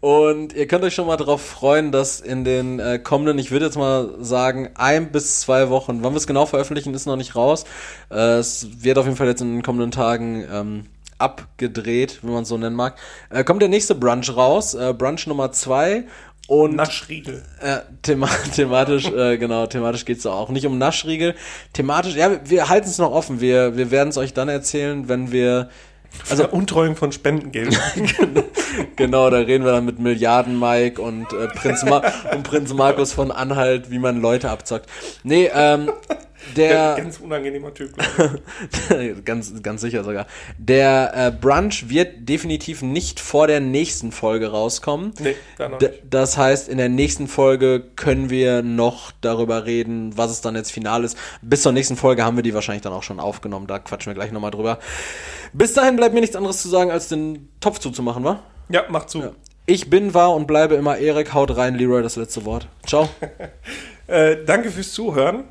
Und ihr könnt euch schon mal darauf freuen, dass in den äh, kommenden, ich würde jetzt mal sagen, ein bis zwei Wochen, wann wir es genau veröffentlichen, ist noch nicht raus. Äh, es wird auf jeden Fall jetzt in den kommenden Tagen ähm, abgedreht, wenn man es so nennen mag. Äh, kommt der nächste Brunch raus, äh, Brunch Nummer zwei. Und Naschriegel. äh, thema <laughs> thematisch, äh, genau, thematisch geht's da auch nicht um Naschriegel. Thematisch, ja, wir, wir halten es noch offen. Wir, wir werden es euch dann erzählen, wenn wir Also Untreuung von Spendengeld. <laughs> Genau, da reden wir dann mit Milliarden Mike und, äh, Prinz Ma und Prinz Markus von Anhalt, wie man Leute abzockt. Nee, ähm, der Ganz unangenehmer Typ. <laughs> ganz ganz sicher sogar. Der äh, Brunch wird definitiv nicht vor der nächsten Folge rauskommen. Nee, da noch D nicht. das heißt, in der nächsten Folge können wir noch darüber reden, was es dann jetzt final ist. Bis zur nächsten Folge haben wir die wahrscheinlich dann auch schon aufgenommen. Da quatschen wir gleich nochmal drüber. Bis dahin bleibt mir nichts anderes zu sagen, als den Topf zuzumachen, wa? Ja, mach zu. Ich bin, war und bleibe immer Erik. Haut rein, Leroy, das letzte Wort. Ciao. <laughs> äh, danke fürs Zuhören.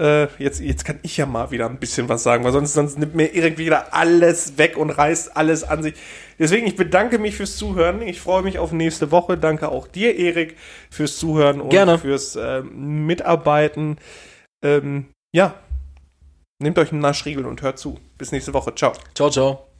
Äh, jetzt, jetzt kann ich ja mal wieder ein bisschen was sagen, weil sonst, sonst nimmt mir Erik wieder alles weg und reißt alles an sich. Deswegen, ich bedanke mich fürs Zuhören. Ich freue mich auf nächste Woche. Danke auch dir, Erik, fürs Zuhören und Gerne. fürs äh, Mitarbeiten. Ähm, ja, nehmt euch einen Naschriegel und hört zu. Bis nächste Woche. Ciao. Ciao, ciao.